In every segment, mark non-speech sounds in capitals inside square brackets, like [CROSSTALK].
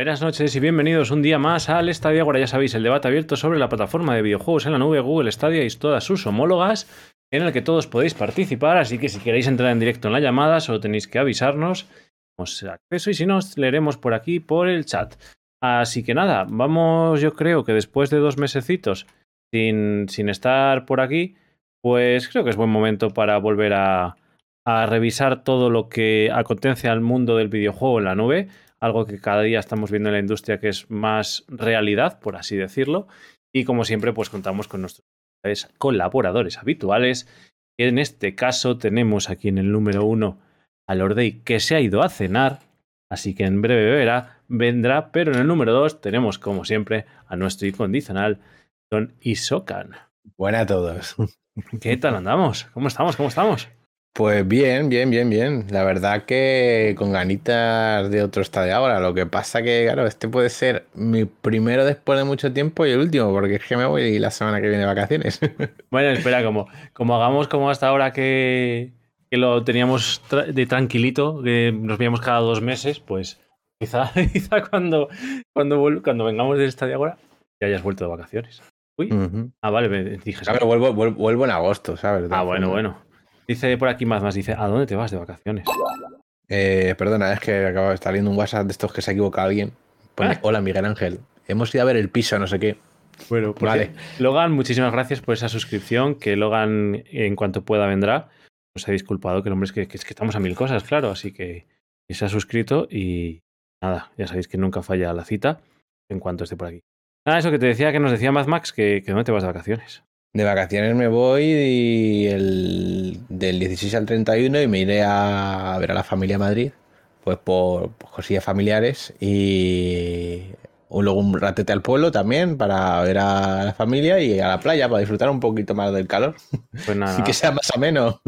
Buenas noches y bienvenidos un día más al Stadia. Ahora ya sabéis, el debate abierto sobre la plataforma de videojuegos en la nube Google Stadia y todas sus homólogas, en el que todos podéis participar. Así que si queréis entrar en directo en la llamada, solo tenéis que avisarnos. Os acceso y si no, os leeremos por aquí por el chat. Así que nada, vamos, yo creo que después de dos mesecitos sin, sin estar por aquí, pues creo que es buen momento para volver a, a revisar todo lo que acontece al mundo del videojuego en la nube algo que cada día estamos viendo en la industria que es más realidad, por así decirlo. Y como siempre, pues contamos con nuestros colaboradores habituales. En este caso tenemos aquí en el número uno a Lordey que se ha ido a cenar, así que en breve verá, vendrá, pero en el número dos tenemos como siempre a nuestro incondicional Don Isokan. Buenas a todos. ¿Qué tal andamos? ¿Cómo estamos? ¿Cómo estamos? Pues bien, bien, bien, bien. La verdad que con ganitas de otro estadio ahora. Lo que pasa que, claro, este puede ser mi primero después de mucho tiempo y el último, porque es que me voy la semana que viene de vacaciones. [LAUGHS] Bueno, espera, como, como hagamos como hasta ahora que, que lo teníamos de tranquilito, que nos veíamos cada dos meses, pues quizá, [LAUGHS] quizá cuando, cuando, cuando vengamos del estadio ahora ya hayas vuelto de vacaciones. Uy. Ah, vale, me dije. Vuelvo, vuelvo, vuelvo en agosto, ¿sabes? Ah, bueno, bueno. Dice por aquí más más, dice, ¿a dónde te vas de vacaciones? Eh, perdona, es que acabo de estar viendo un WhatsApp de estos que se ha equivocado alguien. Pone, ah. hola Miguel Ángel, hemos ido a ver el piso, no sé qué. Bueno, pues vale. Logan, muchísimas gracias por esa suscripción, que Logan en cuanto pueda vendrá. Os he disculpado que el hombre es que, es que estamos a mil cosas, claro, así que, se ha suscrito y nada, ya sabéis que nunca falla la cita en cuanto esté por aquí. Nada, eso que te decía, que nos decía Mad Max, que, que no te vas de vacaciones. De vacaciones me voy del 16 al 31 y me iré a ver a la familia Madrid, pues por, cosillas familiares y luego un ratete al pueblo también para ver a la familia y a la playa para disfrutar un poquito más del calor. Pues nada. [LAUGHS] y que sea más ameno.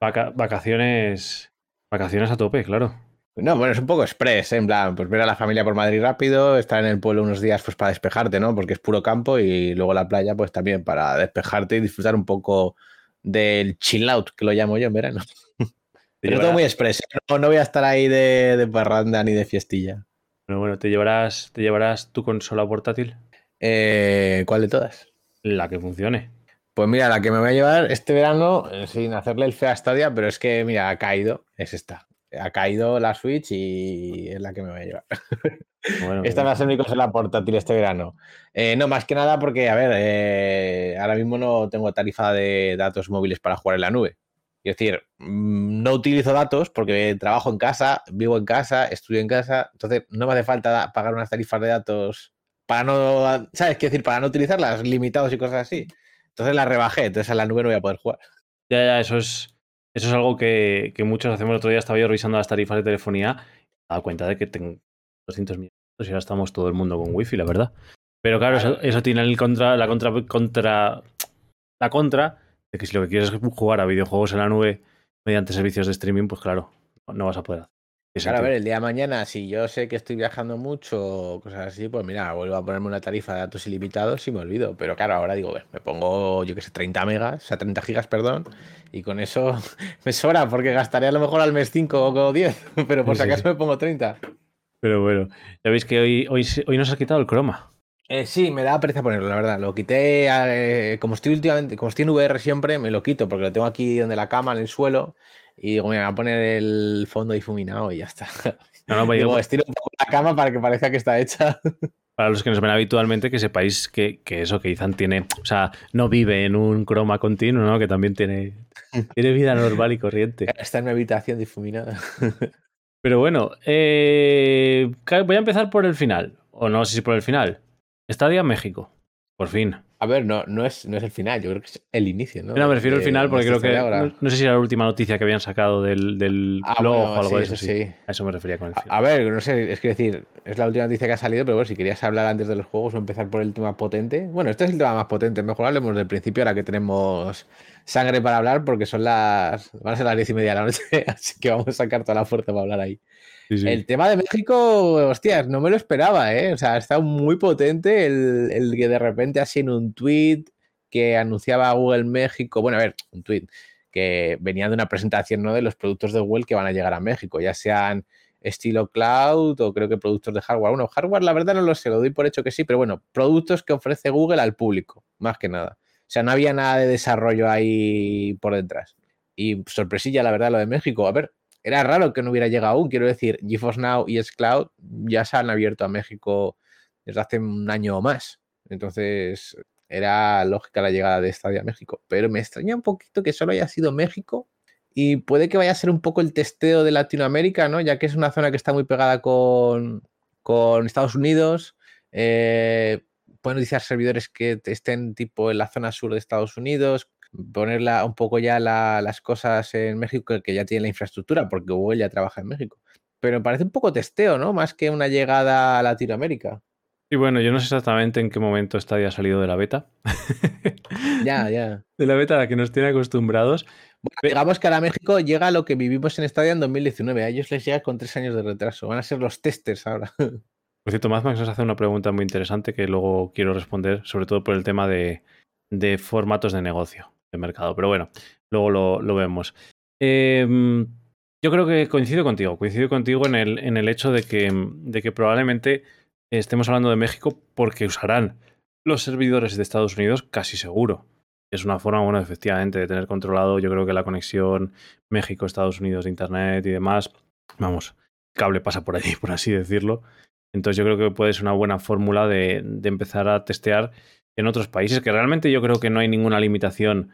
vacaciones, vacaciones a tope, claro. No, bueno, es un poco express, ¿eh? en plan, pues ver a la familia por Madrid rápido, estar en el pueblo unos días pues para despejarte, ¿no? Porque es puro campo y luego la playa pues también para despejarte y disfrutar un poco del chill out, que lo llamo yo en verano. [LAUGHS] Pero todo muy express, ¿eh? no, voy a estar ahí de, de parranda ni de fiestilla. Pero bueno, ¿te llevarás, ¿te llevarás tu consola portátil? Eh, ¿Cuál de todas? La que funcione. Pues mira, la que me voy a llevar este verano, eh, sin hacerle el fea Stadia, pero es que, mira, ha caído, es esta ha caído la Switch y es la que me voy a llevar. [LAUGHS] Esta va a ser mi la portátil este verano. Eh, no, más que nada porque, a ver, eh, ahora mismo no tengo tarifa de datos móviles para jugar en la nube. Es decir, mm, no utilizo datos porque trabajo en casa, vivo en casa, estudio en casa, entonces no me hace falta pagar unas tarifas de datos para no, ¿sabes? qué decir, para no utilizarlas, limitados y cosas así. Entonces las rebajé, entonces en la nube no voy a poder jugar. Ya, ya, eso es, eso es algo que, muchos hacemos. El otro día estaba yo revisando las tarifas de telefonía y me dado cuenta de que tengo 200 minutos y ahora estamos todo el mundo con wifi, la verdad. Pero claro, eso, tiene el contra, la contra, contra, la contra de que si lo que quieres es jugar a videojuegos en la nube mediante servicios de streaming, pues claro, no vas a poder hacer. Claro, a ver, el día de mañana, si yo sé que estoy viajando mucho o cosas así, pues mira, vuelvo a ponerme una tarifa de datos ilimitados y me olvido. Pero claro, ahora digo, me pongo, yo que sé, 30 megas, o sea, 30 gigas, perdón, y con eso [LAUGHS] me sobra, porque gastaré a lo mejor al mes 5 o 10, [LAUGHS] pero por si acaso me pongo 30. Pero bueno, ya veis que hoy, hoy, hoy nos ha quitado el croma. Eh, sí, me da pereza ponerlo, la verdad. Lo quité, eh, como estoy últimamente, como estoy en VR siempre, me lo quito, porque lo tengo aquí donde la cama, en el suelo, y digo, mira, voy a poner el fondo difuminado y ya está. No, no, pues [LAUGHS] digo, estiro un poco la cama para que parezca que está hecha. Para los que nos ven habitualmente, que sepáis que, que eso que Izan tiene, o sea, no vive en un croma continuo, ¿no? Que también tiene, tiene vida normal y corriente. [LAUGHS] Está en mi habitación difuminada. [LAUGHS] Pero bueno, eh, voy a empezar por el final, o no sé si por el final. Estadia México, por fin. A ver, no, no, es, no es el final, yo creo que es el inicio, ¿no? No, me refiero al final porque creo que. No, sé si era la última noticia que habían sacado del, del ah, blog o algo de eso. Sí. A eso me refería con el final. A, ver, no sé, es que decir, es la última noticia que ha salido, pero bueno, si querías hablar antes de los juegos o empezar por el tema potente. Bueno, este es el tema más potente, mejor hablemos del principio ahora que tenemos sangre para hablar porque son las. van a ser las diez y media de la noche, [LAUGHS] así que vamos a sacar toda la fuerza para hablar ahí. El tema de México, hostias, no me lo esperaba, ¿eh? O sea, estado muy potente el, el que de repente así en un tweet que anunciaba Google México, bueno, a ver, un tweet que venía de una presentación ¿no? de los productos de Google que van a llegar a México, ya sean estilo cloud o creo que productos de hardware. Bueno, hardware la verdad no lo sé, lo doy por hecho que sí, pero bueno, productos que ofrece Google al público, más que nada. O sea, no había nada de desarrollo ahí por detrás. Y sorpresilla, la verdad, lo de México. A ver, era raro que no hubiera llegado aún. Quiero decir, GeForce Now y Xcloud ya se han abierto a México desde hace un año o más. Entonces, era lógica la llegada de Stadia a México. Pero me extraña un poquito que solo haya sido México y puede que vaya a ser un poco el testeo de Latinoamérica, ¿no? Ya que es una zona que está muy pegada con, Estados Unidos. Eh, pueden utilizar servidores que estén tipo en la zona sur de Estados Unidos, ponerla un poco ya las cosas en México que ya tiene la infraestructura, porque Google ya trabaja en México. Pero me parece un poco testeo, ¿no? Más que una llegada a Latinoamérica. Y bueno, yo no sé exactamente en qué momento está salido de la beta. ya, ya. [LAUGHS] De la beta a la que nos tiene acostumbrados. digamos que ahora México llega a lo que vivimos en Stadia en 2019. A ellos les llega con tres años de retraso. Van a ser los testers ahora. [LAUGHS] Por cierto, Max nos hace una pregunta muy interesante que luego quiero responder, sobre todo por el tema de, formatos de negocio, mercado. Pero bueno, luego lo, vemos. Em, yo creo que coincido contigo, coincido contigo en el, en el hecho de que, de que probablemente estemos hablando de México porque usarán los servidores de Estados Unidos casi seguro. Es una forma, bueno, efectivamente, de tener controlado, yo creo que la conexión México-Estados Unidos de Internet y demás, vamos, cable pasa por allí, [LAUGHS] por así decirlo. Entonces yo creo que puede ser una buena fórmula de, empezar a testear en otros países, que realmente yo creo que no hay ninguna limitación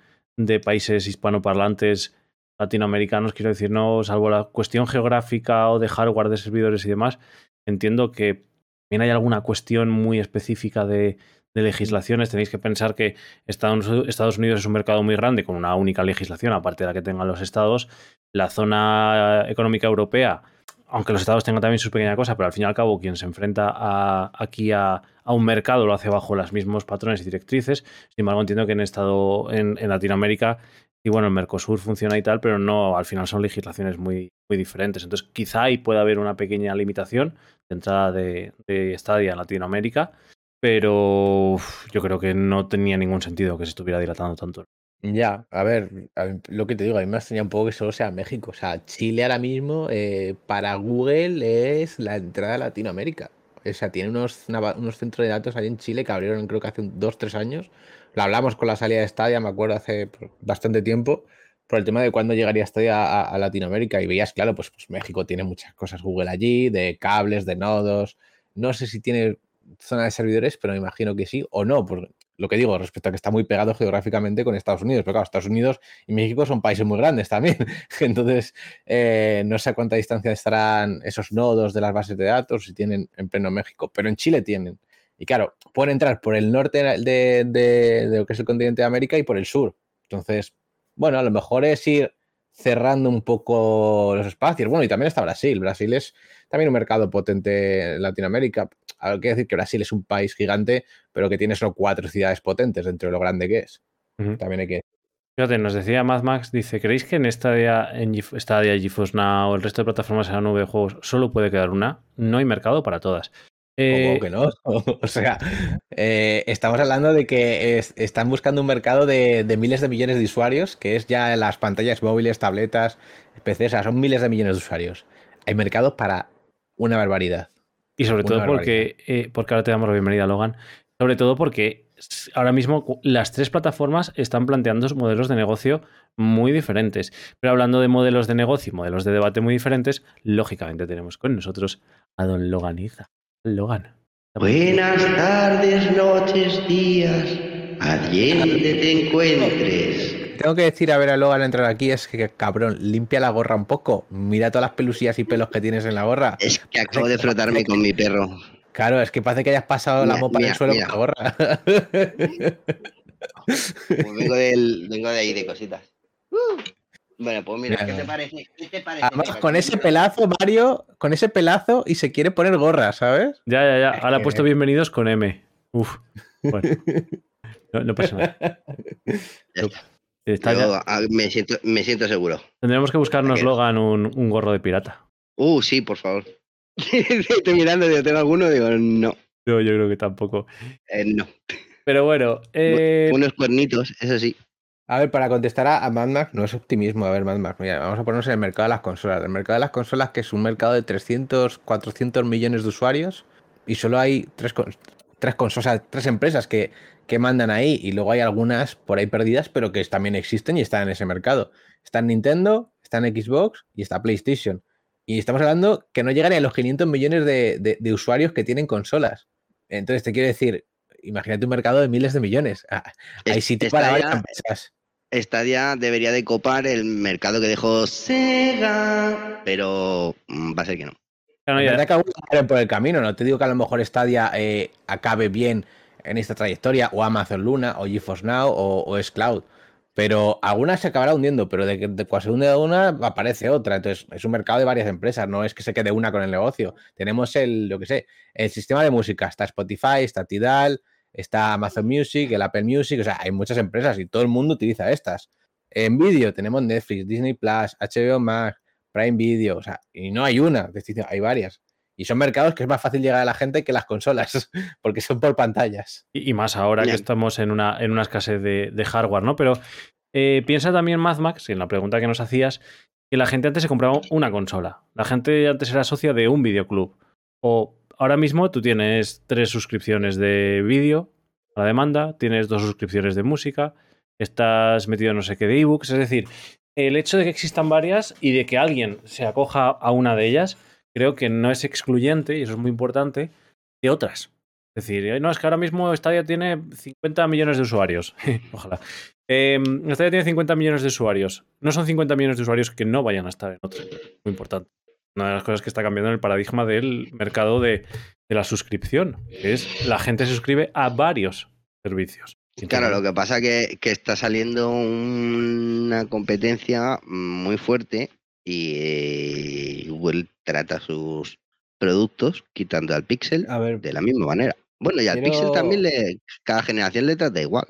de países hispanoparlantes latinoamericanos, quiero decir, no, salvo la cuestión geográfica o de hardware de servidores y demás, entiendo que también hay alguna cuestión muy específica de, legislaciones. Tenéis que pensar que Estados Unidos es un mercado muy grande con una única legislación, aparte de la que tengan los estados. La zona económica europea aunque los estados tengan también sus pequeñas cosas, pero al fin y al cabo quien se enfrenta aquí a, un mercado lo hace bajo los mismos patrones y directrices. Sin embargo, entiendo que en estado en, Latinoamérica y bueno, el Mercosur funciona y tal, pero no, al final son legislaciones muy, muy diferentes. Entonces, quizá ahí pueda haber una pequeña limitación de entrada de, de en Latinoamérica, pero yo creo que no tenía ningún sentido que se estuviera dilatando tanto ya, a ver, lo que te digo, a mí me extraña un poco que solo sea México. O sea, Chile ahora mismo eh, para Google es la entrada a Latinoamérica. O sea, tiene unos, unos centros de datos ahí en Chile que abrieron creo que hace dos, tres años. Lo hablamos con la salida de Stadia, me acuerdo, hace bastante tiempo, por el tema de cuándo llegaría Stadia a, Latinoamérica. Y veías, claro, pues, pues México tiene muchas cosas Google allí, de cables, de nodos. No sé si tiene zona de servidores, pero me imagino que sí o no, porque lo que digo respecto a que está muy pegado geográficamente con Estados Unidos, pero claro, Estados Unidos y México son países muy grandes también, [LAUGHS] entonces eh, no sé a cuánta distancia estarán esos nodos de las bases de datos si tienen en pleno México, pero en Chile tienen. Y claro, pueden entrar por el norte de, de lo que es el continente de América y por el sur. Entonces, bueno, a lo mejor es ir cerrando un poco los espacios. Bueno, y también está Brasil. Brasil es también un mercado potente en Latinoamérica. Hay que decir que Brasil es un país gigante, pero que tiene solo cuatro ciudades potentes dentro de lo grande que es. También hay que. Fíjate, nos decía Mad Max, dice, ¿creéis que en esta en Stadia, GeForce Now o el resto de plataformas en la nube de juegos solo puede quedar una? No hay mercado para todas. Eh, que no? [LAUGHS] o sea, eh, estamos hablando de que están buscando un mercado de, miles de millones de usuarios, que es ya las pantallas móviles, tabletas, PCs, o sea, son miles de millones de usuarios. Hay mercado para una barbaridad. Y sobre todo porque, eh, porque ahora te damos la bienvenida, Logan. Sobre todo porque ahora mismo las tres plataformas están planteando modelos de negocio muy diferentes. Pero hablando de modelos de negocio y modelos de debate muy diferentes, lógicamente tenemos con nosotros a don Logan Iza. Logan. Buenas tardes, noches, días. Allí donde te encuentres tengo que decir a ver a Logan entrar aquí es que, cabrón, limpia la gorra un poco. Mira todas las pelusillas y pelos que tienes en la gorra. Es que acabo de frotarme con mi perro. Claro, es que parece que hayas pasado la mopa en el suelo con la gorra. Pues vengo, del, vengo de ahí de cositas. Bueno, pues mira, ¿qué te parece? Además, con ese pelazo, Mario, con ese pelazo y se quiere poner gorra, ¿sabes? Ya, ya, ya. Ahora ha puesto bienvenidos con M. Uf. Bueno. [LAUGHS] No, pasa nada. Ah, me, siento, me siento seguro. Tendríamos que buscarnos, Logan, un, gorro de pirata. Uh, sí, por favor. [LAUGHS] Estoy mirando, digo, ¿tengo alguno? Digo, no. No, yo creo que tampoco. Eh, no. Pero bueno. Eh, Unos cuernitos, eso sí. A ver, para contestar a, Mad Max, no es optimismo. A ver, Mad Max, mira, vamos a ponernos en el mercado de las consolas. El mercado de las consolas, que es un mercado de 300, 400 millones de usuarios, y solo hay tres, tres consolas, tres empresas que, que mandan ahí, y luego hay algunas por ahí perdidas, pero que también existen y están en ese mercado. Está Nintendo, está en Xbox y está PlayStation. Y estamos hablando que no llegan a los 500 millones de, de usuarios que tienen consolas. Entonces, te quiero decir, imagínate un mercado de miles de millones. Ah, hay sitio para varias empresas. Stadia debería de copar el mercado que dejó Sega, pero mm, va a ser que no. Que por el camino, no te digo que a lo mejor Stadia eh, acabe bien en esta trayectoria, o Amazon Luna, o GeForce Now, o, o Cloud. Pero alguna se acabará hundiendo, pero de de cuando se hunde una, aparece otra. Entonces, es un mercado de varias empresas, no es que se quede una con el negocio. Tenemos el, lo que sé, el sistema de música, está Spotify, está Tidal, está Amazon Music, el Apple Music, o sea, hay muchas empresas y todo el mundo utiliza estas. En vídeo tenemos Netflix, Disney Plus, HBO Max, Prime Video, o sea, y no hay una, hay varias. Y son mercados que es más fácil llegar a la gente que las consolas, [LAUGHS] porque son por pantallas. Y, más ahora que estamos en una, en una escasez de, hardware, ¿no? Pero eh, piensa también, Mad Max, en la pregunta que nos hacías, que la gente antes se compraba una consola. La gente antes era socia de un videoclub. O ahora mismo tú tienes tres suscripciones de vídeo a la demanda, tienes dos suscripciones de música, estás metido en no sé qué de ebooks. Es decir, el hecho de que existan varias y de que alguien se acoja a una de ellas, creo que no es excluyente, y eso es muy importante, de otras. Es decir, eh, no, es que ahora mismo Stadia tiene 50 millones de usuarios. [LAUGHS] Ojalá. Eh, tiene 50 millones de usuarios. No son 50 millones de usuarios que no vayan a estar en otra. Muy importante una de las cosas que está cambiando en el paradigma del mercado de, la suscripción, que es la gente se suscribe a varios servicios. Claro, lo que pasa es que, está saliendo una competencia muy fuerte y eh, Google trata sus productos quitando al Pixel de la misma manera. Bueno, y al Pixel también le, cada generación le trata igual.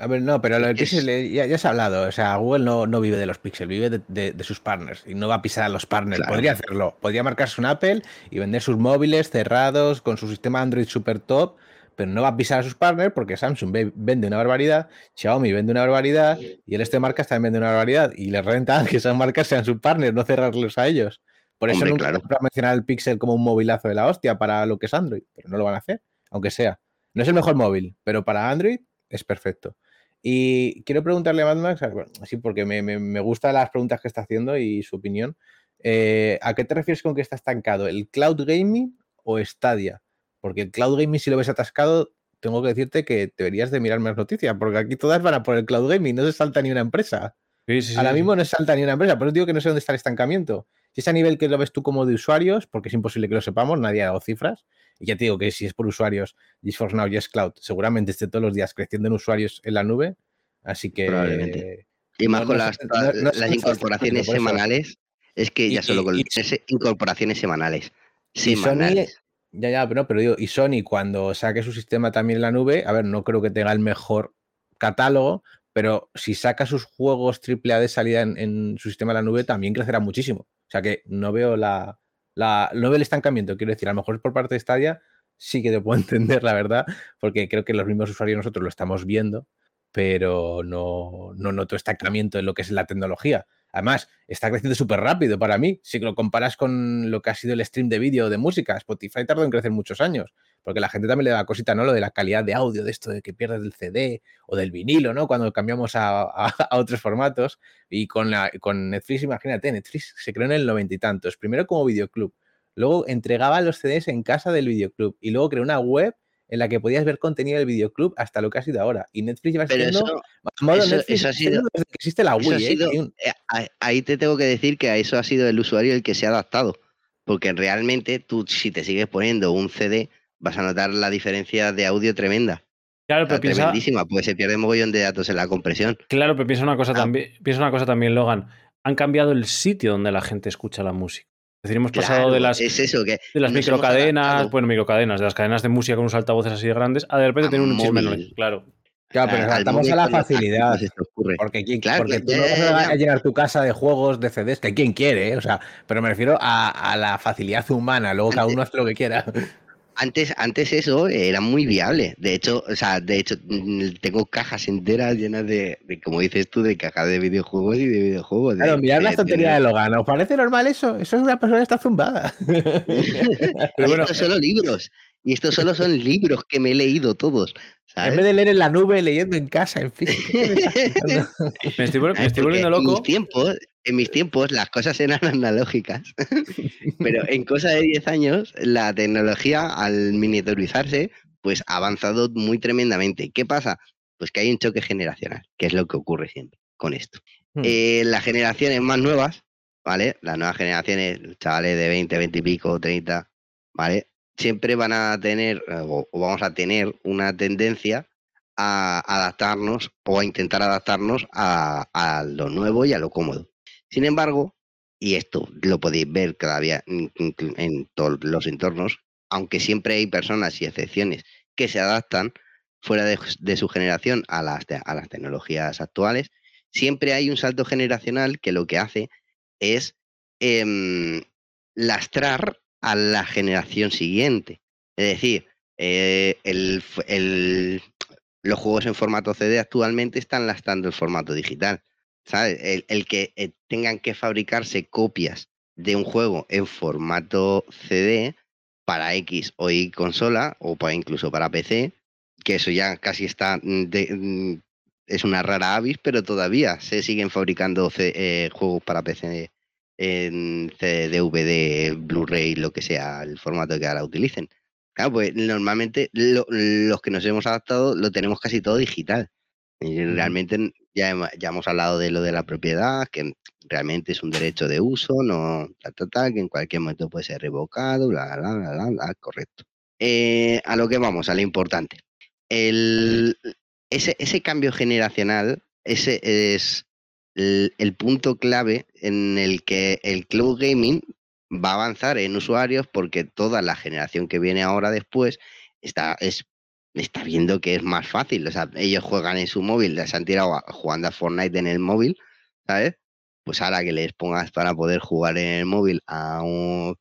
A ver, no, pero lo del pixel ya, ya, se ha hablado. O sea, Google no, no vive de los pixels, vive de, sus partners y no va a pisar a los partners. Podría hacerlo. Podría marcarse un Apple y vender sus móviles cerrados con su sistema Android super top, pero no va a pisar a sus partners porque Samsung vende una barbaridad, Xiaomi vende una barbaridad y el este de marcas también vende una barbaridad. Y les renta [LAUGHS] que esas marcas sean sus partners, no cerrarlos a ellos. Por eso no claro. a mencionar el Pixel como un movilazo de la hostia para lo que es Android, pero no lo van a hacer, aunque sea. No es el mejor móvil, pero para Android es perfecto. Y quiero preguntarle a Mad Max, así porque me, me, gustan las preguntas que está haciendo y su opinión. Eh, ¿A qué te refieres con que está estancado? ¿El cloud gaming o Stadia? Porque el cloud gaming, si lo ves atascado, tengo que decirte que deberías de mirar más noticias, porque aquí todas van a por el cloud gaming, no se salta ni una empresa. Ahora mismo no se salta ni una empresa, por eso digo que no sé dónde está el estancamiento. Si es a nivel que lo ves tú como de usuarios, porque es imposible que lo sepamos, nadie ha dado cifras, y ya te digo que si es por usuarios, GeForce Now y Cloud seguramente esté todos los días creciendo en usuarios en la nube. Así que. Y más con las, las incorporaciones semanales, es que ya solo con incorporaciones semanales. Semanales. Ya, ya, pero, pero digo, y Sony cuando saque su sistema también en la nube, a ver, no creo que tenga el mejor catálogo, pero si saca sus juegos AAA de salida en, su sistema en la nube, también crecerá muchísimo. O sea que no veo la, la, no ve el estancamiento, quiero decir, a lo mejor por parte de Stadia sí que te puedo [LAUGHS] entender, la verdad, porque creo que los mismos usuarios nosotros lo estamos viendo, pero no, no noto estancamiento en lo que es la tecnología. Además, está creciendo súper rápido para mí. Si lo comparas con lo que ha sido el stream de vídeo de música, Spotify tardó en crecer muchos años, porque la gente también le da cosita, ¿no? Lo de la calidad de audio, de esto de que pierdes el CD o del vinilo, ¿no? Cuando cambiamos a, otros formatos. Y con, la, con Netflix, imagínate, Netflix se creó en el noventa y tantos, primero como videoclub, luego entregaba los CDs en casa del videoclub y luego creó una web en la que podías ver contenido del videoclub hasta lo que ha sido ahora. Y Netflix lleva siendo eso, ha sido, desde que existe la Wii. ¿eh? Eh, ahí te tengo que decir que a eso ha sido el usuario el que se ha adaptado. Porque realmente tú, si te sigues poniendo un CD, vas a notar la diferencia de audio tremenda. Claro, pero piensa, tremendísima, pues se pierde un mogollón de datos en la compresión. Claro, pero piensa una cosa ah. también, piensa una cosa también, Logan. Han cambiado el sitio donde la gente escucha la música. Es decir, hemos pasado de las, de las microcadenas, bueno, microcadenas, de las cadenas de música con unos altavoces así de grandes, a de repente tener un chisme claro. Claro, pero saltamos a la facilidad. Porque, porque tú no vas a llenar tu casa de juegos, de CDs, que quien quiere, ¿eh? o sea, pero me refiero a, la facilidad humana, luego cada uno hace lo que quiera. Antes, antes eso era muy viable. De hecho, o sea, de hecho, mm, tengo cajas enteras llenas de, como dices tú, de cajas de videojuegos y de videojuegos. Claro, mirad la tontería de, Logan. ¿Os parece normal eso? Eso es una persona que está zumbada. [LAUGHS] Pero bueno, estos solo libros. Y estos solo son libros que me he leído todos. En vez de leer en la nube, leyendo en casa, en físico. [LAUGHS] [LAUGHS] me estoy, volviendo loco. En mis, tiempos, en mis tiempos las cosas eran [LAUGHS] analógicas. Pero en cosa de 10 años, la tecnología, al miniaturizarse, pues ha avanzado muy tremendamente. ¿Qué pasa? Pues que hay un choque generacional, que es lo que ocurre siempre con esto. Hmm. Eh, las generaciones más nuevas, ¿vale? Las nuevas generaciones, chavales de 20, 20 y pico, 30, ¿vale? siempre van a tener o, vamos a tener una tendencia a adaptarnos o a intentar adaptarnos a, lo nuevo y a lo cómodo. Sin embargo, y esto lo podéis ver cada día en, todos los entornos, aunque siempre hay personas y excepciones que se adaptan fuera de, su generación a las, a las tecnologías actuales, siempre hay un salto generacional que lo que hace es em, lastrar a la generación siguiente. Es decir, eh, los juegos en formato CD actualmente están lastrando el formato digital. ¿Sabes? El, que eh, tengan que fabricarse copias de un juego en formato CD para X o Y consola o para incluso para PC, que eso ya casi está mm, mm, es una rara avis, pero todavía se siguen fabricando eh, juegos para PC en CD, DVD, Blu-ray, lo que sea, el formato que ahora utilicen. Claro, pues normalmente los que nos hemos adaptado lo tenemos casi todo digital. Y realmente ya, hemos hablado de lo de la propiedad, que realmente es un derecho de uso, no que en cualquier momento puede ser revocado, bla, bla, bla, bla, correcto. Eh, a lo que vamos, a lo importante. Ese, ese cambio generacional, ese es el, punto clave en el que el cloud gaming va a avanzar en usuarios porque toda la generación que viene ahora después está, es, está viendo que es más fácil. O sea, ellos juegan en su móvil, les han tirado jugando a Fortnite en el móvil, ¿sabes? Pues ahora que les pongas para poder jugar en el móvil a un,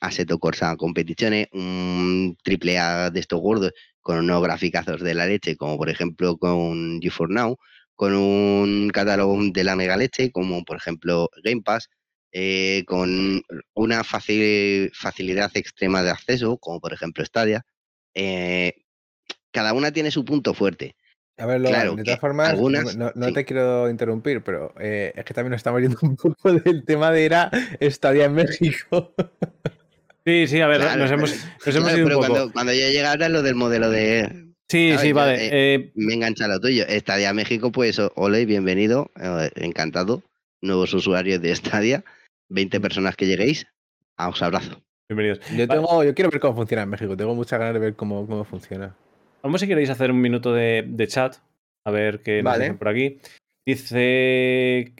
Assetto Corsa Competiciones, un triple A de estos gordos con unos graficazos de la leche, como por ejemplo con GeForce Now, con un catálogo de la mega leche, como por ejemplo Game Pass, eh, con una facilidad extrema de acceso, como por ejemplo Stadia. Eh, cada una tiene su punto fuerte. A ver, claro, de todas formas, no, te quiero interrumpir, pero eh, es que también nos estamos yendo un poco del tema de era Stadia en México. Sí, sí, a ver, nos hemos, ido un poco. Cuando, cuando ya llegara lo del modelo de, Sí, sí, vale. Eh, eh, me engancha lo tuyo. Estadia México, pues, ole, bienvenido, eh, encantado. Nuevos usuarios de Stadia, 20 personas que lleguéis, os abrazo. Bienvenidos. Yo, tengo, yo quiero ver cómo funciona en México, tengo muchas ganas de ver cómo, cómo funciona. Vamos si queréis hacer un minuto de, chat, a ver qué nos dicen por aquí. Dice,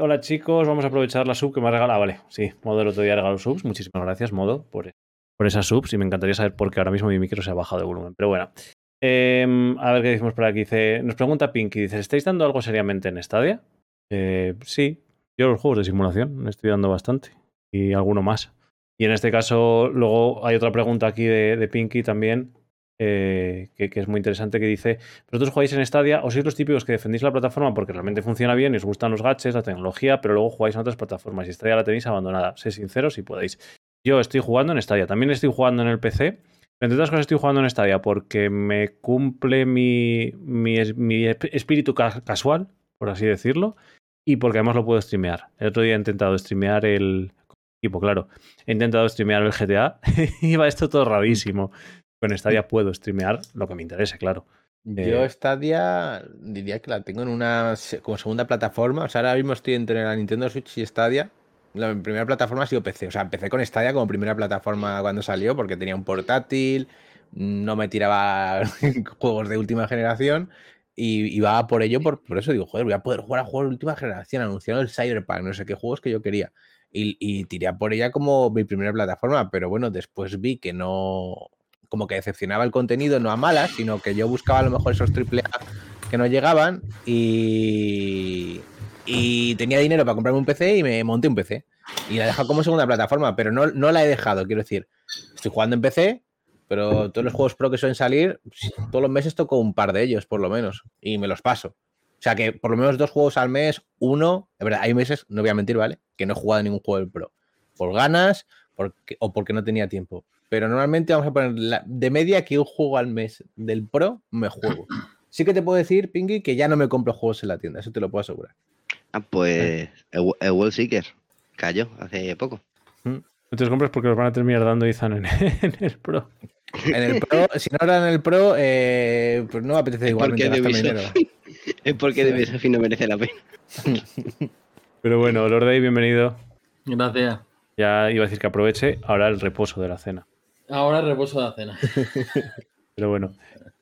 hola chicos, vamos a aprovechar la sub que me ha regalado. Vale, sí, Modo el otro día regalado subs. Muchísimas gracias, Modo, por, por esa subs. Y me encantaría saber por qué ahora mismo mi micro se ha bajado de volumen. Pero bueno, Em, a ver qué decimos por aquí. Dice, nos pregunta Pinky, dice, ¿estáis dando algo seriamente en Stadia? Eh, sí, yo los juegos de simulación estoy dando bastante. Y alguno más. Y en este caso, luego hay otra pregunta aquí de, Pinky también, eh, que, es muy interesante, que dice, ¿vosotros jugáis en Stadia o sois los típicos que defendéis la plataforma porque realmente funciona bien y os gustan los gaches, la tecnología, pero luego jugáis en otras plataformas y Stadia la tenéis abandonada? Sé sinceros si podéis. Yo estoy jugando en Stadia, también estoy jugando en el PC entre otras cosas estoy jugando en Stadia porque me cumple mi, mi, espíritu casual, por así decirlo, y porque además lo puedo streamear. El otro día he intentado streamear el equipo, claro. He intentado streamear el GTA [LAUGHS] y va esto todo rarísimo. Con Stadia puedo streamear lo que me interese, claro. Yo eh, Stadia diría que la tengo en una como segunda plataforma. O sea, ahora mismo estoy entre la Nintendo Switch y Stadia la primera plataforma ha sido PC. O sea, empecé con Stadia como primera plataforma cuando salió porque tenía un portátil, no me tiraba [LAUGHS] juegos de última generación y iba por ello, por, por, eso digo, joder, voy a poder jugar a juegos de última generación. Anunciaron el Cyberpunk, no sé qué juegos que yo quería. Y, y tiré por ella como mi primera plataforma, pero bueno, después vi que no, como que decepcionaba el contenido, no a malas, sino que yo buscaba a lo mejor esos triple A que no llegaban y y tenía dinero para comprarme un PC y me monté un PC. Y la he dejado como segunda plataforma, pero no, no la he dejado, quiero decir. Estoy jugando en PC, pero todos los juegos Pro que suelen salir, todos los meses toco un par de ellos, por lo menos, y me los paso. O sea que por lo menos dos juegos al mes, uno, es verdad, hay meses, no voy a mentir, ¿vale? Que no he jugado ningún juego del Pro. Por ganas o porque no tenía tiempo. Pero normalmente vamos a poner de media que un juego al mes del Pro me juego. Sí que te puedo decir, Pingy, que ya no me compro juegos en la tienda, eso te lo puedo asegurar. Ah, pues el, el Seeker cayó hace poco. Mm. No te los compras porque los van a terminar dando Izan [LAUGHS] en, el Pro. En el Pro, [LAUGHS] si no era en el Pro, eh, pues no apetece igualmente gastar dinero. [LAUGHS] Es porque de Sofi no merece la pena. Pero bueno, Lord Day, bienvenido. Gracias. Ya iba a decir que aproveche ahora el reposo de la cena. Ahora reposo de la cena. [LAUGHS] Pero bueno.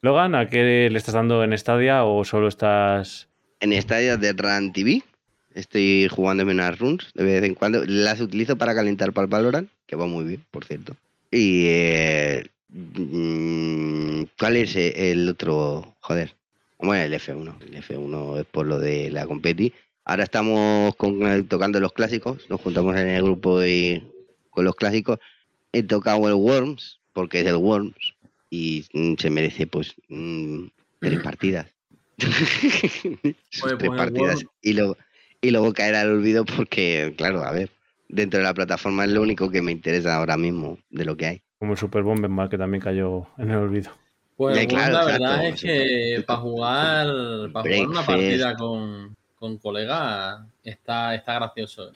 Logan, ¿a qué le estás dando en Stadia o solo estás...? En Stadia de Run TV. Estoy jugando unas runs de vez en cuando. Las utilizo para calentar para el Valorant, que va muy bien, por cierto. Y... Eh, mm, ¿Cuál es el otro? Joder. Bueno, el F1. El F1 es por lo de la competi. Ahora estamos tocando los clásicos. Nos juntamos en el grupo y, con los clásicos. He tocado el Worms, porque es el Worms. Y mm, se merece, pues, mm, tres partidas. [LAUGHS] tres partidas. Y luego, y luego caer al olvido porque, claro, a ver, dentro de la plataforma es lo único que me interesa ahora mismo de lo que hay. Como el Super Bomberman que también cayó en el olvido. Pues la verdad es que para jugar, para jugar una partida con, con colegas está, está gracioso.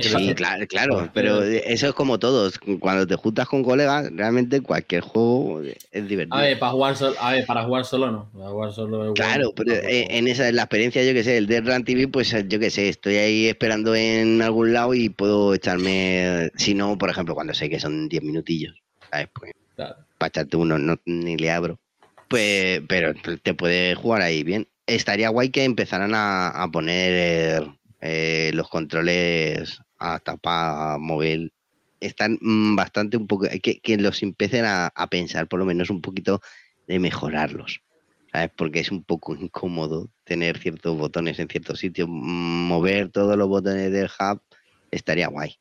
Sí, claro, claro, pero eso es como todos. Cuando te juntas con colegas, realmente cualquier juego es divertido. A ver, para jugar, a ver, para jugar solo no. Para jugar solo claro, pero en esa la experiencia, yo que sé, el de Run TV, pues yo que sé, estoy ahí esperando en algún lado y puedo echarme, si no, por ejemplo, cuando sé que son 10 minutillos, ¿sabes? Pues, para echarte uno no, ni le abro. Pues, pero te puede jugar ahí bien. Estaría guay que empezaran a, poner eh, los controles a tapa móvil. Están mm, bastante un poco. Que, que los empiecen a, pensar, por lo menos un poquito, de mejorarlos. ¿Sabes? Porque es un poco incómodo tener ciertos botones en ciertos sitios. Mm, mover todos los botones del hub estaría guay.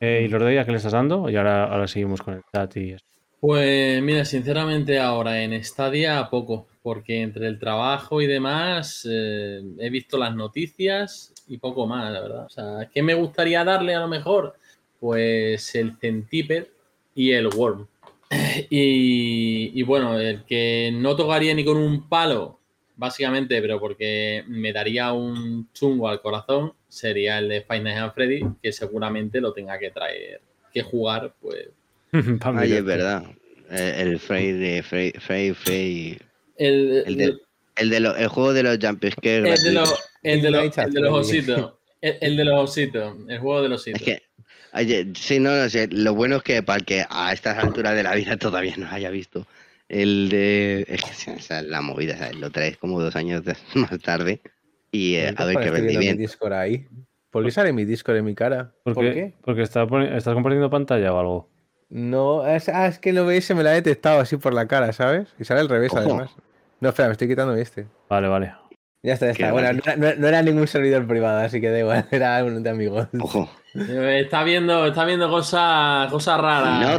Eh, ¿Y los de ella que le estás dando? Y ahora, ahora seguimos con el chat y Pues mira, sinceramente ahora en Stadia poco, porque entre el trabajo y demás eh, he visto las noticias y poco más, la verdad. O sea, ¿qué me gustaría darle a lo mejor? Pues el Centipede y el Worm. [CLEARS THROAT] Y, bueno, el que no tocaría ni con un palo, básicamente, pero porque me daría un chungo al corazón, sería el de Five Nights Freddy, que seguramente lo tenga que traer, que jugar, pues. [LAUGHS] Ay, es verdad. El Frey de Frey, Frey, Frey el, el, de, el, de el juego de los jump El de, el, de los, el de los ositos. El, de los ositos. El juego de los ositos. Es que, sí, no, no sé. Lo bueno es que para que a estas alturas de la vida [LAUGHS] todavía no haya visto el de. Es que, o sea, la movida, ¿sabes? Lo traes como dos años [LAUGHS] más tarde. Y eh, a ver qué vendí bien. Mi Discord ahí? ¿Por qué sale mi Discord en mi cara? ¿Por, qué? Porque está estás compartiendo pantalla o algo. No, es, ah, es que el OBS me lo ha detectado así por la cara, ¿sabes? Y sale al revés, además. No, espera, me estoy quitando este. Vale, vale. Ya está, ya está. Bueno, no, era ningún servidor privado, así que da igual, [LAUGHS] era un de amigos. Ojo. Eh, está viendo, está viendo cosas, cosas raras.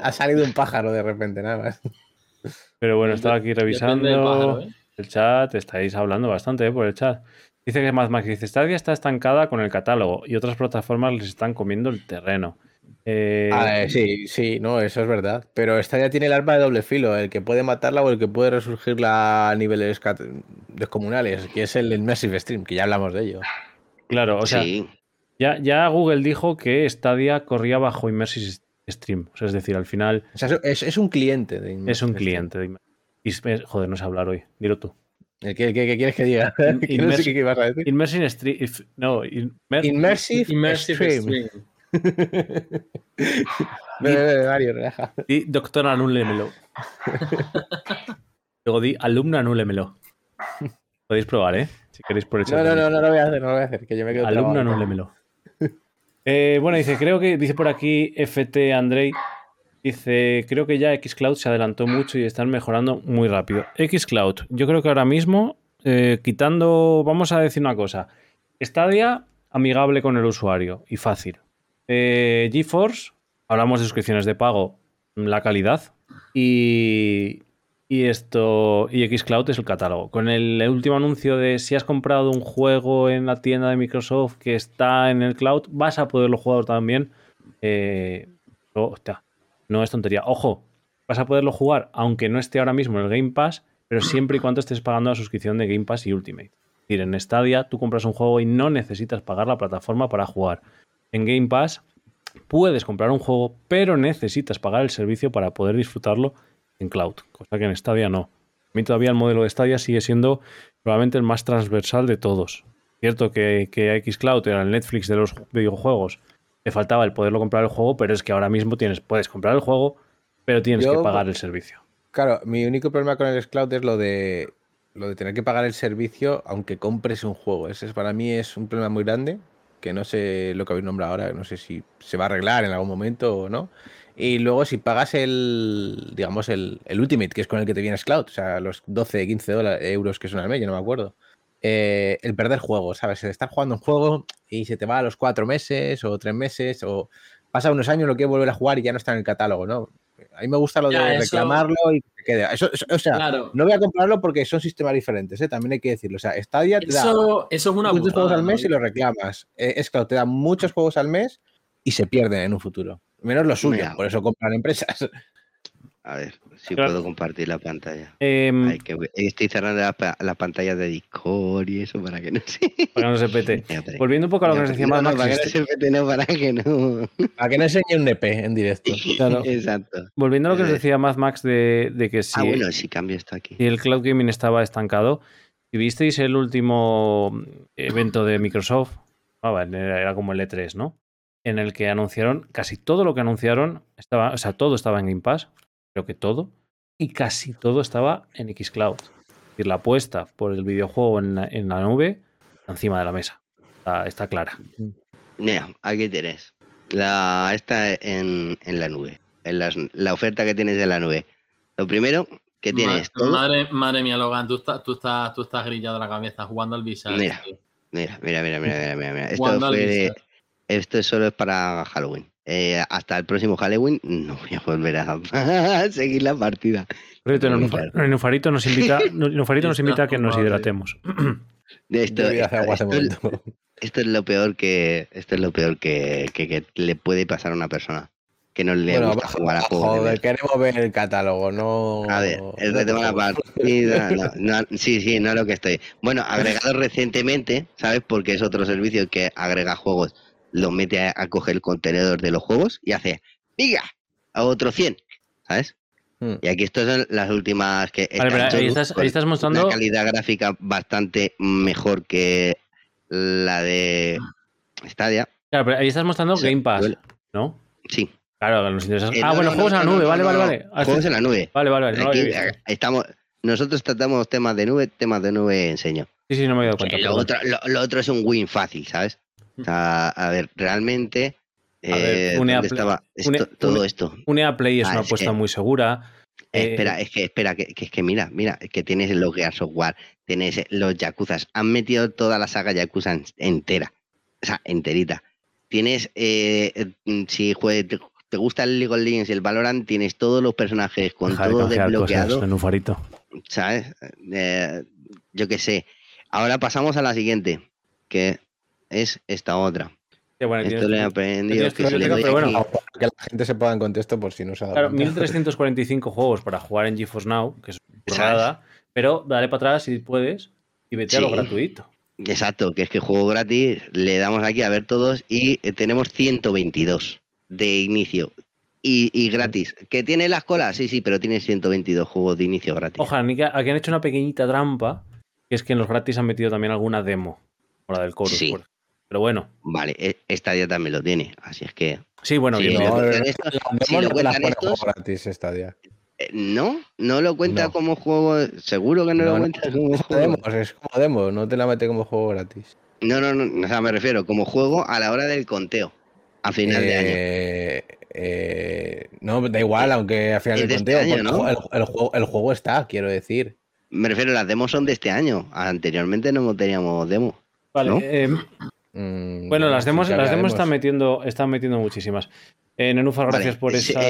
Ha, salido un pájaro de repente, nada más. Pero bueno, estaba aquí revisando ¿eh? el chat, estáis hablando bastante ¿eh? por el chat. Dice que más dice, Stadia está estancada con el catálogo y otras plataformas les están comiendo el terreno. Eh, ah, eh, sí, sí, no, eso es verdad. Pero esta ya tiene el arma de doble filo, el que puede matarla o el que puede resurgirla a niveles descomunales, que es el Immersive Stream, que ya hablamos de ello. Claro, o sea, ya, ya Google dijo que Stadia corría bajo Immersive Stream. O sea, es decir, al final. es, un cliente de Es un cliente de Joder, no sé hablar hoy. Dilo tú. ¿Qué, quieres que diga? Immersive, [LAUGHS] no a decir. Immersive Stream. No, Immersive, Stream. [LAUGHS] Mario, relaja. Di doctor anúlemelo. [LAUGHS] Luego di alumno anúlemelo. Podéis probar, ¿eh? Si queréis por el No, no, no, no lo voy a hacer, no lo voy a hacer, que yo me quedo Alumno anúlemelo. Eh, bueno, dice, creo que, dice por aquí FT Andrei, dice, creo que ya Xcloud se adelantó mucho y están mejorando muy rápido. Xcloud, yo creo que ahora mismo, eh, quitando, vamos a decir una cosa, Stadia amigable con el usuario y fácil. Eh, GeForce hablamos de suscripciones de pago, la calidad y, esto y Xcloud es el catálogo. Con el, último anuncio de si has comprado un juego en la tienda de Microsoft que está en el cloud, vas a poderlo jugar también. Eh, no es tontería. Ojo, vas a poderlo jugar aunque no esté ahora mismo en el Game Pass, pero siempre y cuando estés pagando la suscripción de Game Pass y Ultimate. Es decir, en Stadia tú compras un juego y no necesitas pagar la plataforma para jugar. En Game Pass puedes comprar un juego, pero necesitas pagar el servicio para poder disfrutarlo en cloud, cosa que en Stadia no. A mí todavía el modelo de Stadia sigue siendo probablemente el más transversal de todos. Cierto que, que Xcloud era el Netflix de los videojuegos, le faltaba el poderlo comprar el juego, pero es que ahora mismo tienes, puedes comprar el juego, pero tienes que pagar el servicio. Claro, mi único problema con el Xcloud es lo de lo de tener que pagar el servicio aunque compres un juego. Ese para mí es un problema muy grande, que no sé lo que habéis nombrado ahora, no sé si se va a arreglar en algún momento o no. Y luego si pagas el, digamos, el, Ultimate, que es con el que te vienes Cloud, o sea, los 12, 15 dólares, euros que son al mes, yo no me acuerdo. Eh, el perder juego, ¿sabes? El estar jugando un juego y se te va a los cuatro meses o tres meses o pasa unos años, lo que volver a jugar y ya no está en el catálogo, ¿no? A mí me gusta lo de reclamarlo y que quede. o sea, no voy a comprarlo porque son sistemas diferentes, ¿eh? también hay que decirlo. O sea, Stadia te da eso es una muchos juegos al mes y lo reclamas. Eh, es claro, te da muchos juegos al mes y se pierden en un futuro. Menos lo suyo, por eso compran empresas. [LAUGHS] A ver, si puedo compartir la pantalla. Em, estoy cerrando la, pantalla de Discord y eso para que no se... [LAUGHS] Para que no se pete. [LAUGHS] Volviendo un poco a lo que nos decía no, Para que no se pete, no, para que no... [LAUGHS] Para que no enseñe un NP en directo. Exacto. Volviendo a lo que nos decía Mad Max de, de que si... Ah, bueno, si cambio esto aquí. Si el cloud gaming estaba estancado, si visteis el último evento de Microsoft, ah, era como el E3, ¿no? En el que anunciaron, casi todo lo que anunciaron, estaba, o sea, todo estaba en Game Pass creo que todo, y casi todo estaba en Xcloud. Es decir, la apuesta por el videojuego en la, nube encima de la mesa. Está, clara. Mira, aquí tienes. La, está en, la nube. En la oferta que tienes de la nube. Lo primero que tienes. Madre, madre, mía, Logan, tú estás, tú estás, tú estás grillado la cabeza jugando al Visa. Mira, mira, mira, mira, mira, mira, Esto, esto solo es para Halloween. Eh, hasta el próximo Halloween no voy a volver a [LAUGHS] seguir la partida. Nufarito nos invita, [LAUGHS] nos invita a que nos hidratemos. [CLEARS THROAT] Esto, [LAUGHS] esto, es lo peor que esto es lo peor que, le puede pasar a una persona que no le gusta jugar a juegos. Joder, queremos ver el catálogo, no. A ver, el reto la partida. sí, sí, no es lo que estoy. Bueno, agregado recientemente, ¿sabes? Porque es otro servicio que agrega juegos lo mete a, coger el contenedor de los juegos y hace, ¡Diga! A otro 100, ¿sabes? Hmm. Y aquí estas son las últimas que... ahí, estás, mostrando... Una calidad gráfica bastante mejor que la de Stadia. Claro, pero ahí estás mostrando Game Pass, ¿no? Sí. Claro, nos interesa. ah, bueno, juegos en la nube, vale, vale, vale. Juegos en la nube. Vale, vale, vale. estamos, nosotros tratamos temas de nube, temas de nube enseño. Sí, sí, no me he dado cuenta. Lo otro, lo otro, es un win fácil, ¿sabes? A ver, realmente. Eh, estaba todo esto? Un EA Play es ah, una apuesta muy segura. Espera, eh, es que, espera, que, es que mira, mira, que tienes el Gear Software, tienes los Yakuzas, han metido toda la saga Yakuza entera, o sea, enterita. Tienes, eh, mm, si te, gusta el League of Legends y el Valorant, tienes todos los personajes con todo desbloqueado. En un farito. ¿Sabes? yo qué sé. Ahora pasamos a la siguiente, que es esta otra. Esto le he aprendido que, se le pero bueno, que la gente se ponga en contexto por si no sabe. Claro, 1345 juegos para jugar en GeForce Now, que es nada, pero dale para atrás si puedes y vete a lo gratuito. Exacto, que es que juego gratis, le damos aquí a ver todos y eh, tenemos 122 de inicio. Y, gratis. ¿Que tiene las colas? Sí, sí, pero tiene 122 juegos de inicio gratis. Ojalá, aquí han hecho una pequeñita trampa, que es que en los gratis han metido también alguna demo. O la del Chorus, sí. Pero bueno. Vale, e, esta ya también lo tiene, así es que. Sí, bueno, si bien. No, si lo cuentan estos, gratis eh, no, no lo cuenta como juego. Seguro que no, lo cuenta como juego. es como demo, no te la mete como juego gratis. No, no, no, o sea, me refiero como juego a la hora del conteo, a final de año. Eh, eh, no, da igual, aunque a final del este conteo. el, juego, el, juego, está, quiero decir. Me refiero, las demos son de este año. Anteriormente no teníamos demo. Vale, ¿no? Mm, bueno, las demos, las demos están metiendo, están metiendo muchísimas. Eh, Nenufa, gracias por, esa,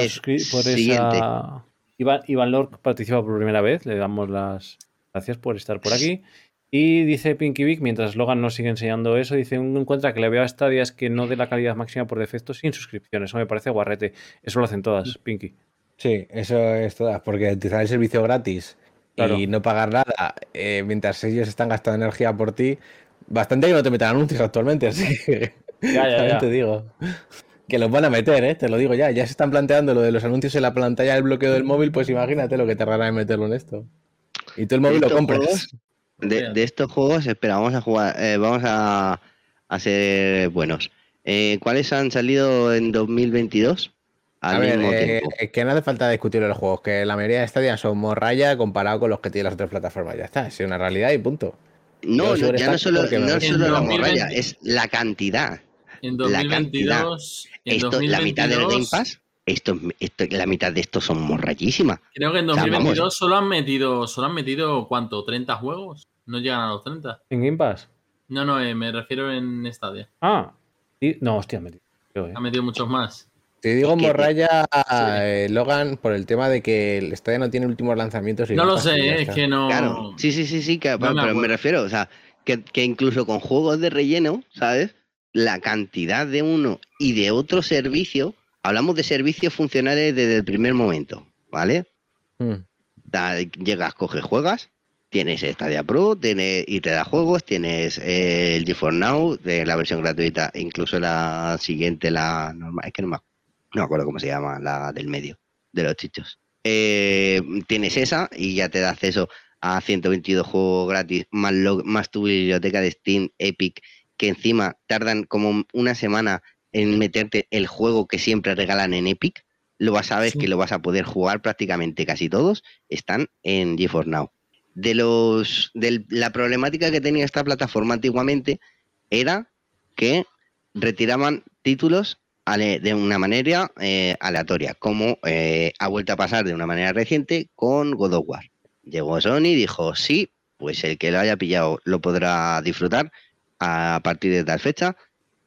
por esa. Iván, Iván participa por primera vez. Le damos las gracias por estar por aquí. Y dice Pinky Vic, mientras Logan nos sigue enseñando eso, dice un encuentra que le veo a Stadia es que no de la calidad máxima por defecto sin suscripciones. Eso me parece guarrete. Eso lo hacen todas, Pinky. Sí, eso es todas, porque utilizar el servicio gratis y no pagar nada eh, mientras ellos están gastando energía por ti, bastante que no te metan anuncios actualmente, así que ya, ya, ya. te digo. Que los van a meter, ¿eh? te lo digo ya. Ya se están planteando lo de los anuncios en la pantalla del bloqueo del móvil, pues imagínate lo que te tardará en meterlo en esto. Y tú el móvil lo compras. de, estos juegos, espera, vamos a jugar, eh, vamos a, a, ser buenos. Eh, ¿Cuáles han salido en 2022? a ver, eh, que no hace falta discutir los juegos, que la mayoría de Stadia son morraya comparado con los que tienen las otras plataformas. Ya está, es una realidad y punto. No, ya no solo, no solo la morralla, es la cantidad. En 2022, esto, la mitad del Game Pass, esto, esto, la mitad de estos son morrayísimas. Creo que en 2022 solo han metido, solo han metido ¿cuánto? ¿30 juegos? No llegan a los 30. ¿En Game Pass? No, no, eh, me refiero en Stadia. Ah, no, hostia, han metido. Eh. Han metido muchos más. Te digo morraya, eh, Logan, por el tema de que el estadio no tiene últimos lanzamientos. no lo sé, es que no. Claro, sí, sí, sí, sí, pero me, refiero, o sea, que, incluso con juegos de relleno, ¿sabes? La cantidad de uno y de otro servicio, hablamos de servicios funcionales desde el primer momento, ¿vale? Hmm. llegas, coges, juegas, tienes Stadia Pro, tienes, y te da juegos, tienes eh, el GeForce Now, de la versión gratuita, incluso la siguiente, la normal, es que no me acuerdo no me acuerdo cómo se llama, la del medio, de los chichos. Eh, tienes esa y ya te da acceso a 122 juegos gratis, más, más tu biblioteca de Steam, Epic, que encima tardan como una semana en meterte el juego que siempre regalan en Epic. Lo vas a ver que lo vas a poder jugar prácticamente casi todos, están en GeForce Now. De los de la problemática que tenía esta plataforma antiguamente era que retiraban títulos de una manera eh, aleatoria, como eh, ha vuelto a pasar de una manera reciente con God of War. Llegó Sony y dijo, sí, pues el que lo haya pillado lo podrá disfrutar a partir de tal fecha.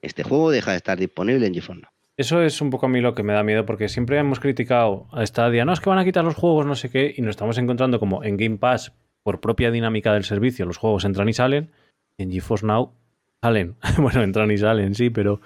Este juego deja de estar disponible en GeForce Eso es un poco a mí lo que me da miedo, porque siempre hemos criticado a esta día, no es que van a quitar los juegos, no sé qué, y nos estamos encontrando como en Game Pass, por propia dinámica del servicio, los juegos entran y salen, en GeForce Now salen. [LAUGHS] bueno, entran y salen, sí, pero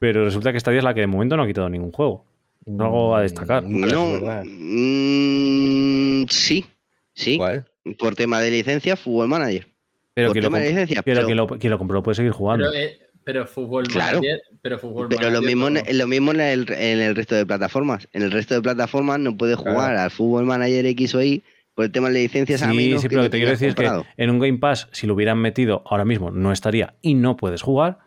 pero resulta que esta día es la que de momento no ha quitado ningún juego. algo a destacar. No, mm, sí, sí. ¿Cuál? Por tema de licencia, Fútbol Manager. Pero, que lo, licencia, pero, que, lo, lo compró puede seguir jugando. Pero, eh, pero Fútbol Manager. Pero, fútbol pero lo mismo, lo mismo en el, en el, resto de plataformas. En el resto de plataformas no puedes jugar al Fútbol Manager X o Y por el tema de licencias. Sí, sí, pero lo que te quiero decir es que en un Game Pass, si lo hubieran metido ahora mismo, no estaría y no puedes jugar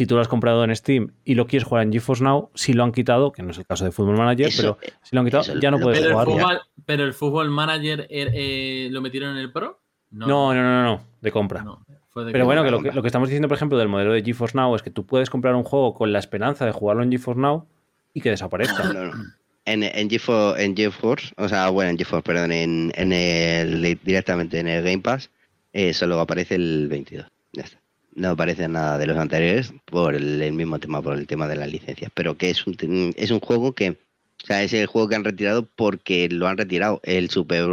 si tú lo has comprado en Steam y lo quieres jugar en GeForce Now, si lo han quitado, que no es el caso de Football Manager, pero si lo han quitado, ya no puedes jugar. pero el Football Manager eh, eh, lo metieron en el Pro? No, no, no, no, de compra. pero bueno, que lo, que estamos diciendo, por ejemplo, del modelo de GeForce Now es que tú puedes comprar un juego con la esperanza de jugarlo en GeForce Now y que desaparezca. En, en, GeForce, en GeForce, o sea, bueno, en GeForce, perdón, en, en el, directamente en el Game Pass, eh, solo aparece el 22. No parece nada de los anteriores por el, mismo tema, por el tema de las licencias, pero que es un, es un juego que, o sea, es el juego que han retirado porque lo han retirado. El Super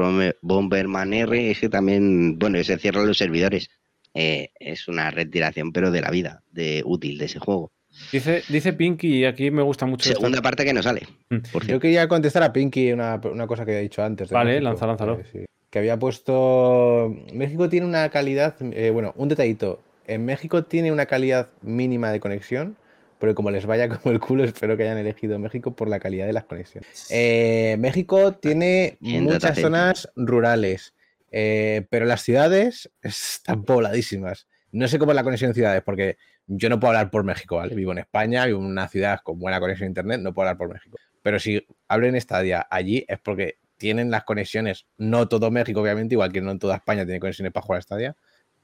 Bomberman R, ese también, bueno, se cierran los servidores. Eh, es una retiración, pero de la vida, de útil de ese juego. Dice, dice Pinky, y aquí me gusta mucho. Segunda parte que no sale. Mm. Yo quería contestar a Pinky una, cosa que había dicho antes. Vale, lanza, lánzalo. Que había puesto. México tiene una calidad. Eh, bueno, un detallito en México tiene una calidad mínima de conexión, pero como les vaya [LAUGHS] como el culo, espero que hayan elegido México por la calidad de las conexiones. Eh, México tiene muchas zonas rurales, eh, pero las ciudades están pobladísimas. No sé cómo es la conexión en ciudades, porque yo no puedo hablar por México, ¿vale? Vivo en España, vivo en una ciudad con buena conexión a internet, no puedo hablar por México. Pero si hablo en Estadia allí es porque tienen las conexiones, no todo México, obviamente, igual que no en toda España tiene conexiones para jugar a Stadia,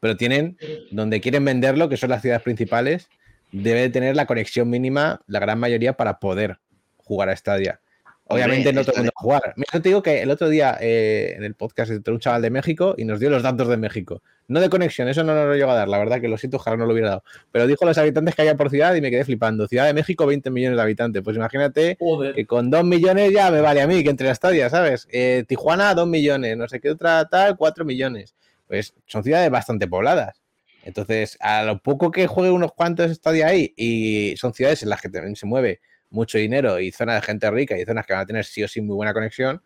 pero tienen, donde quieren venderlo, que son las ciudades principales, debe tener la conexión mínima, la gran mayoría, para poder jugar a Stadia. Obviamente no todo el mundo jugar. Mira, te digo que el otro día eh, en el podcast entró un chaval de México y nos dio los datos de México. No de conexión, eso no nos lo llegó a dar, la verdad que lo siento, ojalá no lo hubiera dado. Pero dijo los habitantes que había por ciudad y me quedé flipando. Ciudad de México, 20 millones de habitantes. Pues imagínate que con 2 millones ya me vale a mí, que entre las estadias, ¿sabes? Eh, Tijuana, 2 millones, no sé qué otra tal, 4 millones. Pues son ciudades bastante pobladas. Entonces, a lo poco que juegue unos cuantos estadios ahí y son ciudades en las que también se mueve mucho dinero y zonas de gente rica y zonas que van a tener sí o sí muy buena conexión.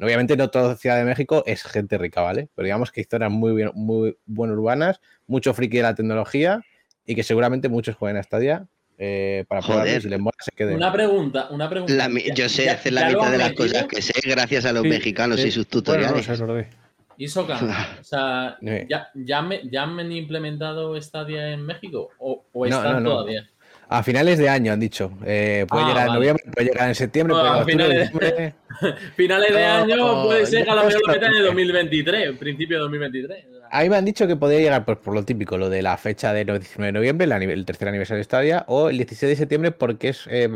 Obviamente no toda Ciudad de México es gente rica, ¿vale? Pero digamos que hay zonas muy, bien, muy buenas urbanas, mucho friki de la tecnología y que seguramente muchos jueguen a Stadia eh, para poder si les mola se queden. Una pregunta, una pregunta. yo sé hacer la mitad de las cosas que sé gracias a los mexicanos y sus tutoriales. y Socan, [LAUGHS] o sea, ¿ya, ya, me, ¿ya han implementado Stadia en México o, o están todavía? A finales de año han dicho. Eh, puede ah, llegar en noviembre, puede llegar en septiembre. puede finales, de, [LAUGHS] finales de año puede ser que a lo mejor lo metan en el 2023, principio de 2023. Ahí me han dicho que podría llegar por, por lo típico, lo de la fecha del 19 de noviembre, el, tercer aniversario de Stadia, o el 16 de septiembre, porque es eh,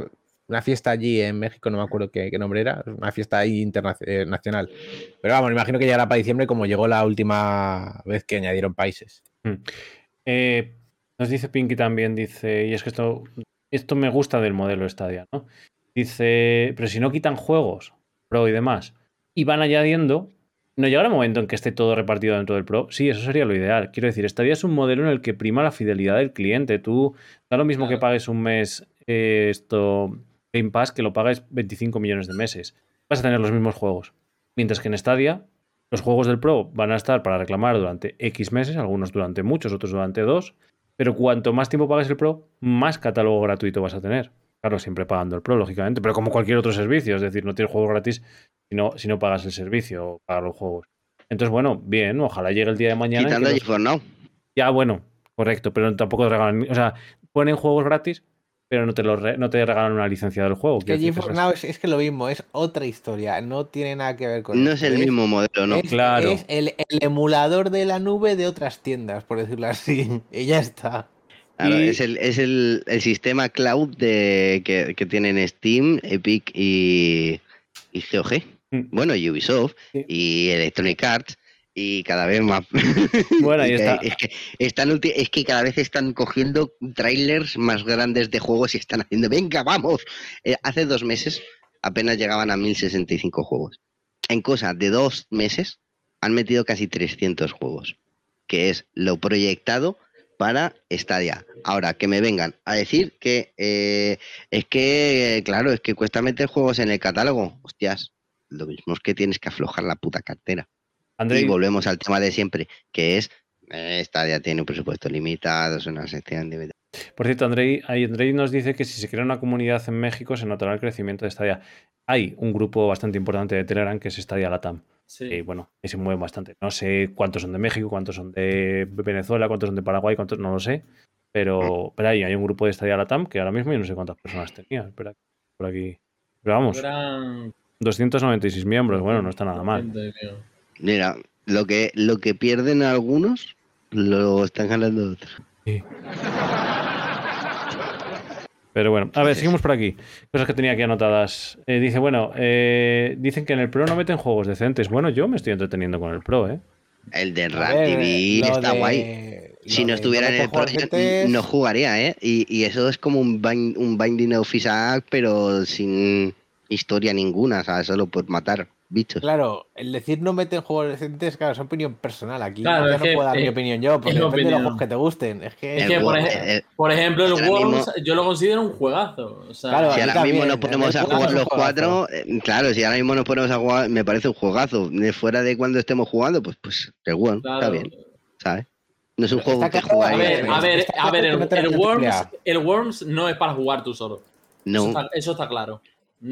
una fiesta allí en México, no me acuerdo qué, nombre era, una fiesta ahí internacional. Eh, Pero vamos, imagino que llegará para diciembre, como llegó la última vez que añadieron países. Hmm. Eh, nos dice Pinky también, dice, y es que esto, esto me gusta del modelo Stadia, ¿no? Dice, pero si no quitan juegos, Pro y demás, y van añadiendo, ¿no llegará un momento en que esté todo repartido dentro del Pro? Sí, eso sería lo ideal. Quiero decir, Stadia es un modelo en el que prima la fidelidad del cliente. Tú, da lo mismo que pagues un mes eh, esto Game Pass que lo pagues 25 millones de meses. Vas a tener los mismos juegos. Mientras que en Stadia, los juegos del Pro van a estar para reclamar durante X meses, algunos durante muchos, otros durante dos, pero cuanto más tiempo pagues el Pro, más catálogo gratuito vas a tener. Claro, siempre pagando el Pro, lógicamente, pero como cualquier otro servicio, es decir, no tienes juegos gratis si no, si no pagas el servicio o pagas los juegos. Entonces, bueno, bien, ojalá llegue el día de mañana. Quitando Ya, bueno, correcto, pero tampoco regalan. O sea, ponen juegos gratis, pero no te, lo no te regalan una licencia del juego. Que GeForce Now es, que lo mismo, es otra historia, no tiene nada que ver con No es el mismo modelo, ¿no? claro. Es el, emulador de la nube de otras tiendas, por decirlo así, [LAUGHS] y ya está. Claro, es, el, es el, sistema cloud de, que, que, tienen Steam, Epic y, y GOG. Mm. Bueno, Ubisoft y Electronic Arts y cada vez más. [LAUGHS] Bueno, ahí está. Es que, están, es que cada vez están cogiendo trailers más grandes de juegos y están haciendo, venga, vamos. Eh, hace dos meses apenas llegaban a 1065 juegos. En cosa de dos meses han metido casi 300 juegos, que es lo proyectado para Stadia. Ahora, que me vengan a decir que eh, es que, claro, es que cuesta meter juegos en el catálogo. Hostias, lo mismo es que tienes que aflojar la puta cartera. Y volvemos al tema de siempre, que es, eh, esta ya tiene un presupuesto limitado, es una sección de... Por cierto, Andrei, Andrei nos dice que si se crea una comunidad en México se notará el crecimiento de Stadia. Hay un grupo bastante importante de Telegram que es Stadia Latam. Sí. Y bueno, se mueve bastante. No sé cuántos son de México, cuántos son de Venezuela, cuántos son de Paraguay, cuántos no lo sé. Pero, mm. pero ahí hay un grupo de Stadia Latam que ahora mismo yo no sé cuántas personas tenía. Espera, por aquí. Pero vamos. 296 miembros, bueno, no está nada mal. Mira, lo que, lo que pierden algunos, lo están ganando otros. Pero bueno, a ver, seguimos por aquí. Cosas que tenía aquí anotadas. Eh, dice, bueno, eh, dicen que en el Pro no meten juegos decentes. Bueno, yo me estoy entreteniendo con el Pro, ¿eh? El de Rat TV está guay. Si no estuviera en el Pro, no jugaría, ¿eh? Y, eso es como un, un Binding of Isaac, pero sin historia ninguna, o sea, solo por matar bichos. Claro, el decir no meten juegos decentes, claro, es opinión personal. Aquí ya no puedo dar mi opinión yo, porque depende de los juegos que te gusten. Es que, por, ejemplo, el Worms yo lo considero un juegazo. O sea, claro, si ahora mismo nos ponemos a jugar los cuatro, eh, claro, si ahora mismo nos ponemos a jugar, me parece un juegazo. Fuera de cuando estemos jugando, pues, pues el bueno, está bien. ¿Sabes? No es un juego que jugaría. A ver, a ver, el, Worms, el Worms no es para jugar tú solo. No. eso está claro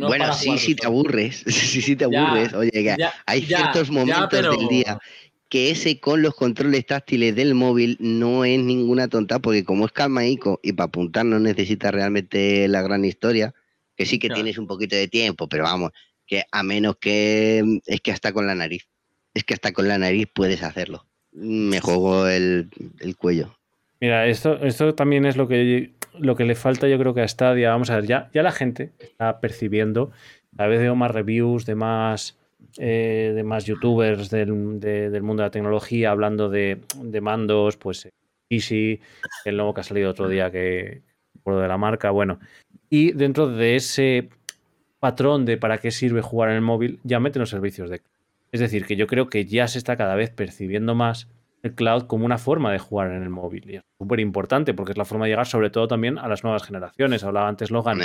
bueno, [LAUGHS] sí, sí te aburres. sí, sí te aburres. Oye, hay ciertos momentos del día que ese con los controles táctiles del móvil no es ninguna tonta, porque como es calmaico y para apuntar no necesitas realmente la gran historia, que sí que tienes un poquito de tiempo, pero vamos, que a menos que es que hasta con la nariz, es que hasta con la nariz puedes hacerlo. Me juego el, el cuello. Mira, esto, esto también es lo que lo que le falta yo creo que a Stadia, vamos a ver, ya, la gente está percibiendo Cada vez veo más reviews de más, eh, de más youtubers del, mundo de la tecnología hablando de, mandos, pues Easy, el nuevo que ha salido otro día que por de la marca, bueno. Y dentro de ese patrón de para qué sirve jugar en el móvil, ya meten los servicios de Es decir, que yo creo que ya se está cada vez percibiendo más el cloud como una forma de jugar en el móvil. Y es súper importante porque es la forma de llegar sobre todo también a las nuevas generaciones. Hablaba antes Logan.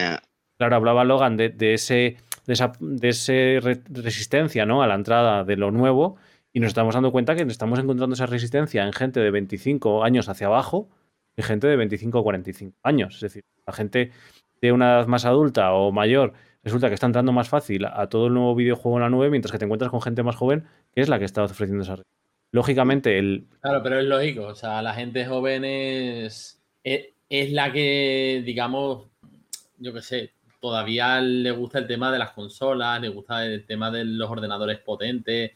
Claro, hablaba Logan de, ese de esa, de resistencia ¿no? a la entrada de lo nuevo y nos estamos dando cuenta que estamos encontrando esa resistencia en gente de 25 años hacia abajo y gente de 25 o 45 años. Es decir, la gente de una edad más adulta o mayor resulta que está entrando más fácil a todo el nuevo videojuego en la nube, mientras que te encuentras con gente más joven que es la que está ofreciendo esa red. Lógicamente, el. Claro, pero es lógico. O sea, la gente joven es, es, la que, digamos, yo qué sé, todavía le gusta el tema de las consolas, le gusta el tema de los ordenadores potentes,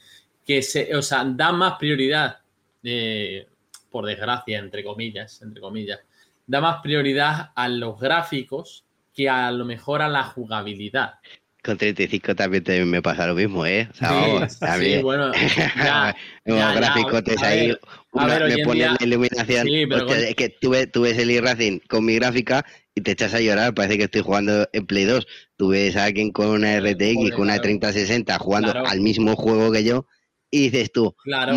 que se, o sea, da más prioridad, eh, por desgracia, entre comillas, entre comillas, da más prioridad a los gráficos que a lo mejor a la jugabilidad. Con 35 también, me pasa lo mismo, ¿eh? O sea, vamos, sí, bueno, ya, [LAUGHS] ya, gráficos ahí, me ponen la iluminación. es que tú ves, tú ves el e-Racing con mi gráfica y te echas a llorar, parece que estoy jugando en Play 2. Tú ves a alguien con una RTX, con una 3060 jugando al mismo juego que yo y dices tú, claro.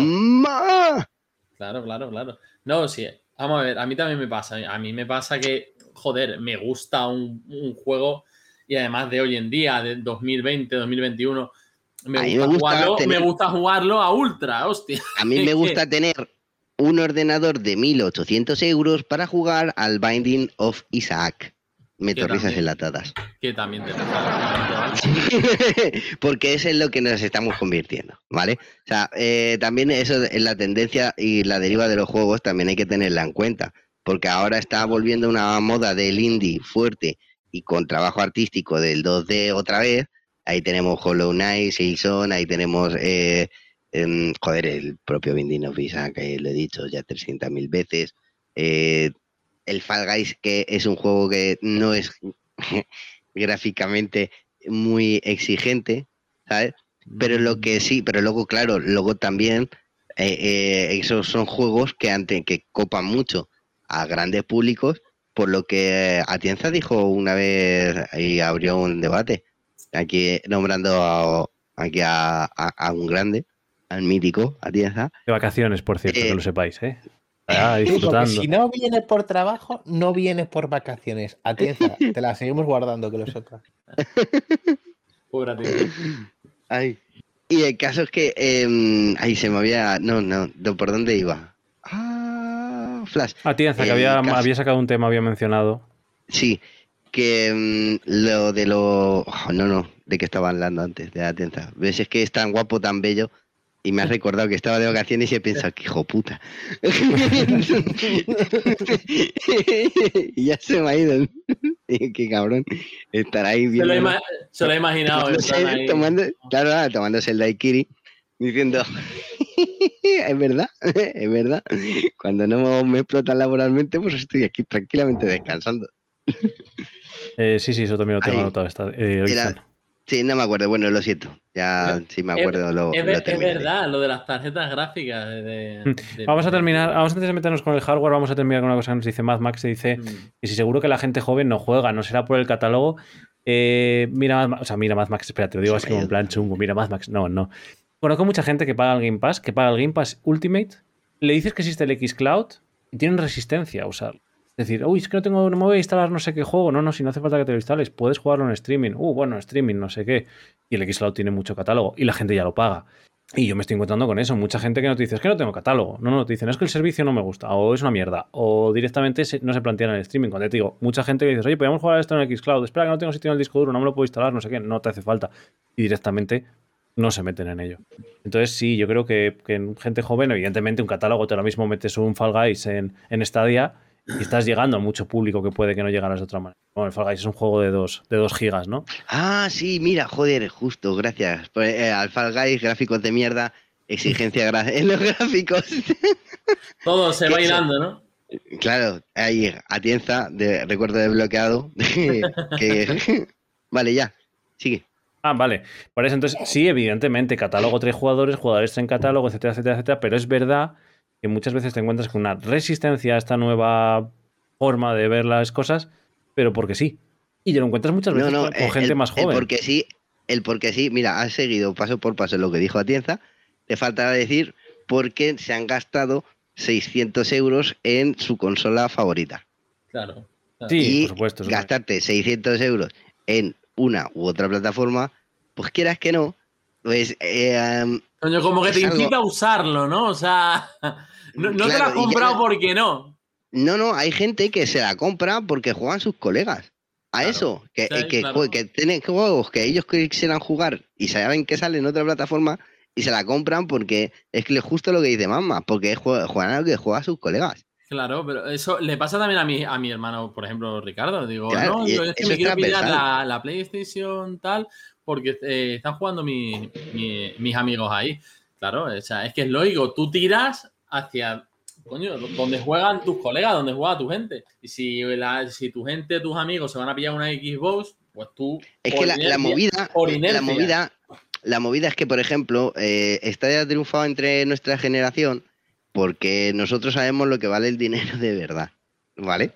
Claro, claro, claro. No, sí, vamos a ver, a mí también me pasa. A mí me pasa que joder, me gusta un, juego y además de hoy en día, de 2020, 2021, me, gusta, jugarlo, a ultra, hostia. A mí me [LAUGHS] gusta tener un ordenador de 1800 euros para jugar al Binding of Isaac. Metorrisas enlatadas. Que también te [LAUGHS] Porque eso es lo que nos estamos convirtiendo, ¿vale? O sea, eh, también eso es la tendencia y la deriva de los juegos también hay que tenerla en cuenta porque ahora está volviendo una moda del indie fuerte y con trabajo artístico del 2D otra vez. Ahí tenemos Hollow Knight, Silson, ahí tenemos, eh, em, joder, el propio Binding of Isaac, que lo he dicho ya 300.000 veces. Eh, el Fall Guys, que es un juego que no es [LAUGHS] gráficamente muy exigente, ¿sabes? Pero lo que sí, pero luego, claro, luego también eh, esos son juegos que, antes, que copan mucho a grandes públicos, por lo que Atienza dijo una vez y abrió un debate, aquí nombrando a, aquí a, un grande, al mítico Atienza. De vacaciones, por cierto, que lo eh, sepáis, ¿eh? [LAUGHS] si no vienes por trabajo, no vienes por vacaciones. Atienza, [LAUGHS] te la seguimos guardando, que lo sepas. [LAUGHS] Pobre Ay. Y el caso es que eh, ahí se me había. No, no, ¿por dónde iba? Flash. Atienza, que había, había, sacado un tema, había mencionado. Sí, que mm, lo de lo. Oh, no, no, de que estaba hablando antes, de Atienza. Ves, es que es tan guapo, tan bello. Y me has recordado que estaba de vacaciones y he pensado, que hijo puta. [LAUGHS] y ya se me ha ido. [LAUGHS] Qué cabrón. Estar ahí viendo. Se lo, he imaginado. Tomando, claro, tomándose el daiquiri diciendo, [LAUGHS] es verdad, [LAUGHS] es verdad. Cuando no me explotan laboralmente, pues estoy aquí tranquilamente descansando. [LAUGHS] Eh, sí, sí, eso también lo tengo anotado. Eh, sí, no me acuerdo, bueno, lo siento. Ya sí me acuerdo. lo, es, verdad, lo de las tarjetas gráficas. Mm. vamos a terminar, vamos antes de meternos con el hardware, vamos a terminar con una cosa que nos dice Mad Max, se dice mm. que si seguro que la gente joven no juega, no será por el catálogo. Eh, mira, o sea, mira Mad Max, espérate, te lo digo así como en plan chungo, mira Mad Max, no, no. Conozco mucha gente que paga el Game Pass, que paga el Game Pass Ultimate, le dices que existe el X Cloud y tienen resistencia a usarlo. Es decir, uy, es que no tengo, no me voy a instalar no sé qué juego. No, no, si no hace falta que te lo instales, puedes jugarlo en streaming. Uh, bueno, streaming, no sé qué. Y el Xcloud tiene mucho catálogo y la gente ya lo paga. Y yo me estoy encontrando con eso. Mucha gente que no te dice, es que no tengo catálogo. No, no, te dicen, es que el servicio no me gusta, o es una mierda, o directamente no se plantea en el streaming. Cuando te digo, mucha gente que dices, oye, podemos jugar esto en el Xcloud, espera que no tengo sitio en el disco duro, no me lo puedo instalar, no sé qué, no te hace falta. Y directamente no se meten en ello. Entonces, sí, yo creo que, en gente joven, evidentemente, un catálogo, te lo mismo metes un Fall Guys en, en Stadia y estás llegando a mucho público que puede que no llegaras de otra manera. Bueno, el Fall Guys es un juego de dos, de dos gigas, ¿no? Ah, sí, mira, joder, justo, gracias. Pues, eh, al Fall Guys, gráficos de mierda, exigencia [LAUGHS] en los gráficos. [LAUGHS] Todo se va hilando, ¿no? Claro, ahí, atienza, de recuerdo desbloqueado. [LAUGHS] que... vale, ya, sigue. Ah, vale. Por eso, entonces, sí, evidentemente, catálogo tres jugadores, jugadores en catálogo, etcétera, etcétera, etcétera, pero es verdad que muchas veces te encuentras con una resistencia a esta nueva forma de ver las cosas, pero porque sí. Y te lo encuentras muchas veces con, eh, gente más joven. El porque sí, el porque sí, mira, has seguido paso por paso lo que dijo Atienza, te falta decir por qué se han gastado 600 euros en su consola favorita. Claro. Sí, y por supuesto. gastarte 600 euros en una u otra plataforma, pues quieras que no, pues... Eh, Coño, como que te algo- incita a usarlo, ¿no? O sea, [LAUGHS] no, no te Claro, has comprado ya- porque no. No, no, hay gente que se la compra porque juegan sus colegas. A Claro. eso, que, Sí, que, claro. que tienen juegos que ellos quisieran jugar y saben que salen en otra plataforma y se la compran porque es que es justo lo que dice mamá, porque jue- juegan a lo que juegan sus colegas. Claro, pero eso le pasa también a mi, a mi hermano, por ejemplo, Ricardo. Digo, Claro, no, yo es que me quiero pillar la, la PlayStation tal, porque eh, están jugando mi- mi- mis amigos ahí. Claro, o sea, es que es lógico, tú tiras hacia, coño, donde juegan tus colegas, donde juega tu gente. Y si, la- si tu gente, tus amigos se van a pillar una Xbox, pues tú... Es que la, la movida, la movida, la movida es que, por ejemplo, eh, Stadia ha triunfado entre nuestra generación porque nosotros sabemos lo que vale el dinero de verdad, ¿vale?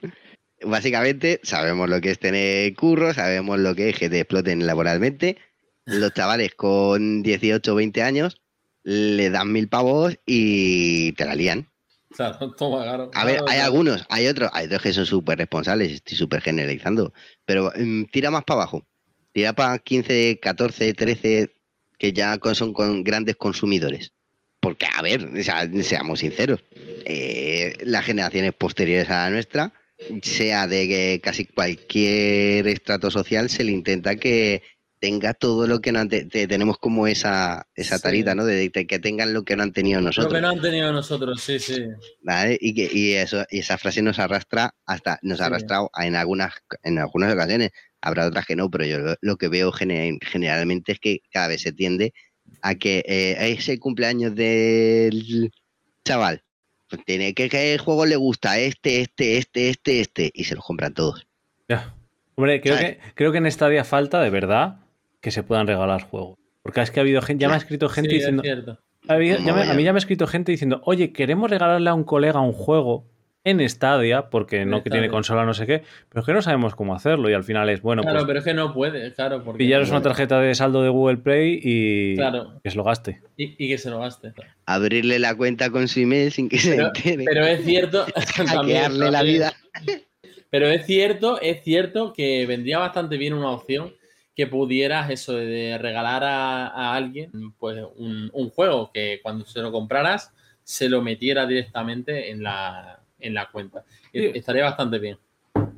Básicamente sabemos lo que es tener curro, sabemos lo que es que te exploten laboralmente. Los chavales con 18 o 20 años le dan mil pavos y te la lían. Claro, [LAUGHS] toma, claro. A ver, hay claro. algunos, hay otros, hay otros que son súper responsables, estoy súper generalizando, pero mm, tira más para abajo, tira para 15, 14, 13, que ya son con grandes consumidores. Porque, a ver, o sea, seamos sinceros, eh, las generaciones posteriores a la nuestra, sea de que casi cualquier estrato social, se le intenta que tenga todo lo que no han te- te- tenemos como esa, esa Sí. tarita, ¿no? De, de que tengan lo que no han tenido Lo nosotros. que no han tenido nosotros, sí, sí. ¿vale? Y, que, y, eso, y esa frase nos arrastra hasta, nos ha arrastrado en algunas, en algunas ocasiones. Habrá otras que no, pero yo lo, lo que veo gene- generalmente es que cada vez se tiende a que eh, ese cumpleaños del chaval, pues tiene que que el juego le gusta este, este, este, este, este, y se los compran todos. Ya. Hombre, creo ¿Sabes? que, creo que en esta día falta de verdad que se puedan regalar juegos. Porque es que ha habido gente, ya me ha escrito gente Sí, diciendo. es cierto. ha habido- ya me- a mí ya me ha escrito gente diciendo, oye, queremos regalarle a un colega un juego en Stadia, porque no que tiene consola, no sé qué, pero es que no sabemos cómo hacerlo. Y al final es, bueno, Claro, pues pero es que no puede, claro. Porque pillaros no una tarjeta de saldo de Google Play y Claro. que se lo gaste. Y, y que se lo gaste. Abrirle la cuenta con su email sin que se entere. pero es cierto. [LAUGHS] [LAUGHS] hackearle la vida. Pero es cierto, es cierto que vendría bastante bien una opción que pudieras eso de regalar a, a alguien pues un, un juego que cuando se lo compraras se lo metiera directamente en la, en la cuenta. Sí. Estaría bastante bien.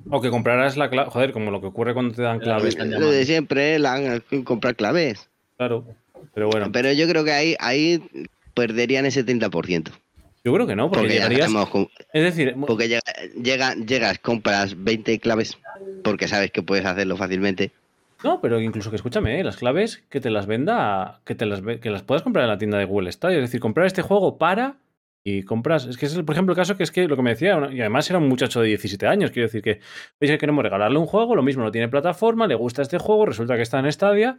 O que compraras la clave, joder, como lo que ocurre cuando te dan claves. Lo de siempre, la, comprar claves. Claro. Pero bueno, Pero yo creo que ahí, ahí perderían ese 30%. yo creo que no, porque, Porque, ya llegarías. cómo- Es decir, porque llega, llega- llegas, compras 20 claves porque sabes que puedes hacerlo fácilmente. No, pero incluso que escúchame, ¿eh? las claves que te las venda, que te las que las puedas comprar en la tienda de Google Stadia. Es decir, comprar este juego para y compras. Es que es, el- por ejemplo, el caso que es que lo que me decía, y además era un muchacho de 17 años, quiero decir que veis que queremos regalarle un juego, lo mismo no tiene plataforma, le gusta este juego, resulta que está en Stadia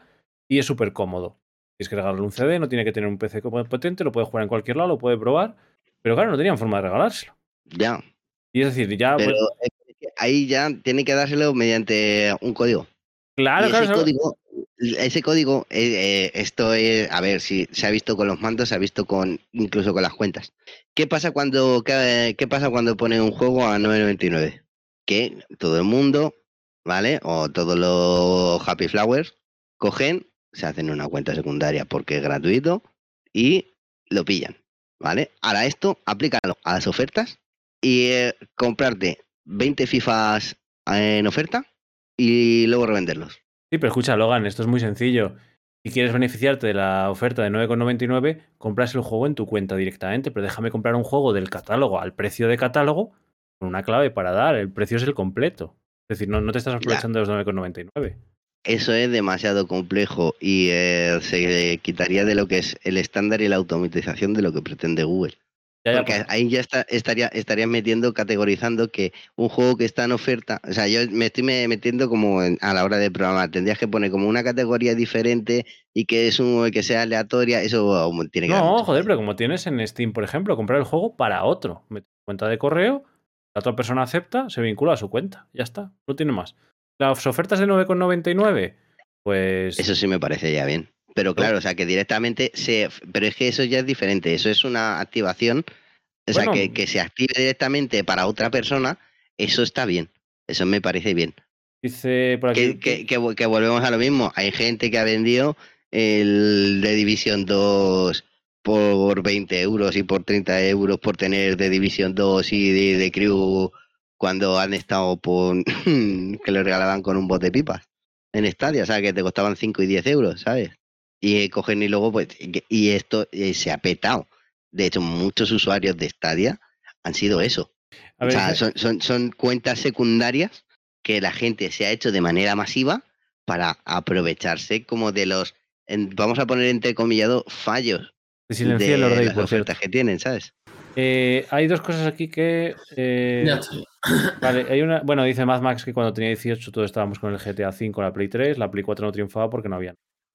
y es súper cómodo. Tienes que regalarle un CD, no tiene que tener un PC potente, lo puede jugar en cualquier lado, lo puede probar, pero claro, no tenían forma de regalárselo. Ya. Y es decir, ya. Pero pues, ahí ya tiene que dárselo mediante un código. claro, y claro. ese eso- código, ese código, eh, eh, esto es, a ver, si se ha visto con los mandos, se ha visto con incluso con las cuentas. ¿Qué pasa cuando, qué, pasa cuando pone un juego a 9.99? Que todo el mundo, ¿vale? O todos los Happy Flowers cogen, se hacen una cuenta secundaria porque es gratuito y lo pillan, ¿vale? Ahora esto, aplícalo a las ofertas y eh, comprarte 20 FIFAs en oferta y luego revenderlos. Sí, pero escucha, Logan, esto es muy sencillo. Si quieres beneficiarte de la oferta de 9,99, compras el juego en tu cuenta directamente, pero déjame comprar un juego del catálogo al precio de catálogo con una clave para dar. El precio es el completo. Es decir, no, no te estás aprovechando de los 9,99. Eso es demasiado complejo y eh, se quitaría de lo que es el estándar y la automatización de lo que pretende Google. Porque ahí ya está, estaría, estarías metiendo, categorizando que un juego que está en oferta, o sea, yo me estoy metiendo como a la hora de programar, tendrías que poner como una categoría diferente y que es un que sea aleatoria, eso tiene que No, joder, pero como tienes en Steam, por ejemplo, comprar el juego para otro, cuenta de correo, la otra persona acepta, se vincula a su cuenta, ya está, no tiene más. Las ofertas de 9,99, pues... Eso sí me parece ya bien. Pero claro, o sea, que directamente se... Pero es que eso ya es diferente, eso es una activación, o sea, que, se active directamente para otra persona, eso está bien, eso me parece bien. Dice por aquí... Que, que, volvemos a lo mismo, hay gente que ha vendido el de División 2 por 20 euros y por 30 euros por tener de División 2 y de, de Crew cuando han estado por [CLEARS THROAT] que le regalaban con un bote de pipas en Stadia, o sea, que te costaban 5 y 10 euros, ¿sabes? Y cogen y luego, pues, y esto eh, se ha petado. De hecho, muchos usuarios de Stadia han sido eso. o sea, son, son, cuentas secundarias que la gente se ha hecho de manera masiva para aprovecharse como de los, vamos a poner entre comillado, fallos de, de las ofertas que tienen, ¿sabes? Eh, hay dos cosas aquí que. Eh, [COUGHS] vale, hay una. Bueno, dice Mad Max que cuando tenía 18 todos estábamos con el GTA V, la Play 3, la Play 4 no triunfaba porque no había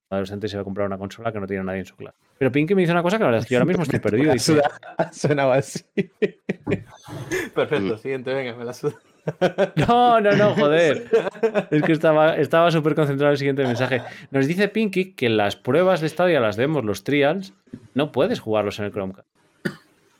adolescente se va a comprar una consola que no tiene nadie en su clase. Pero Pinky me dice una cosa que la verdad es que yo ahora mismo [LAUGHS] estoy perdido. Dice... Sonaba [LAUGHS] así. [LAUGHS] Perfecto, siguiente, venga, me la suda. No, no, no, joder. Es que estaba, estaba súper concentrado en el siguiente mensaje. Nos dice Pinky que las pruebas de Stadia, las demos, los trials, no puedes jugarlos en el Chromecast.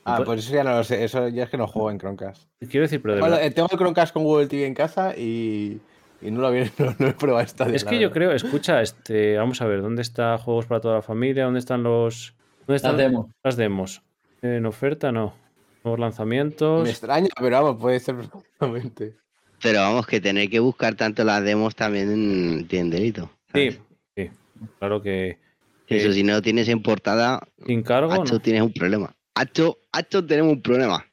Ah, pues eso ya no lo sé. Eso ya es que no juego en Chromecast. Quiero decir, pero de bueno, Tengo el Chromecast con Google TV en casa y, y no lo [LAUGHS] había, no, he probado esta. Es que yo creo, escucha, este, vamos a ver, ¿dónde está juegos para toda la familia? ¿Dónde están los. ¿Dónde están las demos? Las demos. En oferta no. Nuevos lanzamientos. Me extraña, pero vamos, puede ser perfectamente. Pero vamos, que tener que buscar tanto las demos también tiene delito. Sí, sí. Claro que. Eso, si no lo tienes en portada, sin cargo, no. tienes un problema. Hacho, tenemos un problema.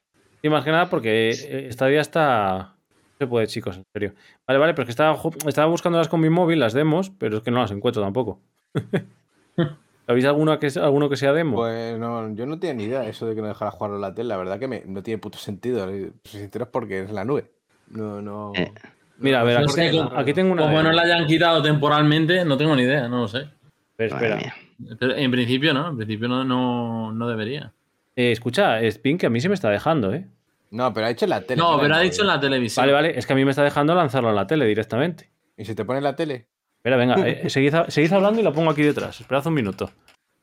Y más que nada porque esta día está. No se puede, chicos, en serio. Vale, vale, pero es que estaba, estaba buscándolas con mi móvil, las demos, pero es que no las encuentro tampoco. [LAUGHS] ¿Habéis alguno que, alguno que sea demo? Pues no, yo no tenía ni idea eso de que no dejara jugarlo en la tele. La verdad que me, no tiene puto sentido. Si es porque es la nube. No, no. Eh. Mira, a ver, aquí, tengo una. Como no la hayan quitado temporalmente, no tengo ni idea, no lo sé. Pero espera. en principio no, en principio no, no, no debería. Eh, escucha, Spin, que a mí se me está dejando, ¿eh? No, pero ha dicho en la tele. No, pero ha dicho en la televisión. Vale, vale, es que a mí me está dejando lanzarlo en la tele directamente. ¿Y si te pone en la tele? Espera, venga, eh, [LAUGHS] seguid, hablando y lo pongo aquí detrás. Esperad un minuto.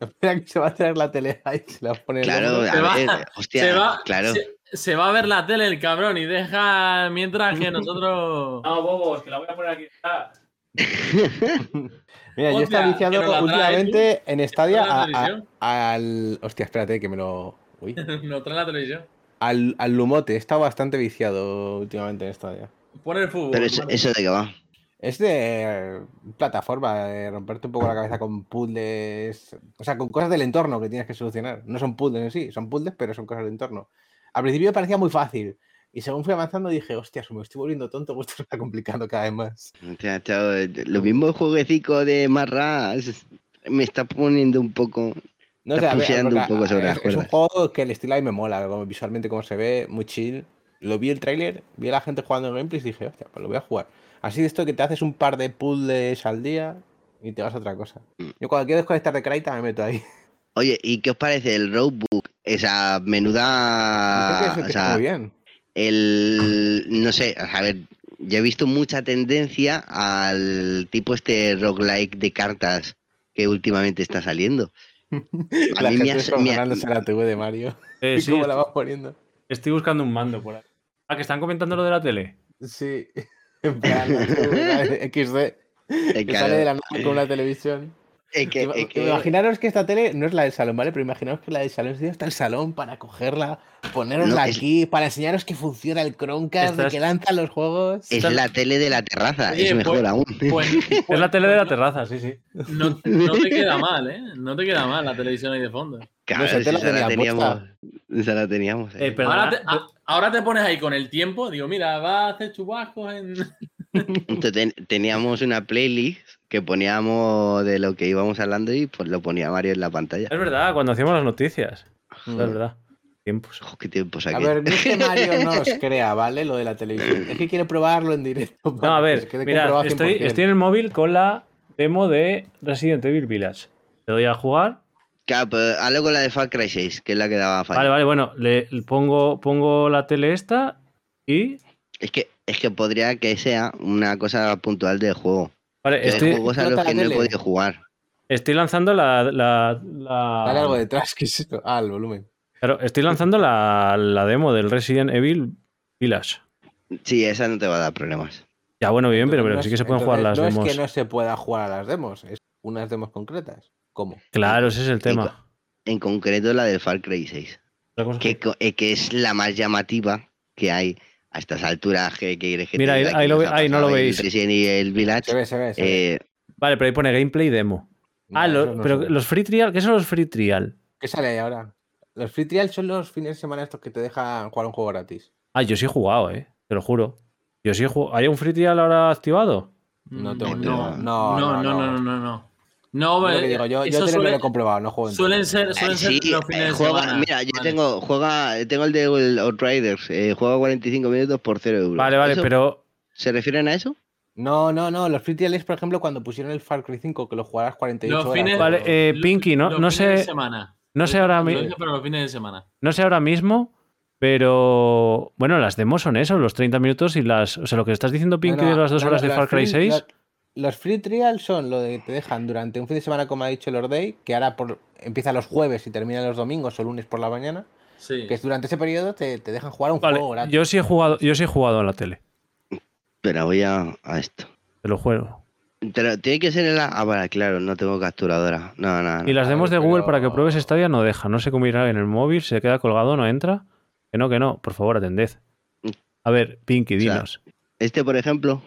Espera que se va a traer la tele ahí, se la pone Claro, a ver, hostia, se va, claro. Se, va a ver la tele el cabrón y deja mientras que nosotros. [LAUGHS] No, bobos, que la voy a poner aquí. [LAUGHS] Mira, yo estaba viciado últimamente en Stadia al. Hostia, espérate que me lo. no trae la televisión. Al, al Lumote, he estado bastante viciado últimamente en esta ya. Por el fútbol. Pero eso, de qué va. Es de plataforma, de romperte un poco la cabeza con puzzles, o sea, con cosas del entorno que tienes que solucionar. No son puzzles en sí, son puzzles, pero son cosas del entorno. Al principio me parecía muy fácil, y según fui avanzando dije, hostia, me estoy volviendo tonto, [LAUGHS] esto se está complicando cada vez más. lo mismo jueguecito de Marras me está poniendo un poco... No un poco sobre es, es un juego que el estilo ahí me mola, visualmente como se ve, muy chill. Lo vi el tráiler, vi a la gente jugando en gameplay y dije, hostia, pues lo voy a jugar. Así de esto que te haces un par de puzzles al día y te vas a otra cosa. Mm. Yo cuando quiero desconectar de Kraita me meto ahí. Oye, ¿y qué os parece el roadbook? Esa menuda. o sea, muy bien. El. No sé, a ver, yo he visto mucha tendencia al tipo este roguelike de cartas que últimamente está saliendo. [LAUGHS] A la mí me ha, la TV de Mario. Eh, [LAUGHS] sí, cómo la vas poniendo? Estoy buscando un mando por ahí. Ah, que están comentando lo de la tele. Sí. [LAUGHS] En plan, XD. Que sale de la nada con una televisión. Imaginaros que esta tele no es la del salón, ¿vale? Pero imaginaros que la del salón está el salón para cogerla, ponerosla aquí, para enseñaros que funciona el Chromecast, de que lanza los juegos. Es la tele de la terraza, es mejor pues, aún. Pues, [LAUGHS] es la tele de la terraza, sí, sí. No, te queda [LAUGHS] mal, ¿eh? No te queda mal la televisión ahí de fondo. Claro, esa, la teníamos, esa la teníamos. Eh, ahora, te, ahora, te, pones ahí con el tiempo, digo, mira, va a hacer chubascos en. [LAUGHS] teníamos una playlist que poníamos de lo que íbamos hablando y pues lo ponía Mario en la pantalla. Es verdad, cuando hacíamos las noticias. Es verdad. Tiempos. Ojo, qué tiempos A aquí. ver, no es que Mario [LAUGHS] no os crea, ¿vale? Lo de la televisión. Es que quiere probarlo en directo. No, a ver, mira, estoy, 100%. estoy en el móvil con la demo de Resident Evil Village. Le doy a jugar. Claro, pero hazlo con la de Far Cry 6, que es la que daba fallo. Vale, vale, bueno, le, le pongo, pongo la tele esta y. Es que, es que podría que sea una cosa puntual del juego. Vale, estoy, Hay juegos a los que no he podido jugar. estoy lanzando la. la, la- Dale algo detrás, que es esto? Ah, el volumen. claro, estoy lanzando la, la demo del Resident Evil Village. Sí, esa no te va a dar problemas. Ya, bueno, bien, pero, pero No sí que se pueden jugar las demos. No es que no se pueda jugar a las demos, es unas demos concretas. ¿Cómo? Claro, ese es el tema. En concreto la del Far Cry 6. Otra cosa Que, eh, que es la más llamativa que hay a estas alturas. Que, que quieres que te Mira, ahí- ahí lo ve- ahí no lo el veis. Resident Evil Village. Se ve, se ve. Se ve. Eh, Vale, pero ahí pone gameplay demo. Ah, lo- no pero los free trial, ¿qué son los free trial? ¿Qué sale ahí ahora? Los free trial son los fines de semana estos que te dejan jugar un juego gratis. Ah, yo sí he jugado, eh. Te lo juro. Yo sí he jugado. ¿Hay un free trial ahora activado? No tengo Mm, No, no, no, no, no. no, no, no. No, Es lo eh, que digo, yo, yo eso te lo suele- he comprobado, no juego en suelen ser, suelen eh, ser sí, los fines eh, de juega- semana. Mira, yo Vale. tengo, juega, tengo el de el Outriders. Eh, juega 45 minutos por 0 euros. Vale, vale, ¿Eso- pero. ¿Se refieren a eso? No, no, no. Los free es, por ejemplo, cuando pusieron el Far Cry 5, que lo jugarás 48 Los horas. fines- Vale, pero- eh, Los- Pinky, no, los no fines de sé. semana. No sé ahora Lo mi- dice, pero los fines de semana. No sé ahora mismo, pero. Bueno, las demos son eso, los 30 minutos y las. O sea, lo que estás diciendo, Pinky, No, no, de las dos no, horas no, de Far Cry free- 6. Los, los free trial son lo de que te dejan durante un fin de semana, como ha dicho Lord Day, que ahora por, empieza los jueves y termina los domingos o lunes por la mañana. Sí. Que es durante ese periodo te, te dejan jugar un Vale, juego gratis. yo sí he jugado, yo sí he jugado en la tele. Pero voy a, a esto. Te lo juego. Pero tiene que ser en la. Ah, vale, claro, no tengo capturadora. No, no, no. Y las a demos de Google pero- para que pruebes Stadia no deja. No sé cómo irá en el móvil, se queda colgado, no entra. Que no, que no. Por favor, atended. A ver, Pinky, O sea, dinos. Este, por ejemplo,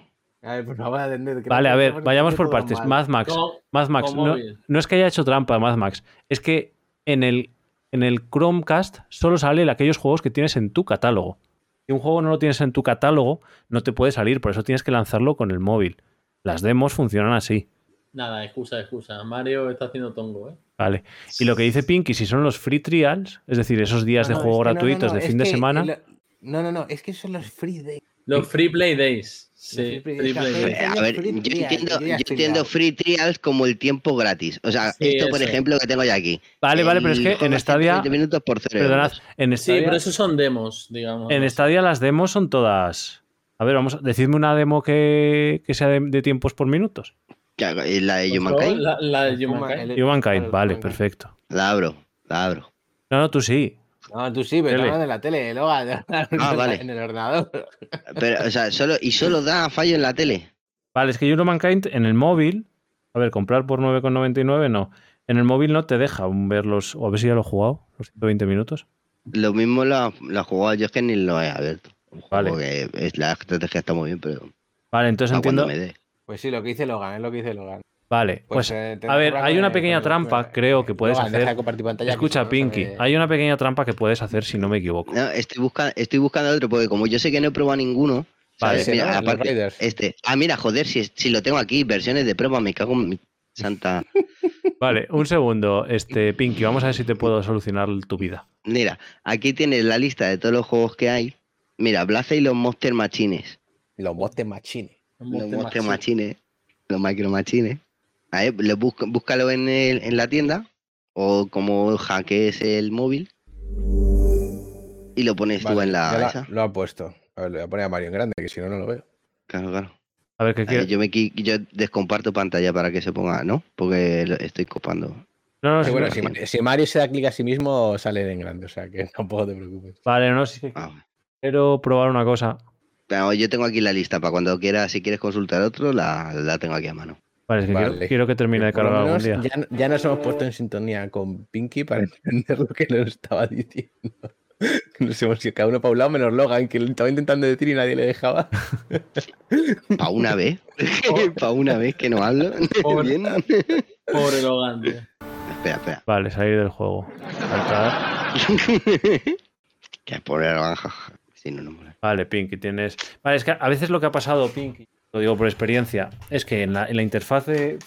A ver, por favor, atended, que Vale, no a ver, vayamos por partes. mal. Mad Max. Mad Max. No, no es que haya hecho trampa Mad Max. Es que en el, en el Chromecast solo sale aquellos juegos que tienes en tu catálogo. Si un juego no lo tienes en tu catálogo, no te puede salir. Por eso tienes que lanzarlo con el móvil. Las demos funcionan así. Nada, excusa, excusa. Mario está haciendo tongo, ¿eh? Vale. Y lo que dice Pinky, si son los free trials, es decir, esos días No, de no, juego no, no, gratuitos no, de es fin de semana. el- No, no, no, es que son los free days. Los Free Play Days. Sí, free play Free days. Play Café. Days. a ver, free yo entiendo, yo ya free trials como el tiempo gratis. O sea, Sí, esto, por eso. ejemplo, que tengo yo aquí. Vale, vale, pero es que en Stadia. 120 minutos por 0 Perdonad, en Sí, Stadia, pero esos son demos, digamos. en. Stadia las demos son todas. A ver, vamos, decidme una demo que, que sea de, de tiempos por minutos. ¿Qué hago? ¿Y La de Pues Humankind, La, la de Human- Humankind. Humankind, vale, perfecto. la abro, la abro. No, no, tú sí. No, tú sí, pero no de la tele, luego Ah, vale. en el ordenador. Pero, o sea, solo, y solo da fallo en la tele. Vale, es que Humankind en el móvil. A ver, comprar por 9,99 no. En el móvil no te deja aún ver los. O a ver si ya lo he jugado, los 120 minutos. Lo mismo la, la jugaba yo, es que ni lo he abierto. Vale. juego que es, la estrategia está muy bien, pero Vale, entonces entiendo. me dé. Pues sí, lo que dice Logan, es lo que dice Logan. Vale, pues. eh, te a ver, hay una pequeña trampa, creo, que puedes deja hacer. de compartir pantalla, que Escucha, Pinky, sabe- hay una pequeña trampa que puedes hacer si no me equivoco. No, estoy, busca, estoy buscando otro, porque como yo sé que no he probado ninguno. Vale, ¿sabes? ese, Mira, ¿no? Los aparte, este. Ah, mira, joder, si, si lo tengo aquí, versiones de prueba, me cago en mi santa. [LAUGHS] Vale, un segundo, este Pinky, vamos a ver si te puedo solucionar tu vida. Mira, aquí tienes la lista de todos los juegos que hay. Mira, Blaze y los Monster Machines. Los botes machines. Los Monster Machines. Los Micro Machines. Ahí, busca- búscalo en, el- en la tienda. O como hackees el móvil. Y lo pones tú en la. ya la- esa. lo ha puesto. A ver, le voy a poner a Mario en grande, que si no, no lo veo. Claro, claro. A ver, ¿qué quieres? yo, me, qui- yo descomparto pantalla para que se ponga, ¿no? Porque lo estoy copando. No, no, Sí, sí, bueno, no. si, Ma- si Mario se da clic a sí mismo, sale en grande, o sea que [LAUGHS] tampoco te preocupes. Vale, no, sí Ah, quiero probar una cosa. Pero yo tengo aquí la lista para cuando quieras, si quieres consultar otro, la, la tengo aquí a mano. Vale, es que quiero- Vale. quiero, que termine de cargar algún día. ya, ya nos hemos puesto en sintonía con Pinky para entender lo que nos estaba diciendo. [LAUGHS] Nos hemos ido cada uno para un lado menos Logan, que lo estaba intentando decir y nadie le dejaba. Para una vez. [LAUGHS] para una vez que no hablo. Pobre. Bien. Pobre Logan, tío. Espera, espera. Vale, salir del juego. Saltar. [LAUGHS] que pobre naranja. Si no, no mola. Vale, Pinky, tienes. Vale, es que a veces lo que ha pasado, Pinky, lo digo por experiencia, es que en la, en la interfaz de.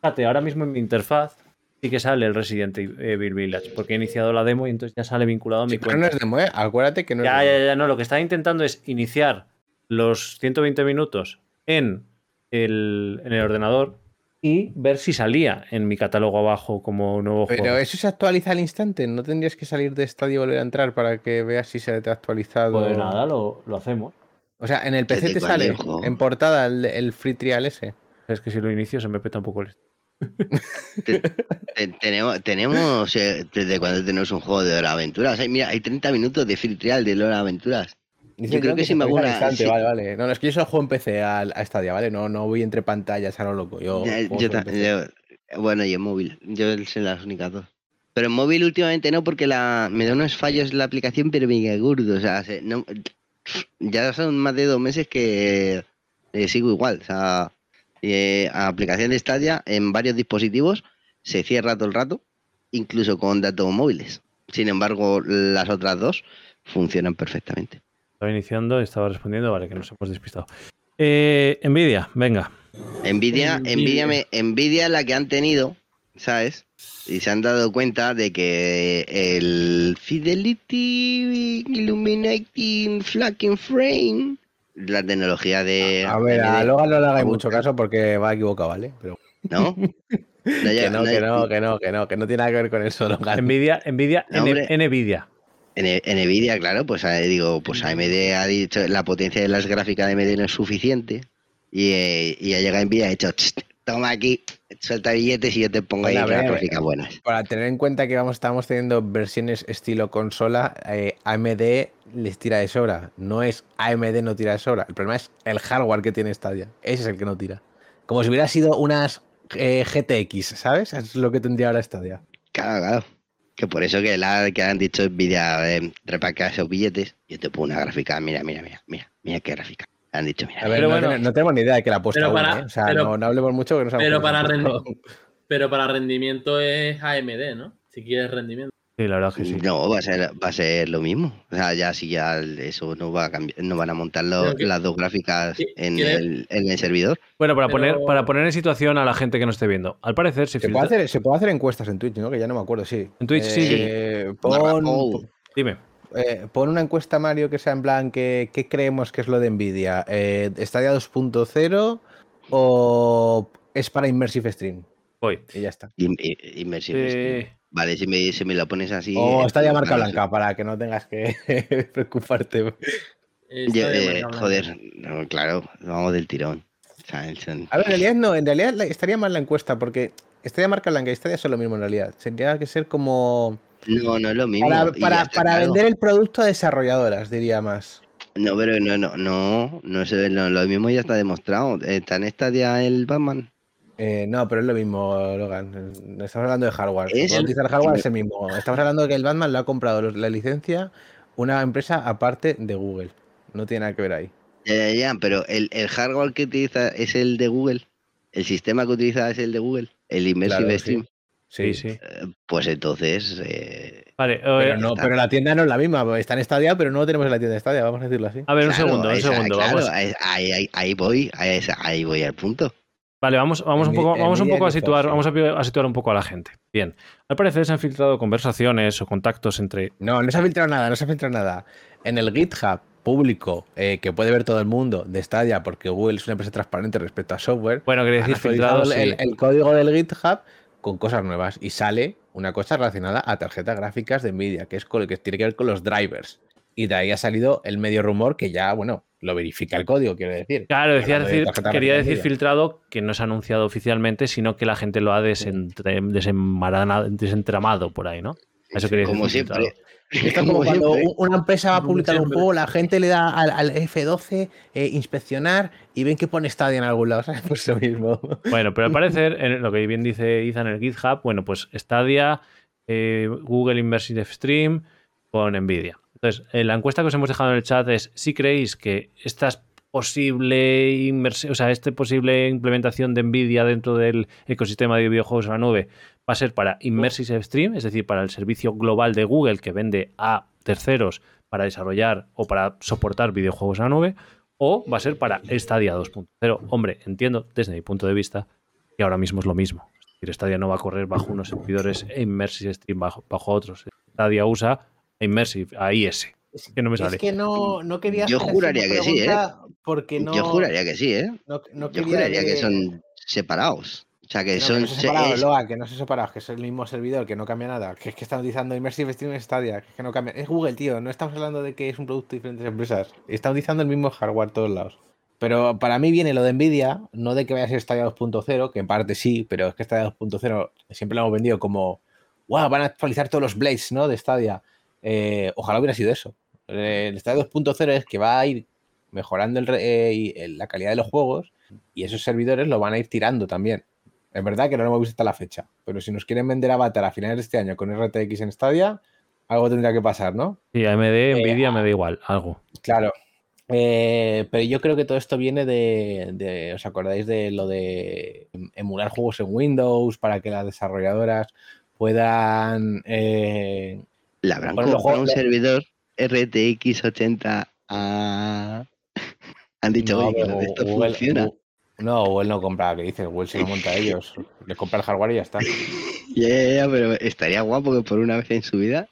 Fíjate, ahora mismo en mi interfaz sí que sale el Resident Evil Village, porque he iniciado la demo y entonces ya sale vinculado a mi Sí, pero cuenta. no es demo, ¿eh? Acuérdate que no Ya, es ya, demo. ya, no. Lo que estaba intentando es iniciar los 120 minutos en el, en el ordenador y ver si salía en mi catálogo abajo como nuevo Pero juego. eso se actualiza al instante. No tendrías que salir de estadio y volver a entrar para que veas si se te ha actualizado. Pues nada, lo, lo hacemos. O sea, en el PC te sale en portada el, el free trial ese. Es que si lo inicio se me peta un poco el... Te- te- tenemos, tenemos eh, desde cuando tenemos un juego de hora aventuras. Hay, mira, hay 30 minutos de free trial de hora aventuras. Dice creo que se sí me actualiza al hago una- instante, sí. Vale, vale. No, no, es que yo solo juego en PC al- a, Stadia, ¿vale? No, no voy entre pantallas a lo loco. Yo, Ya, yo yo- bueno, y en móvil. Yo sé las únicas dos. Pero en móvil últimamente no, porque la, me da unos fallos la aplicación, pero mega gordo. O sea, se- no- ya son más de dos meses que eh, sigo igual. O sea, eh, aplicación de Stadia en varios dispositivos se cierra todo el rato, incluso con datos móviles. Sin embargo, las otras dos funcionan perfectamente. Estaba iniciando, estaba respondiendo, vale, que nos hemos despistado. Eh, Nvidia, venga. Nvidia, Nvidia. Nvidia, me- Nvidia la que han tenido, ¿sabes? Y se han dado cuenta de que el Fidelity Illuminating Flaking Frame, la tecnología de. A ver, a Logan no le hagáis mucho caso porque va equivocado, ¿vale? Pero ¿No? [LAUGHS] No que no, no- que no, que no, que no, que no tiene nada que ver con eso, Logan. Nvidia, Nvidia, Nvidia. En, Nvidia, claro, pues eh, digo, pues AMD ha dicho la potencia de las gráficas de AMD no es suficiente. Y, eh, y ha llegado Nvidia y ha dicho, "Ch, toma aquí, suelta billetes y yo te pongo ahí Bueno, las gráficas buenas. Para tener en cuenta que vamos, estamos teniendo versiones estilo consola, eh, AMD les tira de sobra. No es AMD no tira de sobra. El problema es el hardware que tiene Stadia. Ese es el que no tira. Como si hubiera sido unas eh, GTX, ¿sabes? Es lo que tendría ahora Stadia. Claro, claro. Que por eso que, la, que han dicho Nvidia, eh, repaca esos billetes, yo te pongo una gráfica, mira, mira, mira, mira, mira qué gráfica. Han dicho, mira, A ver, Pero no, bueno. ten- no tenemos ni idea de que la ha puesto Pero aún, para- ¿eh? O sea, pero- no, no hablemos mucho que no sabemos Pero cómo se ha para, rendi- pero para rendimiento es AMD, ¿no? Si quieres rendimiento. Sí, la verdad que sí. No, va a ser, va a ser lo mismo. O sea, ya si ya eso no va a cambiar, no van a montar lo- Pero que- las dos gráficas en el, en el servidor. Bueno, para, Pero- poner, para poner en situación a la gente que no esté viendo. Al parecer, se Se filtra... puede, hacer, se puede hacer encuestas en Twitch, ¿no? Que ya no me acuerdo, sí. En Twitch, sí. Eh, Pon. Dime. Eh, pon una encuesta, Mario, que sea en plan, ¿qué, qué creemos que es lo de Nvidia? Eh, ¿Stadia 2.0 o es para Immersive Stream? Voy. Y ya está. Immersive Stream. Vale, si me, si me lo pones así. O eh, Stadia marca blanca, para que no tengas que [LAUGHS] preocuparte. Yo, eh, joder, no, claro, vamos del tirón. A ver, en realidad no, en realidad la- estaría mal la encuesta, porque Stadia marca blanca y Stadia son lo mismo en realidad. Tendría que ser como... No, no es lo mismo. Para, y para- ya está para claro. vender el producto a desarrolladoras, diría más. No, pero no, no, no, no sé, lo, lo mismo ya está demostrado. Está en Stadia el Batman. Eh, no, pero es lo mismo, Logan. Estamos hablando de hardware. Es el- hardware es el mismo. Estamos hablando de que el Batman lo ha comprado la licencia una empresa aparte de Google. No tiene nada que ver ahí. Ya, ya, ya, pero el, el hardware que utiliza es el de Google. El sistema que utiliza es el de Google. El Immersive Claro. Stream. sí, sí. Eh, Pues entonces. eh, Vale, eh, Pero, no, está. pero la tienda no es la misma. Está en Stadia, pero no lo tenemos en la tienda de Stadia, vamos a decirlo así. a ver, un segundo, un esa- segundo. claro, Vamos, ahí, ahí, ahí voy, ahí, ahí voy al punto. Vale, vamos, vamos un poco, vamos un poco a situar, vamos a, situar un poco a la gente. Bien. Al parecer se han filtrado conversaciones o contactos entre. No, no se ha filtrado nada, no se ha filtrado nada. En el GitHub público eh, que puede ver todo el mundo de Stadia, porque Google es una empresa transparente respecto a software, Bueno, quería decir el, sí. el código del GitHub con cosas nuevas y sale una cosa relacionada a tarjetas gráficas de Nvidia, que es con lo que tiene que ver con los drivers. Y de ahí ha salido el medio rumor que ya, bueno, lo verifica el código, quiero decir. Claro, decía de quería decir filtrado que no se ha anunciado oficialmente, sino que la gente lo ha desentre- desenmarana- desentramado por ahí, ¿no? Eso quería decir Como filtrado. Esto es como cuando siempre. una empresa va a publicar un juego, la gente le da al, al F12 eh, inspeccionar y ven que pone Stadia en algún lado, [LAUGHS] ¿sabes? Pues lo mismo. Bueno, pero al parecer, en lo que bien dice Ethan en el GitHub, bueno, pues Stadia, eh, Google Immersive Stream con Nvidia. Entonces, eh, la encuesta que os hemos dejado en el chat es si creéis que esta posible inmersi- o sea, este posible implementación de Nvidia dentro del ecosistema de videojuegos en la nube va a ser para Immersive Stream, es decir, para el servicio global de Google que vende a terceros para desarrollar o para soportar videojuegos en la nube, o va a ser para Stadia 2.0. Hombre, entiendo desde mi punto de vista que ahora mismo es lo mismo. Es Stadia no va a correr bajo unos servidores e Immersive Stream bajo, otros. Stadia usa Immersive, a IS. Que no me sale. Es que no, no quería. Yo juraría que sí, ¿eh? Porque no, Yo juraría que sí, ¿eh? No, Yo juraría que... son separados. O sea, que son. Que no se separados, Loa, que no se separados, que es el mismo servidor, que no cambia nada. Que es que están utilizando Immersive Stream Stadia, que es que no cambia. Es Google, tío. No estamos hablando de que es un producto de diferentes empresas. Están utilizando el mismo hardware todos lados. Pero para mí viene lo de Nvidia, no de que vaya a ser Stadia 2.0, que en parte sí, pero es que Stadia 2.0 siempre lo hemos vendido como, wow, van a actualizar todos los Blades, ¿no? De Stadia. Eh, ojalá hubiera sido eso. El Stadia 2.0 es que va a ir mejorando eh, la calidad de los juegos y esos servidores lo van a ir tirando también. Es verdad que no lo hemos visto hasta la fecha, pero si nos quieren vender Avatar a finales de este año con RTX en Stadia, algo tendría que pasar, ¿no? Sí, AMD, eh, Nvidia me da igual, algo. Claro, eh, pero yo creo que todo esto viene de, ¿os acordáis de lo de emular juegos en Windows para que las desarrolladoras puedan... Eh, La habrán comprado un servidor RTX 80 a... Han dicho, no, que esto funciona. No, Google no compra, que dices, Google se lo monta a ellos. [LAUGHS] Les compra el hardware y ya está. [LAUGHS] Ya, ya, ya, pero estaría guapo que por una vez en su vida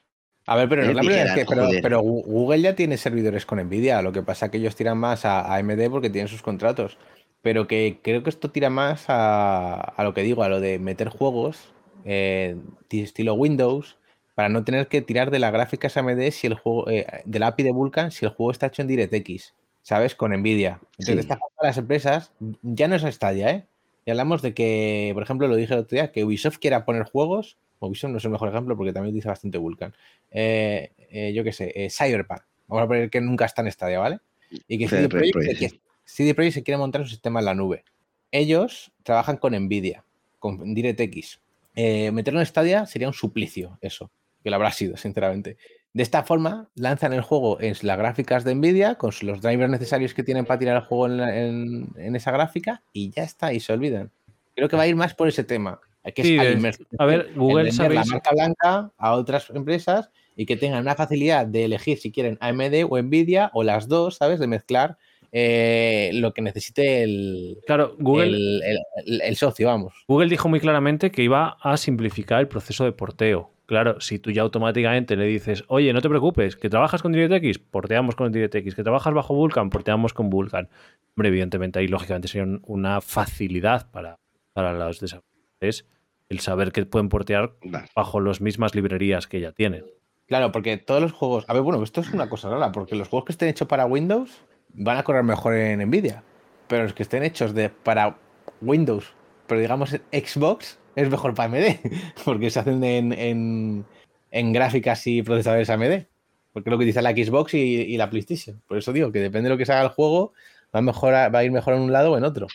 a ver, pero no es la primera vez que. Pero, Google ya tiene servidores con Nvidia. Lo que pasa es que ellos tiran más a AMD porque tienen sus contratos. Pero que creo que esto tira más a, lo que digo, a lo de meter juegos eh, estilo Windows para no tener que tirar de las gráficas AMD si el juego, eh, de la API de Vulkan si el juego está hecho en DirectX, ¿sabes? Con Nvidia. Entonces, sí. las empresas ya no es Stadia, ¿eh? Y hablamos de que, por ejemplo, lo dije el otro día, que Ubisoft quiera poner juegos Movision no es el mejor ejemplo porque también utiliza bastante Vulkan. Eh, eh, yo qué sé, eh, Cyberpunk. Vamos a poner que nunca está en Stadia, ¿vale? Y que CD Projekt, se quiere montar un sistema en la nube. Ellos trabajan con Nvidia, con DirectX. meterlo en Stadia sería un suplicio, eso, que lo habrá sido, sinceramente. De esta forma, lanzan el juego en las gráficas de Nvidia, con los drivers necesarios que tienen para tirar el juego en esa gráfica, y ya está, y se olvidan. Creo que va a ir más por ese tema. Que a ver, Google sabe la marca blanca a otras empresas y que tengan una facilidad de elegir si quieren AMD o Nvidia o las dos, ¿sabes? De mezclar eh, lo que necesite el, claro, Google, el, socio, vamos. Google dijo muy claramente que iba a simplificar el proceso de porteo. Claro, si tú ya automáticamente le dices, oye, no te preocupes, que trabajas con DirectX, porteamos con DirectX, que trabajas bajo Vulkan, porteamos con Vulkan. Hombre, evidentemente ahí lógicamente sería una facilidad para, para los desarrolladores es el saber que pueden portear bajo las mismas librerías que ya tienen. Claro, porque todos los juegos. A ver, bueno, esto es una cosa rara, porque los juegos que estén hechos para Windows van a correr mejor en Nvidia. Pero los que estén hechos de, para Windows, pero digamos Xbox, es mejor para AMD, [LAUGHS] porque se hacen en, en, gráficas y procesadores AMD. Porque es lo que dice la Xbox y, la PlayStation. Por eso digo que depende de lo que se haga el juego, va a, va a ir mejor en un lado o en otro.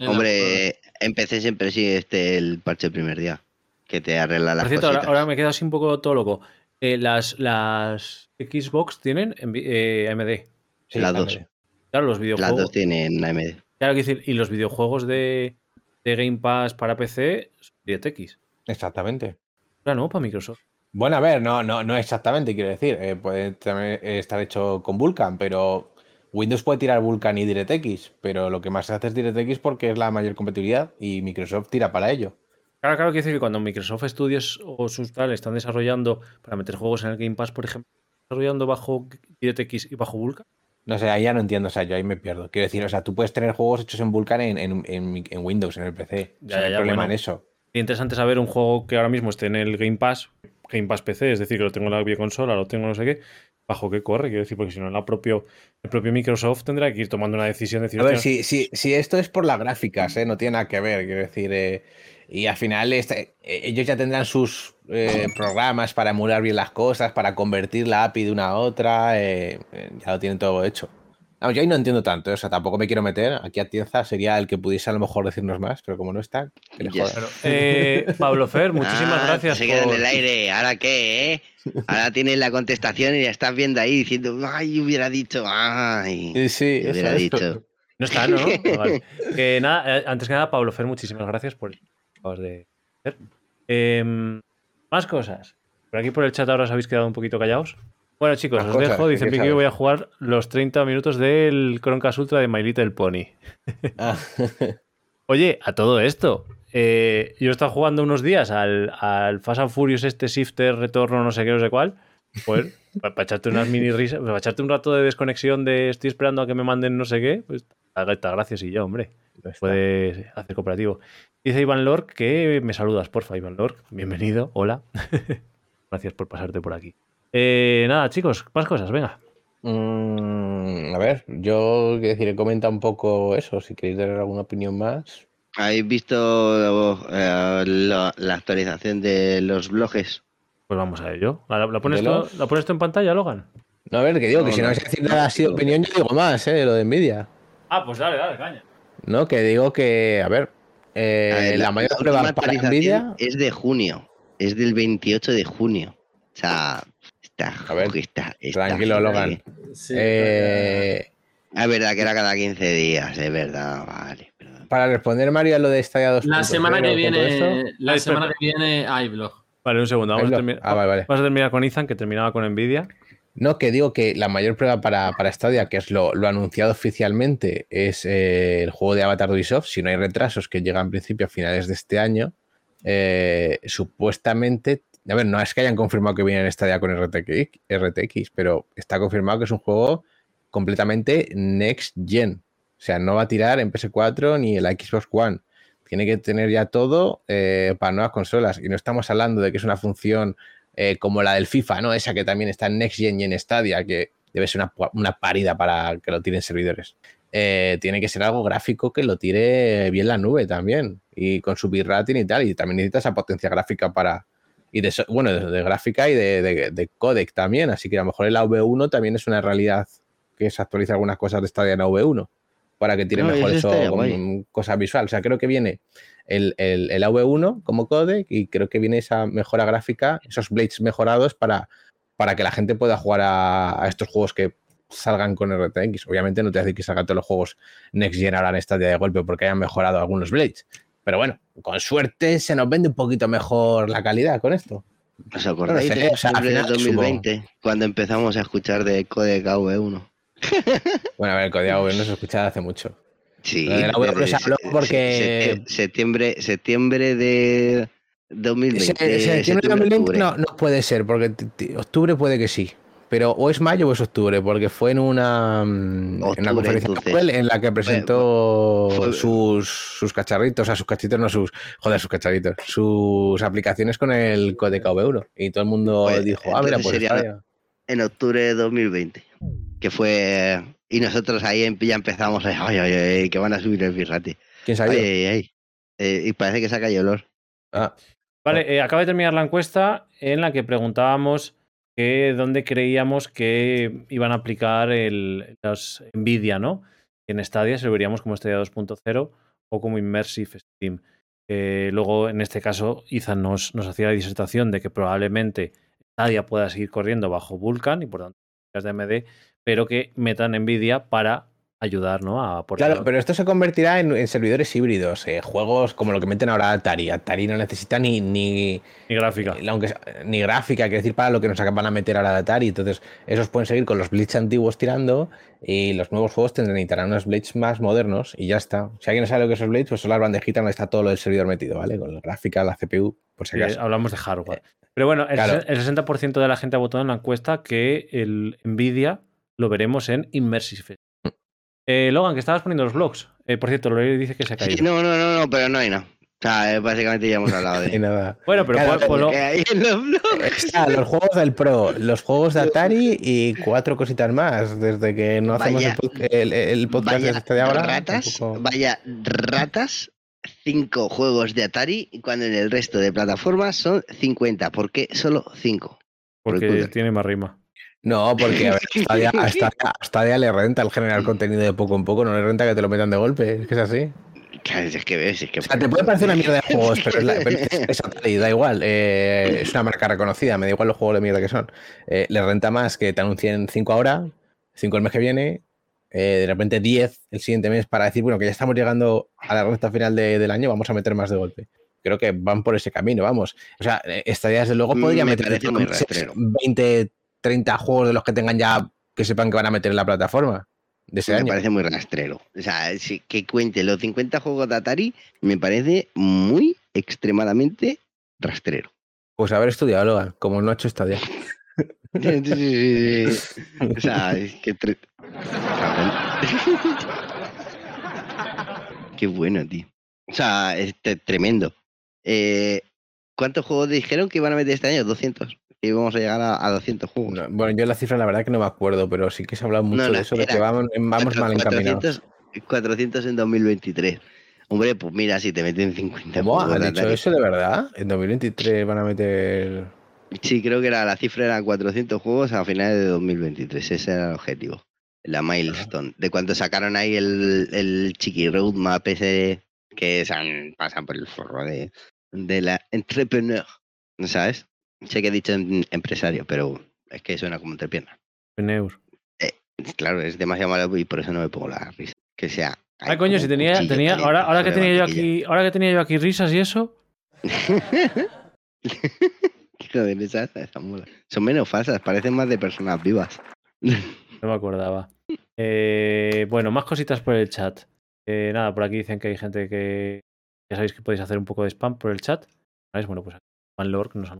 Hombre, empecé siempre sí este el parche el primer día. Que te arregla las Por ahora, me quedo así un poco todo loco. Eh, las, las Xbox tienen eh, AMD. Sí, las dos. Claro, los videojuegos. Las dos tienen AMD. Claro, decir, y los videojuegos de, Game Pass para PC son DirectX. Exactamente. Claro, ¿no? Para Microsoft. Bueno, a ver, no, no, no exactamente, quiero decir. Eh, puede también estar hecho con Vulkan, pero Windows puede tirar Vulkan y DirectX, pero lo que más se hace es DirectX porque es la mayor compatibilidad y Microsoft tira para ello. Claro, claro, quiero decir que cuando Microsoft Studios o sus tal están desarrollando para meter juegos en el Game Pass, por ejemplo, desarrollando bajo DirectX y bajo Vulkan. No sé, ahí ya no entiendo, o sea, yo ahí me pierdo. Quiero decir, o sea, tú puedes tener juegos hechos en Vulkan en, Windows, en el PC. Ya, no hay problema en eso. Es interesante saber un juego que ahora mismo esté en el Game Pass, Game Pass PC, es decir, que lo tengo en la videoconsola, lo tengo no sé qué, bajo qué corre, quiero decir, porque si no, la propio, el propio Microsoft tendrá que ir tomando una decisión. De decir, a ver, si, si, si, esto es por las gráficas, ¿eh? no tiene nada que ver, quiero decir, eh, y al final este, eh, ellos ya tendrán sus programas para emular bien las cosas, para convertir la API de una a otra, ya lo tienen todo hecho yo ahí no entiendo tanto, o sea, tampoco me quiero meter. Aquí a Tienza sería el que pudiese a lo mejor decirnos más, pero como no está, que le eh, [LAUGHS] Pablo Fer, muchísimas ah, gracias. Se queda en el aire, ¿ahora qué? Eh? Ahora tienes la contestación y ya estás viendo ahí diciendo, ay, hubiera dicho, ay. Sí, hubiera dicho. [LAUGHS] No está, ¿no? [LAUGHS] que nada, eh, antes que nada, Pablo Fer, muchísimas gracias por acabas de hacer. Em, más cosas. Por aquí por el chat ahora os habéis quedado un poquito callados. Bueno, chicos, os dejo. Dice Piqui que voy a jugar los 30 minutos del Croncast Ultra de My Little Pony. Ah. [LAUGHS] Oye, a todo esto, eh, yo he estado jugando unos días al, al Fast and Furious este Shifter, retorno, no sé qué, no sé cuál. Pues, [LAUGHS] para echarte unas mini risas, para echarte un rato de desconexión de estoy esperando a que me manden no sé qué, pues está gracias y yo, hombre. Puedes hacer cooperativo. Dice Iván Lork que me saludas, porfa, Iván Lork. Bienvenido, hola. [LAUGHS] gracias por pasarte por aquí. Eh, nada, chicos, más cosas, venga. Mm, a ver, yo quiero decir, comenta un poco eso, si queréis dar alguna opinión más. ¿Habéis visto eh, la, actualización de los blogs? Pues vamos a ello. ¿La, pones, tú, en pantalla, Logan? No, a ver, que digo que si no vais a decir nada así de opinión, yo digo más, ¿eh? Lo de Nvidia. Ah, pues dale, dale, caña. No, que digo que, a ver, eh, la, mayor prueba para Nvidia es de junio, es del 28 de junio. O sea, a ver, tranquilo, Logan. eh... Es verdad que era cada 15 días, es verdad, vale. Para responder, Mario, a lo de Stadia 2. La semana que viene, la semana que viene hay blog. Vale, un segundo. Vamos a, terminar, ah, vale, vale. vamos a, terminar, con Ethan, que terminaba con Nvidia. No, que digo que la mayor prueba para, para Stadia, que es lo, anunciado oficialmente, es eh, el juego de Avatar de Ubisoft. Si no hay retrasos, que llegan en principio a finales de este año, eh, supuestamente a ver, no es que hayan confirmado que viene en Stadia con RTX, pero está confirmado que es un juego completamente next gen. O sea, no va a tirar en PS4 ni en la Xbox One. Tiene que tener ya todo eh, para nuevas consolas. Y no estamos hablando de que es una función eh, como la del FIFA, ¿no? Esa que también está en Next Gen y en Stadia, que debe ser una, parida para que lo tiren servidores. Eh, tiene que ser algo gráfico que lo tire bien la nube también. Y con su bitrate y tal. Y también necesita esa potencia gráfica para, y de, bueno, de, gráfica y de, codec también. Así que a lo mejor el AV1 también es una realidad que se actualiza algunas cosas de Stadia en AV1 para que tire mejor eso con cosa visual. O sea, creo que viene el, el, el, AV1 como codec y creo que viene esa mejora gráfica, esos blades mejorados para, para que la gente pueda jugar a, estos juegos que salgan con RTX. Obviamente no te hace que salgan todos los juegos Next Gen ahora en Stadia de golpe porque hayan mejorado algunos blades, pero bueno, con suerte se nos vende un poquito mejor la calidad con esto. ¿Os acordáis de de 2020? Cuando empezamos a escuchar de Codec AV1. [LAUGHS] bueno, a ver, el Codec AV1 se escucha hace mucho. Sí, porque... Septiembre, septiembre de 2020. Septiembre de 2020 no, no puede ser, porque octubre puede que sí pero o es mayo o es octubre, porque fue en una, mm, en conferencia en la que presentó sus, sus cacharritos, o sea, sus cachitos, no sus, joder, sus cacharritos, sus aplicaciones con el código V1. Y todo el mundo pues, dijo, ah, mira, pues sería en octubre de 2020, que fue, y nosotros ahí em, ya empezamos, ay, ay, ay, que van a subir el firrate. ¿Quién sabe? Eh, y parece que saca olor. Ah. Vale, eh, acaba de terminar la encuesta en la que preguntábamos que donde creíamos que iban a aplicar el, Nvidia, ¿no? En Stadia se lo veríamos como Stadia 2.0 o como Immersive Steam. Eh, luego, en este caso, Ethan nos, nos hacía la disertación de que probablemente Stadia pueda seguir corriendo bajo Vulkan y por tanto de AMD, pero que metan Nvidia para ayudar, ¿no? A claro, pero esto se convertirá en, servidores híbridos, eh, juegos como lo que meten ahora Atari. Atari no necesita ni ni, ni gráfica. Ni, aunque, ni gráfica, quiero decir, para lo que nos van a meter ahora de Atari. Entonces, esos pueden seguir con los Blitz antiguos tirando y los nuevos juegos tendrán necesitarán unos Blades más modernos y ya está. Si alguien no sabe lo que son Blades, pues son las bandejitas donde está todo lo del servidor metido, ¿vale? Con la gráfica, la CPU, por si acaso. hablamos de hardware. Pero bueno, el, el 60% de la gente ha votado en la encuesta que el Nvidia lo veremos en Immersive eh, Logan, que estabas poniendo los blogs. Eh, por cierto, Lorelei dice que se ha caído. no, no, no, no, pero no hay nada. O sea, eh, básicamente ya hemos hablado de [LAUGHS] nada. Bueno, pero claro, pues, pues, hay en los blogs. Está, los juegos del Pro, los juegos de Atari y cuatro cositas más. Desde que no hacemos el, podcast de este de ahora. Ratas, Vaya ratas, cinco juegos de Atari, cuando en el resto de plataformas son 50. ¿Por qué solo cinco? Porque tiene más rima. No, porque a ver, [LAUGHS] hasta ya le renta el generar contenido de poco en poco, no le renta que te lo metan de golpe, es que es así. Es que ves, es que... O sea, te puede parecer una mierda de [LAUGHS] juegos, pero es, la, es, da igual. Eh, es una marca reconocida, me da igual los juegos de mierda que son. Eh, le renta más que te anuncien 5 ahora, 5 el mes que viene, eh, de repente 10 el siguiente mes para decir, bueno, que ya estamos llegando a la recta final del año, vamos a meter más de golpe. Creo que van por ese camino, vamos. O sea, esta desde luego podría meter 20, 30 juegos de los que tengan ya que sepan que van a meter en la plataforma. de ese me año. parece muy rastrero. O sea, que cuente los 50 juegos de Atari me parece muy extremadamente rastrero. Pues haber estudiado, Logan, como no ha hecho Stadia. [LAUGHS] o sea, es que... [LAUGHS] Qué bueno, tío. O sea, es te- tremendo. Eh, ¿Cuántos juegos dijeron que iban a meter este año? 200. Que íbamos a llegar a, a 200 juegos. No, bueno, yo la cifra la verdad que no me acuerdo, pero sí que se ha hablado mucho No, de la- eso, de que vamos, vamos mal encaminados. 400, 400 en 2023. Hombre, pues mira, si te meten 50 ¿Cómo? juegos ¿Han de dicho eso de verdad? En 2023 van a meter... Sí, creo que era, la cifra era 400 juegos a finales de 2023. Ese era el objetivo. La milestone. De cuando sacaron ahí el, el Chiqui Roadmap ese que pasan por el forro de, de la entrepreneur. ¿No sabes? Sé que he dicho em- empresario, pero es que suena como entrepierna. Pneur. Claro, es demasiado malo y por eso no me pongo la risa. Que sea. Ah, coño, si tenía, tenía, caliente ahora, ahora que tenía yo aquí, ahora que tenía yo aquí risas y eso, [LAUGHS] Joder, esas, esas mola. Son menos falsas, parecen más de personas vivas. [LAUGHS] no me acordaba. Eh, bueno, más cositas por el chat. Eh, nada, por aquí dicen que hay gente que ya sabéis que podéis hacer un poco de spam por el chat. ¿Sabéis? Bueno, pues Juan Lork nos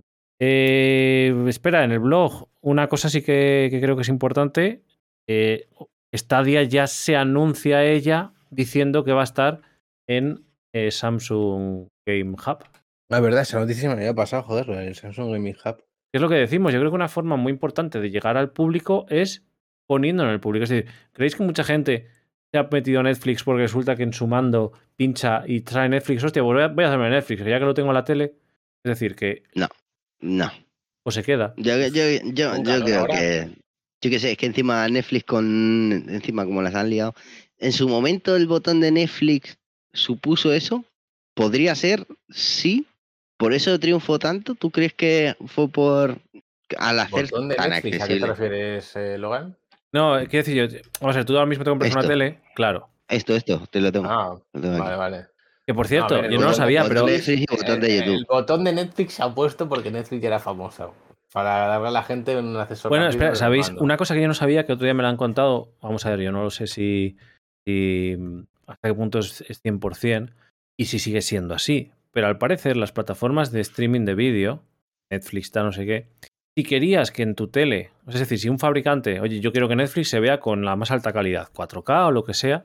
Eh, espera, en el blog, una cosa sí que, que creo que es importante. Eh, Stadia ya se anuncia ella diciendo que va a estar en eh, Samsung Game Hub. La verdad, esa noticia me había pasado, joder, del Samsung Gaming Hub. ¿Qué es lo que decimos? Yo creo que una forma muy importante de llegar al público es poniéndolo en el público. Es decir, ¿creéis que mucha gente se ha metido a Netflix porque resulta que en su mando pincha y trae Netflix? Hostia, pues voy a, voy a hacerme Netflix, ya que lo tengo en la tele. Es decir, que No. O se queda. Yo, yo, yo, yo no, creo ahora. que. Yo qué sé, es que encima Netflix con. Encima, como las han liado. En su momento, el botón de Netflix supuso eso. Podría ser, sí. Por eso triunfó tanto. ¿Tú crees que fue por. Al hacer ¿Botón de tan Netflix? ¿A qué te refieres, eh, Logan? No, quiero decir yo, vamos a ver, tú ahora mismo te compras una tele, claro. Esto, esto, te lo tengo. Ah, lo tengo aquí. vale, vale. Que por cierto, ver, yo no lo sabía, pero de Netflix y botón de El- YouTube. El botón de Netflix se ha puesto porque Netflix era famosa. Para darle a la gente un acceso Bueno, espera, ¿sabéis? Una cosa que yo no sabía, que otro día me la han contado, vamos a ver, yo no lo sé si, si hasta qué punto es, es 100% y si sigue siendo así, pero al parecer las plataformas de streaming de vídeo, Netflix, tal, no sé qué, si querías que en tu tele, es decir, si un fabricante, oye, yo quiero que Netflix se vea con la más alta calidad, 4K o lo que sea,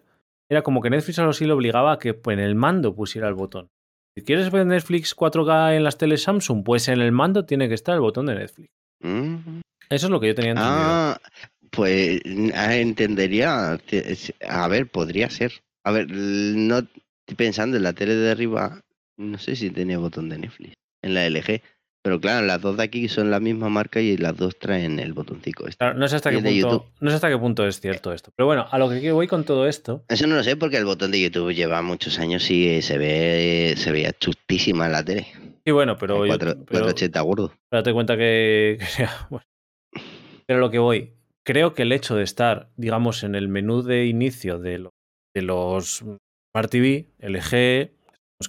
era como que Netflix solo sí le obligaba a que en el mando pusiera el botón. Si quieres ver Netflix 4K en las teles Samsung, pues en el mando tiene que estar el botón de Netflix. Mm. Eso es lo que yo tenía entendido. Ah, pues ah, entendería. A ver, podría ser. A ver, no estoy pensando en la tele de arriba, no sé si tenía botón de Netflix en la LG. Pero claro, las dos de aquí son la misma marca y las dos traen el botoncito. este. Claro, no sé hasta qué punto, YouTube. no sé hasta qué punto es cierto esto. Pero bueno, a lo que voy con todo esto, Eso no lo sé porque el botón de YouTube lleva muchos años y se ve se veía chustísima en la tele. y bueno, pero, El yo- 4- pero 480 gordo. date cuenta que, que sea, [LAUGHS] bueno. Pero lo que voy, creo que el hecho de estar, digamos, en el menú de inicio de, lo- de los Smart TV, LG,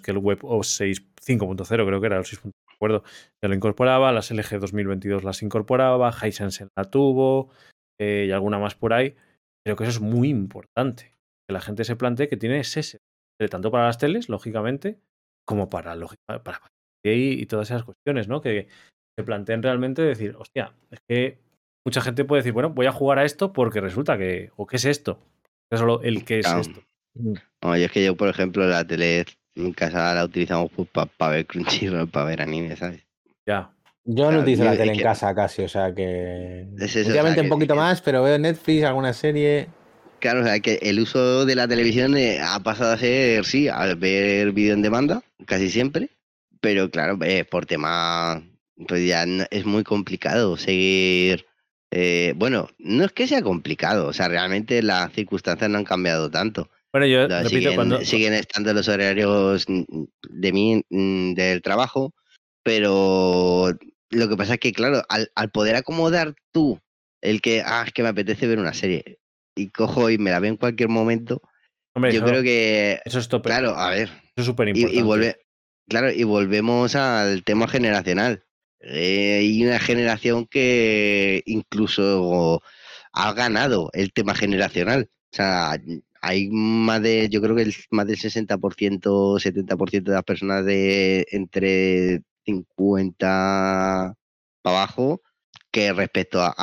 que el Web OS 6 5.0 creo que era, el 6. No recuerdo, ya lo incorporaba, las LG 2022 las incorporaba, Hisense la tuvo eh, y alguna más por ahí. Creo que eso es muy importante, que la gente se plantee que tiene ese tanto para las teles, lógicamente, como para, lógica- para y, y todas esas cuestiones, ¿no? Que se planteen realmente decir, hostia, es que mucha gente puede decir, bueno, voy a jugar a esto porque resulta que, o qué es esto, es solo el qué es Claro. esto. No, yo es que yo, por ejemplo, la tele en casa la utilizamos para ver [LAUGHS] Crunchyroll, para ver anime, ¿sabes? Ya. Yo no utilizo la tele es en que- casa casi, o sea que. Es eso, o Últimamente sea, un poquito que- más, pero veo Netflix, alguna serie. Claro, o sea, que el uso de la televisión eh, ha pasado a ser, sí, al ver vídeo en demanda, casi siempre, pero claro, eh, por tema, pues ya no- es muy complicado seguir, eh, bueno, no es que sea complicado, o sea, realmente las circunstancias no han cambiado tanto. Bueno, yo repito, siguen, cuando, siguen estando los horarios de mí, del trabajo, pero lo que pasa es que, claro, al, al poder acomodar tú el que, ah, es que me apetece ver una serie y cojo y me la veo en cualquier momento, hombre, yo eso, creo que, eso es tope. claro, a ver, Eso es súper y, importante. y vuelve, claro, y volvemos al tema generacional. Eh, hay una generación que incluso ha ganado el tema generacional. O sea, hay más de, yo creo que el, más del 60%, 70% de las personas de entre 50 para abajo que respecto a,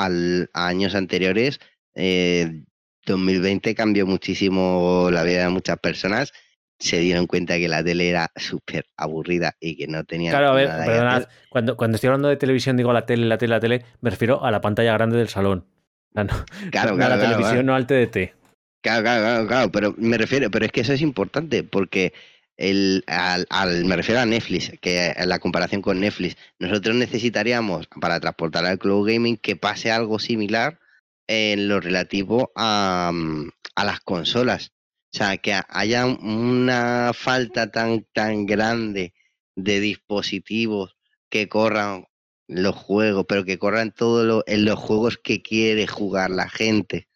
años anteriores, 2020 eh, cambió muchísimo la vida de muchas personas. Se dieron cuenta que la tele era súper aburrida y que no tenía. Claro, a ver, perdonad, cuando, cuando estoy hablando de televisión, digo la tele, la tele, la tele, me refiero a la pantalla grande del salón. claro, claro, a la televisión, no al TDT. Claro, claro, claro, pero me refiero, pero es que eso es importante porque el, al, me refiero a Netflix, que en la comparación con Netflix, nosotros necesitaríamos para transportar al cloud gaming que pase algo similar en lo relativo a, a las consolas. O sea, que haya una falta tan, tan grande de dispositivos que corran los juegos, pero que corran todos los juegos que quiere jugar la gente.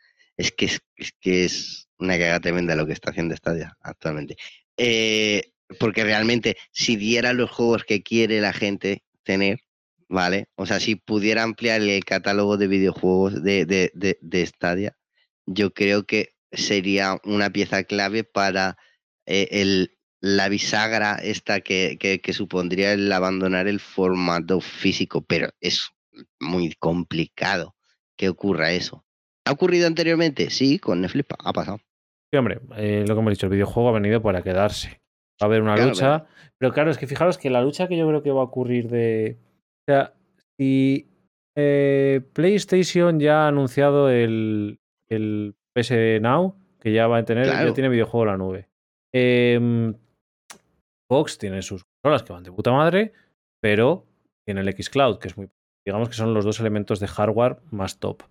Es que es, que es una cagada tremenda lo que está haciendo Stadia actualmente. Eh, porque realmente si diera los juegos que quiere la gente tener, ¿vale? O sea, si pudiera ampliar el catálogo de videojuegos de, de, de, Stadia, yo creo que sería una pieza clave para eh, el, la bisagra esta que, que, supondría el abandonar el formato físico, pero es muy complicado que ocurra eso. ¿Ha ocurrido anteriormente? Sí, con Netflix ha pasado. Sí, hombre, eh, lo que hemos dicho, el videojuego ha venido para quedarse. Va a haber una lucha. Pero... claro, es que fijaros que la lucha que yo creo que va a ocurrir de. O sea, si eh, PlayStation ya ha anunciado el, el PS Now, que ya va a tener, ya tiene videojuego en la nube. Eh, Fox tiene sus consolas que van de puta madre, pero tiene el Xcloud, que es muy. Digamos que son los dos elementos de hardware más top.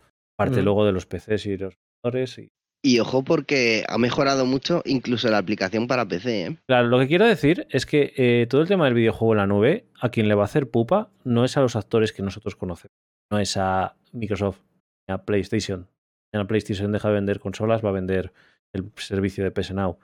Aparte luego de los PCs y los ordenadores y y ojo porque ha mejorado mucho incluso la aplicación para PC. ¿eh? Claro, lo que quiero decir es que eh, todo el tema del videojuego en la nube, a quien le va a hacer pupa, no es a los actores que nosotros conocemos. No es a Microsoft, ni a PlayStation. En PlayStation deja de vender consolas, va a vender el servicio de PS Now.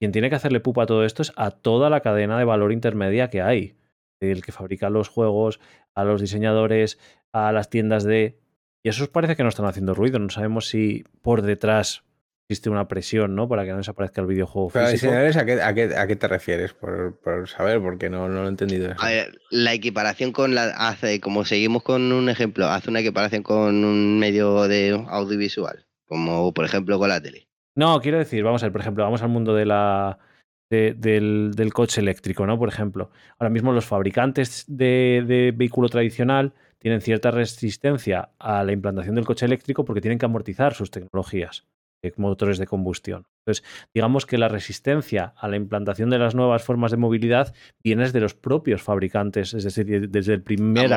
Quien tiene que hacerle pupa a todo esto es a toda la cadena de valor intermedia que hay. El que fabrica los juegos, a los diseñadores, a las tiendas de... Y eso os parece que no están haciendo ruido. No sabemos si por detrás existe una presión, ¿no? Para que no desaparezca el videojuego físico. ¿a qué, a, qué, ¿a qué, te refieres? Por, por, saber, porque no, no lo he entendido. A ver, la equiparación con la. Hace, como seguimos con un ejemplo, hace una equiparación con un medio de audiovisual, como por ejemplo con la tele. No, quiero decir, vamos a ver, por ejemplo, vamos al mundo de la. del, del, coche eléctrico, ¿no? Por ejemplo, ahora mismo los fabricantes de, de vehículo tradicional tienen cierta resistencia a la implantación del coche eléctrico porque tienen que amortizar sus tecnologías motores de combustión. Entonces, digamos que la resistencia a la implantación de las nuevas formas de movilidad viene de los propios fabricantes, es decir, desde el primer,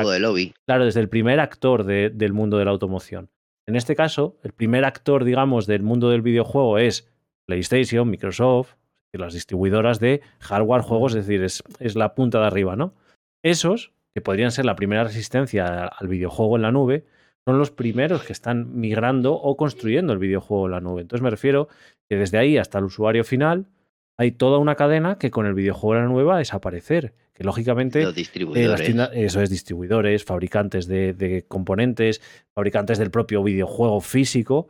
Claro, desde el primer actor del mundo de la automoción. En este caso, el primer actor, digamos, del mundo del videojuego es PlayStation, Microsoft, las distribuidoras de hardware, juegos, es decir, es, es la punta de arriba, ¿no? Esos, que podrían ser la primera resistencia al videojuego en la nube, son los primeros que están migrando o construyendo el videojuego en la nube. Entonces me refiero que desde ahí hasta el usuario final hay toda una cadena que con el videojuego en la nube va a desaparecer. Que lógicamente los distribuidores. eso es distribuidores, fabricantes de, componentes, fabricantes del propio videojuego físico,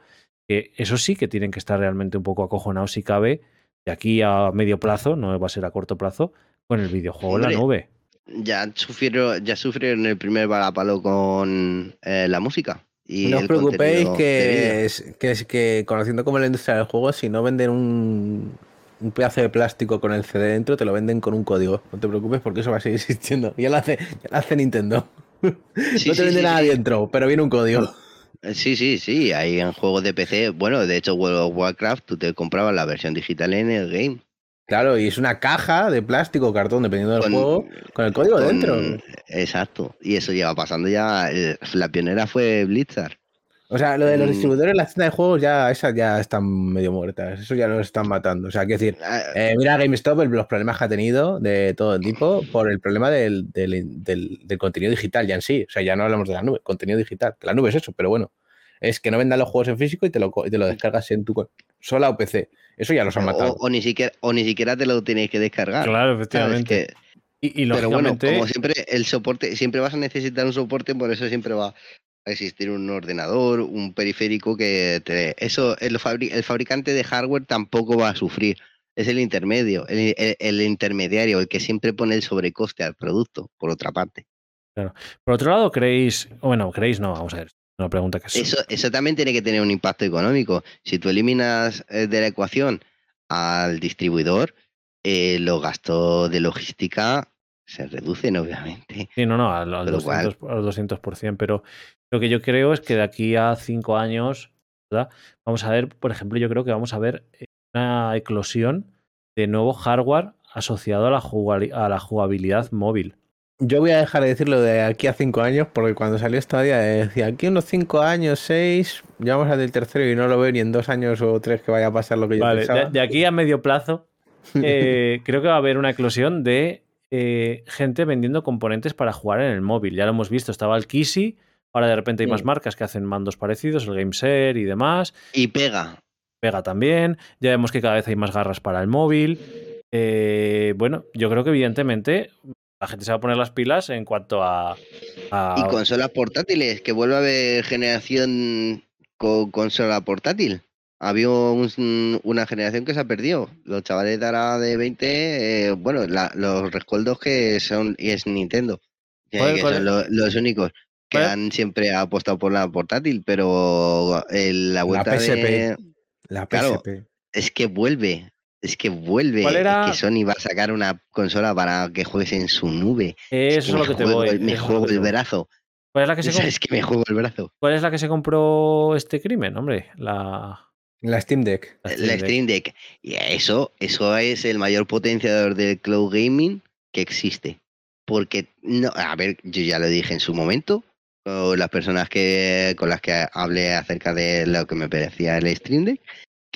que eso sí que tienen que estar realmente un poco acojonados si cabe de aquí a medio plazo, no va a ser a corto plazo, con el videojuego en la nube ya sufrieron, ya sufrieron el primer balapalo con eh, la música. Y no os preocupéis que, es, que, es, que conociendo como la industria del juego, si no venden un, un pedazo de plástico con el CD dentro, te lo venden con un código. No te preocupes porque eso va a seguir [LAUGHS] existiendo. Ya lo hace, ya lo hace Nintendo. no te vende nada dentro, pero viene un código. Eh, sí, sí, sí. Hay en juegos de PC. Bueno, de hecho, World of Warcraft, tú te comprabas la versión digital en el game. Claro, y es una caja de plástico o cartón, dependiendo del juego, con el código dentro. Exacto, y eso lleva pasando ya. Eh, la pionera fue Blizzard. O sea, lo de los mm. distribuidores en la tienda de juegos ya esas ya están medio muertas. Eso ya los están matando. O sea, quiero decir, ah, eh, mira GameStop, los problemas que ha tenido de todo tipo por el problema del, contenido digital ya en sí. O sea, ya no hablamos de la nube, contenido digital. La nube es eso, pero bueno. Es que no vendan los juegos en físico y te lo, y te lo descargas en tu sola o PC. Eso ya los han matado. O, ni siquiera, o ni siquiera te lo tienes que descargar. Claro, efectivamente. y, Pero bueno, como siempre, el soporte, siempre vas a necesitar un soporte, por eso siempre va a existir un ordenador, un periférico que te... Eso el, el fabricante de hardware tampoco va a sufrir. Es el intermedio, el, intermediario, el que siempre pone el sobrecoste al producto, por otra parte. Claro. Por otro lado, creéis, bueno, creéis no, vamos a ver, una pregunta que es... Eso, eso también tiene que tener un impacto económico. Si tú eliminas eh, de la ecuación al distribuidor, eh, los gastos de logística se reducen, obviamente. Sí, no, no, al, 200%, al 200%, pero lo que yo creo es que de aquí a cinco años, ¿verdad? Vamos a ver, por ejemplo, yo creo que vamos a ver una eclosión de nuevo hardware asociado a la, a la jugabilidad móvil. Yo voy a dejar de decirlo de aquí a cinco años, porque cuando salió esta día decía aquí unos cinco años, seis, ya vamos a del tercero y no lo veo ni en dos años o tres que vaya a pasar lo que yo vale, pensaba. De, aquí a medio plazo, [LAUGHS] eh, creo que va a haber una eclosión de eh, gente vendiendo componentes para jugar en el móvil. Ya lo hemos visto, estaba el Kisi, ahora de repente hay más marcas que hacen mandos parecidos, el GameSer y demás. Y pega. Pega también. Ya vemos que cada vez hay más garras para el móvil. Eh, bueno, yo creo que evidentemente la gente se va a poner las pilas en cuanto a. Y consolas portátiles, que vuelva a haber generación con consola portátil. Había una generación que se ha perdido. Los chavales de ahora de 20, eh, bueno, los recuerdos que son, y es Nintendo, que, son los, únicos que han siempre apostado por la portátil, pero la vuelta la PSP, de... La PSP. es que vuelve, es que vuelve. que Sony va a sacar una consola para que juegues en su nube. Eso es, lo que te voy. Me juego el brazo. ¿Cuál es la que se [LAUGHS] Es que me juego el brazo. ¿Cuál es la que se compró este crimen, hombre? La. La Steam Deck. La Steam, Deck. Y eso, eso es el mayor potenciador del cloud gaming que existe. Porque, no, a ver, yo ya lo dije en su momento, con las personas que, con las que hablé acerca de lo que me parecía el Stream Deck,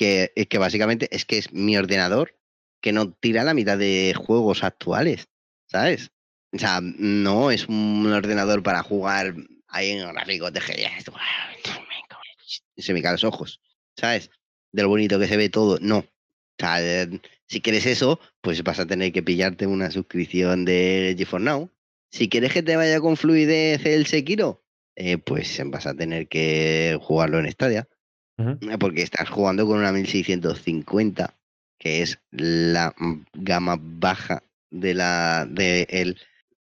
que, que básicamente es que es mi ordenador que no tira la mitad de juegos actuales, ¿sabes? O sea, no es un ordenador para jugar ahí en gráficos de Se me caen los ojos, ¿sabes? De lo bonito que se ve todo, no. O sea, si quieres eso, pues vas a tener que pillarte una suscripción de GeForce Now. Si quieres que te vaya con fluidez el Sekiro, eh, pues vas a tener que jugarlo en Stadia. Eh, porque estás jugando con una 1650, que es la gama baja de la de el,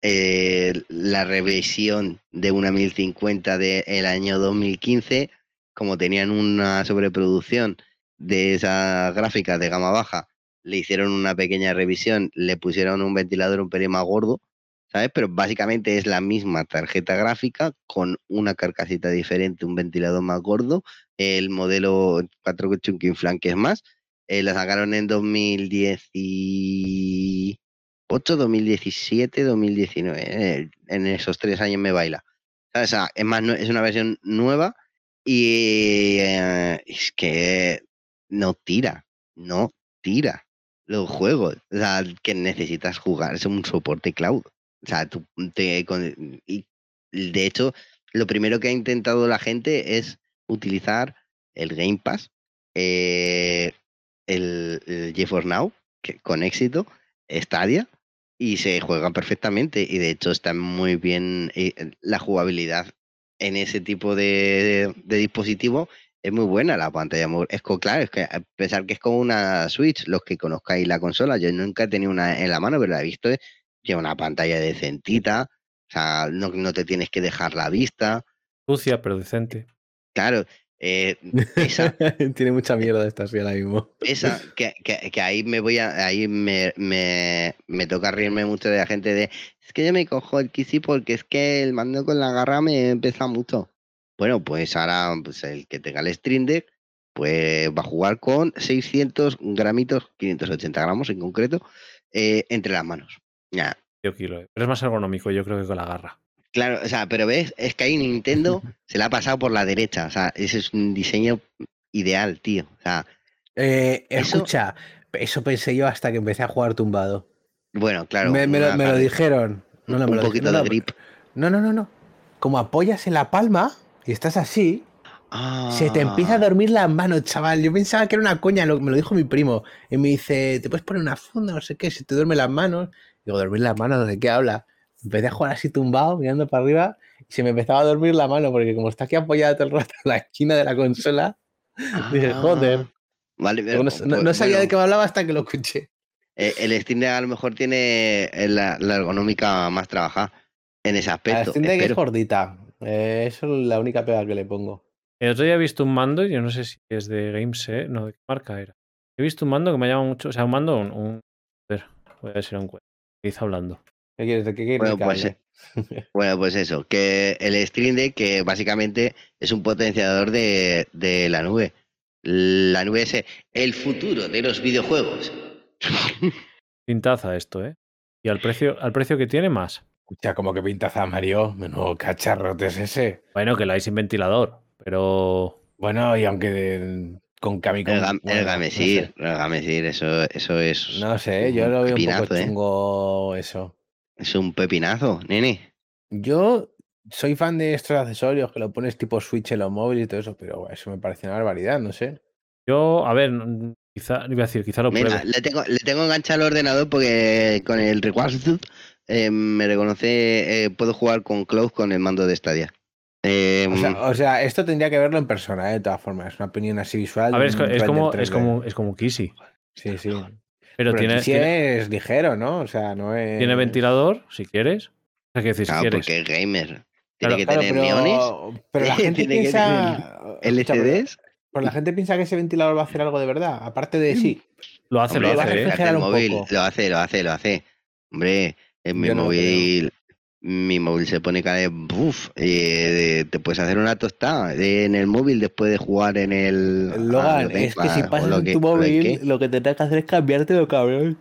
eh, la revisión de una 1050 del año 2015, como tenían una sobreproducción de esa gráfica de gama baja, le hicieron una pequeña revisión, le pusieron un ventilador un pelín más gordo, ¿sabes? Pero básicamente es la misma tarjeta gráfica con una carcasita diferente, un ventilador más gordo, el modelo 4 Chunkin Flank que es más, eh, la sacaron en 2018, 2017, 2019, en esos tres años me baila. O sea, es más, es una versión nueva y eh, es que no tira, no tira los juegos. O sea, que necesitas jugar es un soporte cloud. O sea, tú te, y de hecho, lo primero que ha intentado la gente es utilizar el Game Pass, eh, el, el, GeForce Now, que, con éxito, Stadia, y se juegan perfectamente. Y de hecho está muy bien eh, la jugabilidad en ese tipo de, dispositivo. Es muy buena la pantalla. Es claro, es que a pesar que es como una Switch, los que conozcáis la consola, yo nunca he tenido una en la mano, pero la he visto, lleva una pantalla decentita, o sea, no, no te tienes que dejar la vista. Sucia, pero decente. Claro, eh, esa, [LAUGHS] Tiene mucha mierda esta así ahora mismo. Esa, [LAUGHS] que, que, ahí me voy a, ahí me, me, me, toca reírme mucho de la gente de es que yo me cojo el Kisi porque es que el mando con la garra me pesa mucho. Bueno, pues ahora pues el que tenga el Stream Deck, pues va a jugar con 600 gramitos, 580 gramos en concreto, eh, entre las manos. Ya. Pero es más ergonómico, yo creo que con la garra. Claro, o sea, pero ves, es que ahí Nintendo [LAUGHS] se la ha pasado por la derecha. O sea, ese es un diseño ideal, tío. O sea, eh, escucha, eso... pensé yo hasta que empecé a jugar tumbado. Bueno, claro. Me, lo, dijeron. No, un poquito de grip. No, no, no, no. Como apoyas en la palma y estás así, se te empieza a ah. dormir las manos, chaval. Yo pensaba que era una coña, me lo dijo mi primo. Y me dice, ¿te puedes poner una funda? No sé qué, se te duermen las manos. Digo, ¿dormir las manos? ¿De qué habla? Empecé a jugar así tumbado, mirando para arriba, y se me empezaba a dormir la mano, porque como está aquí apoyada todo el rato en la esquina de la consola, [LAUGHS] dije, joder. Ah, Vale, No, pero, no- pues, no sabía bueno, de qué me hablaba hasta que lo escuché. eh, El Steam Deck a lo mejor tiene eh, la, la ergonómica más trabajada en ese La aspecto. Steam Deck es gordita. Eh, eso es la única pega que le pongo. El otro día he visto un mando, y yo no sé si es de Gameset, no, ¿de qué marca era? He visto un mando que me llama mucho, o sea, un mando, un... un- a ver, voy a ver si lo encuentro. ¿Qué hizo hablando? ¿Qué qué quieres Bueno, pues, hable? Bueno, pues eso, que el Stream Deck que básicamente es un potenciador de, de la nube. La nube es el futuro de los videojuegos. [LAUGHS] Pintaza esto, ¿eh? Y al precio, al precio que tiene, más. Escucha, como que pintaza Mario. Menudo cacharrote es ese. Bueno, que lo hay sin ventilador, pero... Bueno, y aunque de- con Camicom. El, gam- el Gamesir, el Gamesir, eso, eso es, No sé, no sé, yo lo veo un poco ¿eh? chungo eso. Es un pepinazo, nene. Yo soy fan de estos accesorios que lo pones tipo Switch en los móviles y todo eso, pero eso me parece una barbaridad, no sé. Yo, a ver, quizá, iba a decir, quizá lo Mira, le tengo, le tengo enganchado al ordenador porque con el Request eh, me reconoce, eh, puedo jugar con Cloud con el mando de Stadia. Eh, O sea, o sea, esto tendría que verlo en persona, ¿eh? de todas formas. Es una opinión así visual. A ver, es, como, 3D. es como, es como Kissy. Sí, sí. Pero, Pero tiene, sí tiene, es ligero, ¿no? O sea, no es. tiene ventilador, si quieres. O sea, que decir, si claro, quieres. porque es gamer. Claro, Tiene que Claro, tener pero, neones, pero la [LAUGHS] gente Tiene que piensa. Escucha, pero- LCDs. Pero la gente piensa que ese ventilador va a hacer algo de verdad, aparte de sí. [CLEARS THROAT] Lo hace, Hombre, lo hace, ¿eh? reflejar- fíjate el móvil, lo hace, lo hace, lo hace. Hombre, en mi no lo móvil, mi móvil se pone cada vez, buf, eh, te puedes hacer una tostada en el móvil después de jugar en el. Logan, ah, lo es que si pasas lo en que- tu móvil, lo que tendrás que hacer es cambiártelo, cabrón.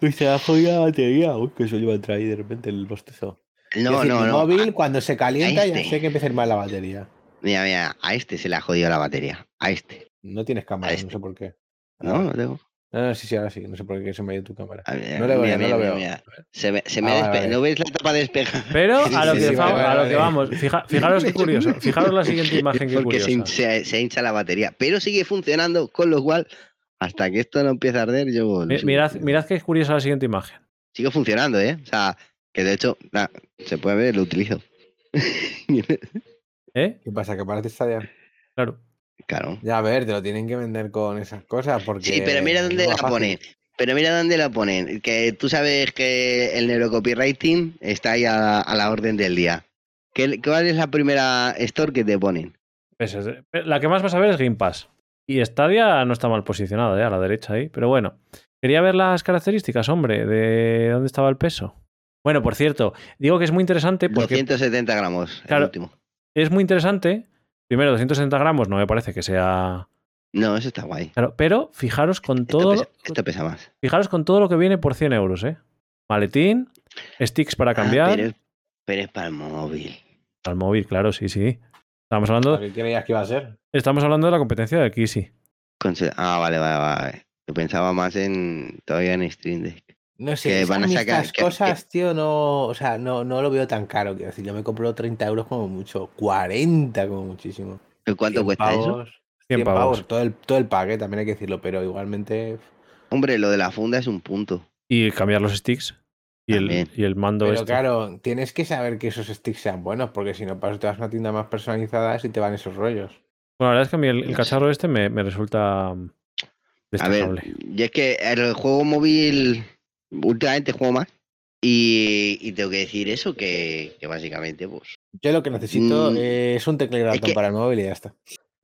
Y se ha jodido la batería. Uy, que eso lleva entrar ahí de repente el bostezo. No, decir, no, no. móvil, cuando se calienta, ya este. sé que empieza a ir mal la batería. Mira, mira, a este se le ha jodido la batería. A este. No tienes cámara, A no este. sé por qué. No, no tengo. No, no, sí, sí, ahora sí. No sé por qué se me ha ido tu cámara. Ver, No le mira, veo, no lo mira, veo. mira. Se me, se me Ah, despe-. ¿No veis la tapa despejada? [LAUGHS] Pero a lo que, sí, fa- vale, a lo que vamos, fija- [LAUGHS] fijaros qué curioso. Fijaros la siguiente imagen que Porque curiosa. se- se hincha la batería. Pero sigue funcionando, con lo cual, hasta que esto no empiece a arder, yo. Mi- Mirad, mirad qué curiosa la siguiente imagen. Sigue funcionando, ¿eh? O sea, que de hecho, na, se puede ver, lo utilizo. [LAUGHS] ¿Eh? ¿Qué pasa? ¿Que parece Stadia? Claro. Claro. Ya, a ver, te lo tienen que vender con esas cosas porque... Sí, pero mira dónde no la ponen. Pero mira dónde la ponen. Que tú sabes que el neurocopywriting está ahí a, a la orden del día. ¿Qué, ¿Cuál es la primera store que te ponen? Es- la que más vas a ver es Game Pass. Y Stadia no está mal posicionada, ¿eh? a la derecha ahí. Pero bueno, quería ver las características, hombre, de dónde estaba el peso. Bueno, por cierto, digo que es muy interesante porque 270 gramos, Claro. el último. es muy interesante. Primero, 260 gramos no me parece que sea. No, eso está guay. Claro, pero fijaros con Esto, todo, pesa, esto pesa más. fijaros con todo lo que viene por 100 euros, ¿eh? Maletín, sticks para Ah, cambiar. pero, es- pero es para el móvil. Al móvil, claro, sí, sí. Estamos hablando, ¿Qué creías que iba a ser? estamos hablando de la competencia del Kissy. Conse- Ah, vale, vale, vale. Yo pensaba más en todavía en Stream Deck. No sé, Que van a sacar- estas que- cosas, tío, no, o sea, no, no lo veo tan caro. Quiero decir, yo me compro 30 euros como mucho, 40 como muchísimo. ¿Cuánto 100 cuesta eso? pavos, 100 100 pavos. pavos, todo el, todo el eh, también hay que decirlo, pero igualmente. Hombre, lo de la funda es un punto. Y cambiar los sticks. Y el, y el mando Pero este. claro, tienes que saber que esos sticks sean buenos, porque si no, para eso te vas a una tienda más personalizada y te van esos rollos. Bueno, la verdad es que a mí el, sé. cacharro este me, me resulta A ver, destacable. y es que el juego móvil últimamente juego más y, y tengo que decir eso que, que básicamente pues Yo lo que necesito Mm, es un teclado que- para el móvil y ya está.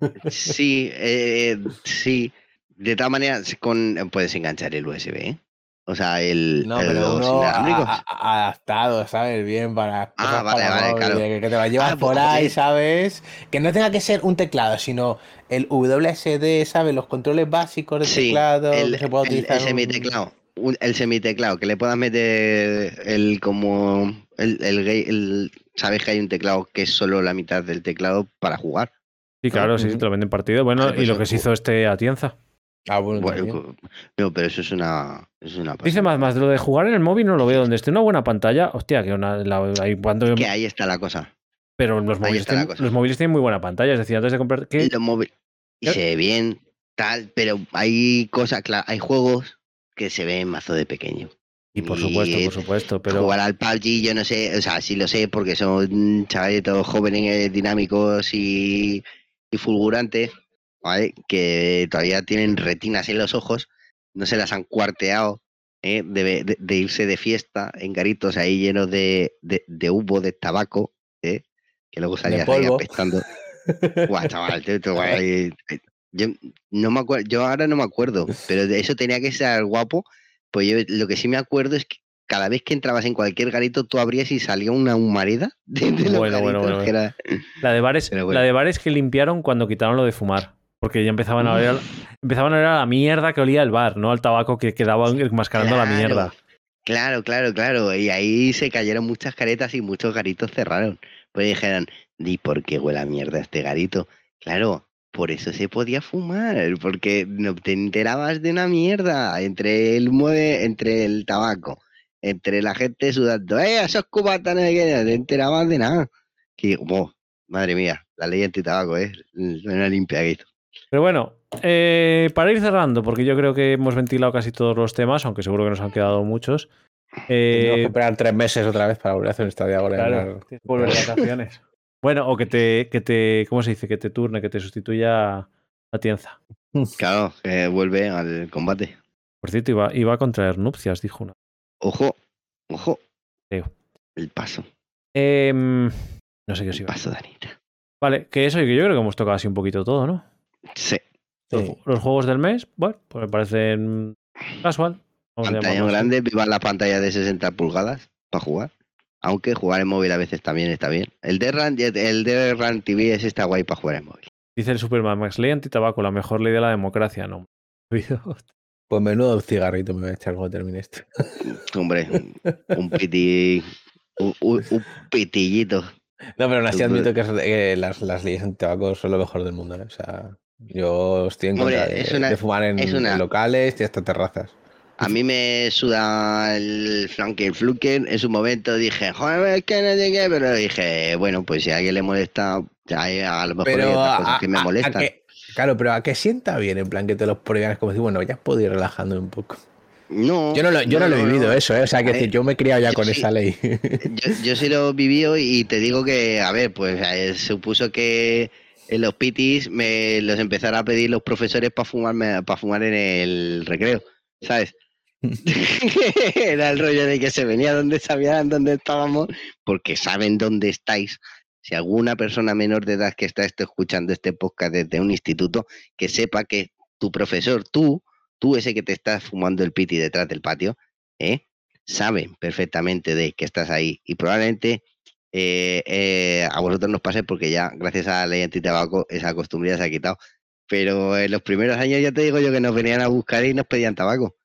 [LAUGHS] sí, eh, sí, de todas maneras con puedes enganchar el USB, ¿eh? o sea el, No, el- pero los uno a- inalámbricos. a- a- adaptado, ¿sabes? Bien para. Ah, cosas vale, para vale, móvil, claro. Que, que te lo llevas Ah, por pues, ahí, joder. ¿sabes? Que no tenga que ser un teclado, sino el WSD, ¿sabes? Los controles básicos del Sí, teclado. el, que se pueda el- utilizar. el un- semiteclado, un- el semiteclado, que le puedas meter el como el, el, el- sabes que hay un teclado que es solo la mitad del teclado para jugar. Sí, claro, sí, sí, te lo venden partido. Bueno, Vale, pues y lo que se hizo este Atienza. Ah, bueno, no, pero eso es una, es una Dice más, más de lo de jugar en el móvil no lo veo. Donde esté una buena pantalla, hostia, que una, la- ahí cuando- que ahí está la cosa. pero los móviles, tienen, los móviles tienen muy buena pantalla. Es decir, antes de comprar. ¿qué? Los móviles y ¿Qué? se ve bien, tal, pero hay cosas, cla- hay juegos que se ven mazo de pequeño. Y por supuesto, por supuesto, pero... Jugar al PUBG yo no sé, o sea, sí lo sé porque son chavales todos jóvenes, dinámicos y, y fulgurantes, ¿vale? Que todavía tienen retinas en los ojos, no se las han cuarteado, ¿eh? de, de, irse de fiesta en garitos ahí llenos de, de humo, de tabaco, ¿eh? que luego salías ahí apestando. [LAUGHS] Guau, chaval, yo no me acuerdo, yo ahora no me acuerdo, pero de eso tenía que ser guapo. Pues yo lo que sí me acuerdo es que cada vez que entrabas en cualquier garito, tú abrías y salía una humareda [LAUGHS] de, bueno, bueno, bueno, La de bares, la de bares que limpiaron cuando quitaron lo de fumar. Porque ya empezaban a oler, empezaban a oler a la mierda que olía el bar, no al tabaco que quedaba enmascarando la mierda. Claro, claro, claro. Y ahí se cayeron muchas caretas y muchos garitos cerraron. Pues dijeron, ¿y por qué huele a mierda este garito? Claro, por eso se podía fumar, porque no te enterabas de una mierda entre el humo entre el tabaco, entre la gente sudando, ¡eh, esos cubatas no te enterabas de nada! Que, oh, madre mía, la ley anti-tabaco, ¿eh? Suena limpia Pero bueno, eh, para ir cerrando, porque yo creo que hemos ventilado casi todos los temas, aunque seguro que nos han quedado muchos. Eh, Tenemos que esperar tres meses otra vez para volver a hacer un estadio ahora. Claro, volver de vacaciones. Bueno, o que te, que te, ¿cómo se dice? Que te turne, que te sustituya a Tienza. [LAUGHS] Claro, que vuelve al combate. Por cierto, iba, iba a contraer nupcias, dijo una. Ojo, ojo. El paso. Em, no sé qué os iba. El paso de Anita. Vale, que eso, que yo creo que hemos tocado así un poquito todo, ¿no? Sí. Los, juegos del mes, bueno, pues me parecen casual. Pantalla grande, viva la pantalla de 60 pulgadas para jugar. Aunque jugar en móvil a veces también está bien. El de el de TV es está guay para jugar en móvil. Dice el Superman Max, ley anti-tabaco, la mejor ley de la democracia, ¿no? [LAUGHS] Pues menudo cigarrito me voy a echar cuando termine esto. [LAUGHS] Hombre, un piti, un, pitillito. No, pero aún así admito que, las, las, leyes anti-tabaco son lo mejor del mundo. ¿eh? O sea, yo estoy en contra de, fumar en, en locales y hasta terrazas. A mí me suda el flanker fluker. En su momento dije, joder, es que no llegué, pero dije, bueno, pues si a alguien le molesta, a lo mejor hay otras cosas que me molestan. claro, pero a que sienta bien, en plan que te los prohíban, es como decir, bueno, ya puedo ir relajando un poco. No. Yo no lo, yo no, lo he vivido eso, ¿eh? O sea, que decir, yo me he criado ya con esa ley. Yo, sí lo he vivido y te digo que, a ver, pues eh, supuso que en los pitis me los empezara a pedir los profesores para fumarme, para fumar en el recreo, ¿sabes? [LAUGHS] Era el rollo de que se venía donde sabían dónde estábamos, porque saben dónde estáis. Si alguna persona menor de edad que está escuchando este podcast desde un instituto, que sepa que tu profesor, tú, tú ese que te estás fumando el piti detrás del patio, ¿eh? saben perfectamente de que estás ahí. Y probablemente eh, eh, a vosotros nos pase porque ya, gracias a la ley anti-tabaco, esa costumbre ya se ha quitado. Pero en los primeros años ya te digo yo que nos venían a buscar y nos pedían tabaco.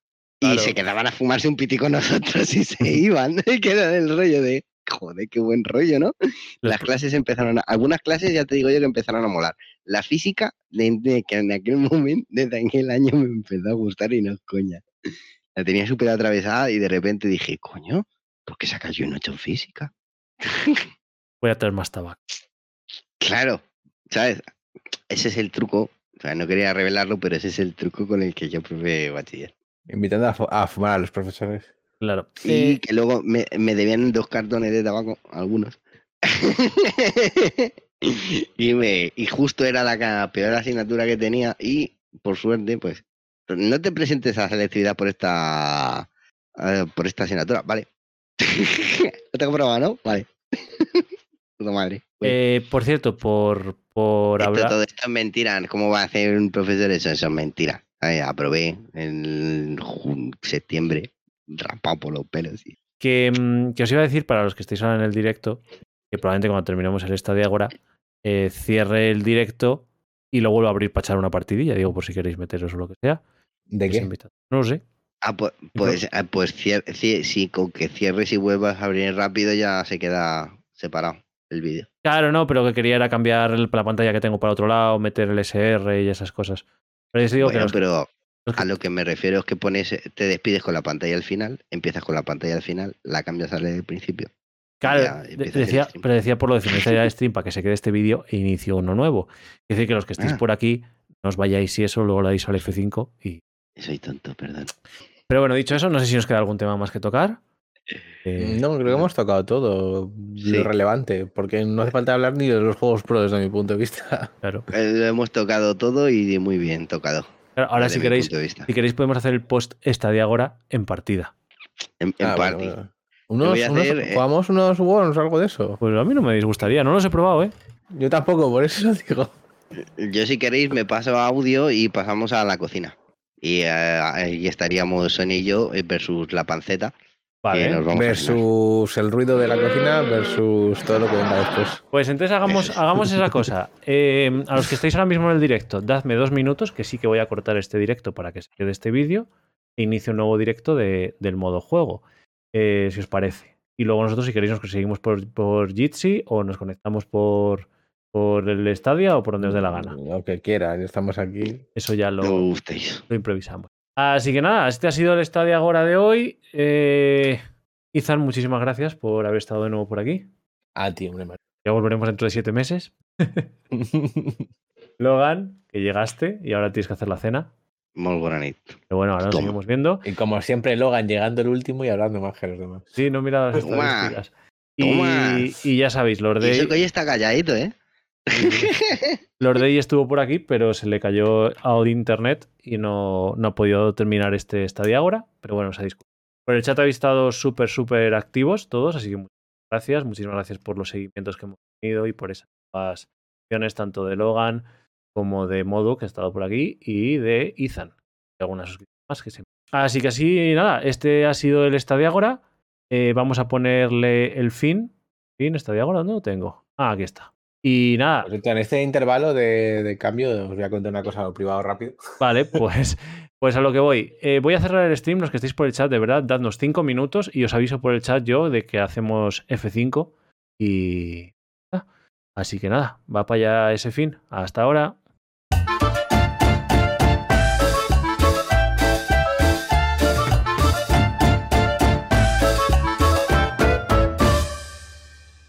Y se quedaban a fumarse un piti con [LAUGHS] nosotros y se iban. [LAUGHS] que era el rollo de, joder, qué buen rollo, ¿no? Las clases empezaron a, algunas clases ya te digo yo que empezaron a molar. La física, de, que en aquel momento, desde aquel año me empezó a gustar y no coña. La tenía súper atravesada y de repente dije, coño, ¿por qué sacas yo un 8 en física? [LAUGHS] Voy a tener más tabaco. Claro, ¿sabes? Ese es el truco. O sea, no quería revelarlo, pero ese es el truco con el que yo probé bachiller. Invitando a, fumar a los profesores. Claro. Sí, eh, que luego me, debían dos cartones de tabaco, algunos. [LAUGHS] y, me, y justo era la peor asignatura que tenía y por suerte, pues, no te presentes a la selectividad por esta por esta asignatura, vale. [LAUGHS] no tengo prueba, ¿no? Vale. [LAUGHS] Puta madre. Eh, por cierto, por, por hablar. Todo esto es mentira. ¿Cómo va a hacer un profesor eso? Eso es mentira aprobé en septiembre, rapado por los pelos. Que, mm, que, os iba a decir para los que estéis ahora en el directo, que probablemente cuando terminemos el estadio ahora, eh, cierre el directo y lo vuelvo a abrir para echar una partidilla, digo, por si queréis meteros o lo que sea. ¿De qué? No lo sé. Ah, pues, pues, ah, pues sí, con que cierres y vuelvas a abrir rápido ya se queda separado el vídeo. Claro, no, pero que quería era cambiar la pantalla que tengo para otro lado, meter el SR y esas cosas. Pero, a lo que me refiero es que pones, te despides con la pantalla al final, empiezas con la pantalla al final, la cambias al principio. Claro, decía, pero decía por lo de [LAUGHS] finalizar de stream para que se quede este vídeo e inicio uno nuevo. Es decir, que los que estéis ah. por aquí, no os vayáis y eso, luego le dais al F5 y. Soy tonto, perdón. Pero bueno, dicho eso, no sé si nos queda algún tema más que tocar. Eh, no, creo que hemos tocado todo lo relevante, porque no hace falta hablar ni de los juegos pro desde mi punto de vista. [LAUGHS] Claro. Eh, lo hemos tocado todo y muy bien tocado. ahora, si queréis, si queréis, podemos hacer el post Estadia Agora en partida. En, ah, party. Unos, eh, ¿Jugamos unos Worms o algo de eso? Pues a mí no me disgustaría, no los he probado, ¿eh? Yo tampoco, por eso lo [LAUGHS] digo. Yo si queréis me paso audio y pasamos a la cocina. Y, y estaríamos y yo versus la panceta versus el ruido de la cocina versus todo lo que venga después. Pues entonces hagamos, hagamos esa cosa. [LAUGHS] Eh, a los que estáis ahora mismo en el directo, dadme dos minutos, que sí que voy a cortar este directo para que se quede este vídeo. E inicio un nuevo directo de, del modo juego, eh, si os parece. Y luego nosotros, si queréis, nos seguimos por, por Jitsi o nos conectamos por, por el Stadia o por donde os dé la gana. Lo que quiera, estamos aquí. Eso ya lo, lo improvisamos. Así que nada, este ha sido el Estadio Agora de hoy. Eh, Izan, muchísimas gracias por haber estado de nuevo por aquí. A ti, hombre. Ya volveremos dentro de siete meses. [LAUGHS] Logan, que llegaste y ahora tienes que hacer la cena. Muy buena Pero bueno, ahora nos seguimos viendo. Y como siempre, Logan llegando el último y hablando más que los demás. Sí, no mira las estadísticas. Y, y, ya sabéis, Lord Day. eso que hoy está calladito, ¿eh? [LAUGHS] Lord Day estuvo por aquí, pero se le cayó a internet y no, no ha podido terminar este estadio ahora. Pero bueno, se ha discutido. Por el chat habéis estado súper, súper activos todos, así que muchas gracias. Muchísimas gracias por los seguimientos que hemos tenido y por esas acciones tanto de Logan como de Modo, que ha estado por aquí, y de Ethan. Algunas suscripciones más que siempre. Así que así, nada, este ha sido el estadio ahora. Eh, vamos a ponerle el fin. ¿Fin? ¿Estadio ahora? ¿Dónde lo tengo? Ah, aquí está. Y nada. Pues en este intervalo de, cambio os voy a contar una cosa a lo privado rápido. Vale, [LAUGHS] pues, pues a lo que voy. Eh, voy a cerrar el stream, los que estéis por el chat, de verdad, dadnos cinco minutos y os aviso por el chat yo de que hacemos F5 y... así que nada, va para allá ese fin. Hasta ahora.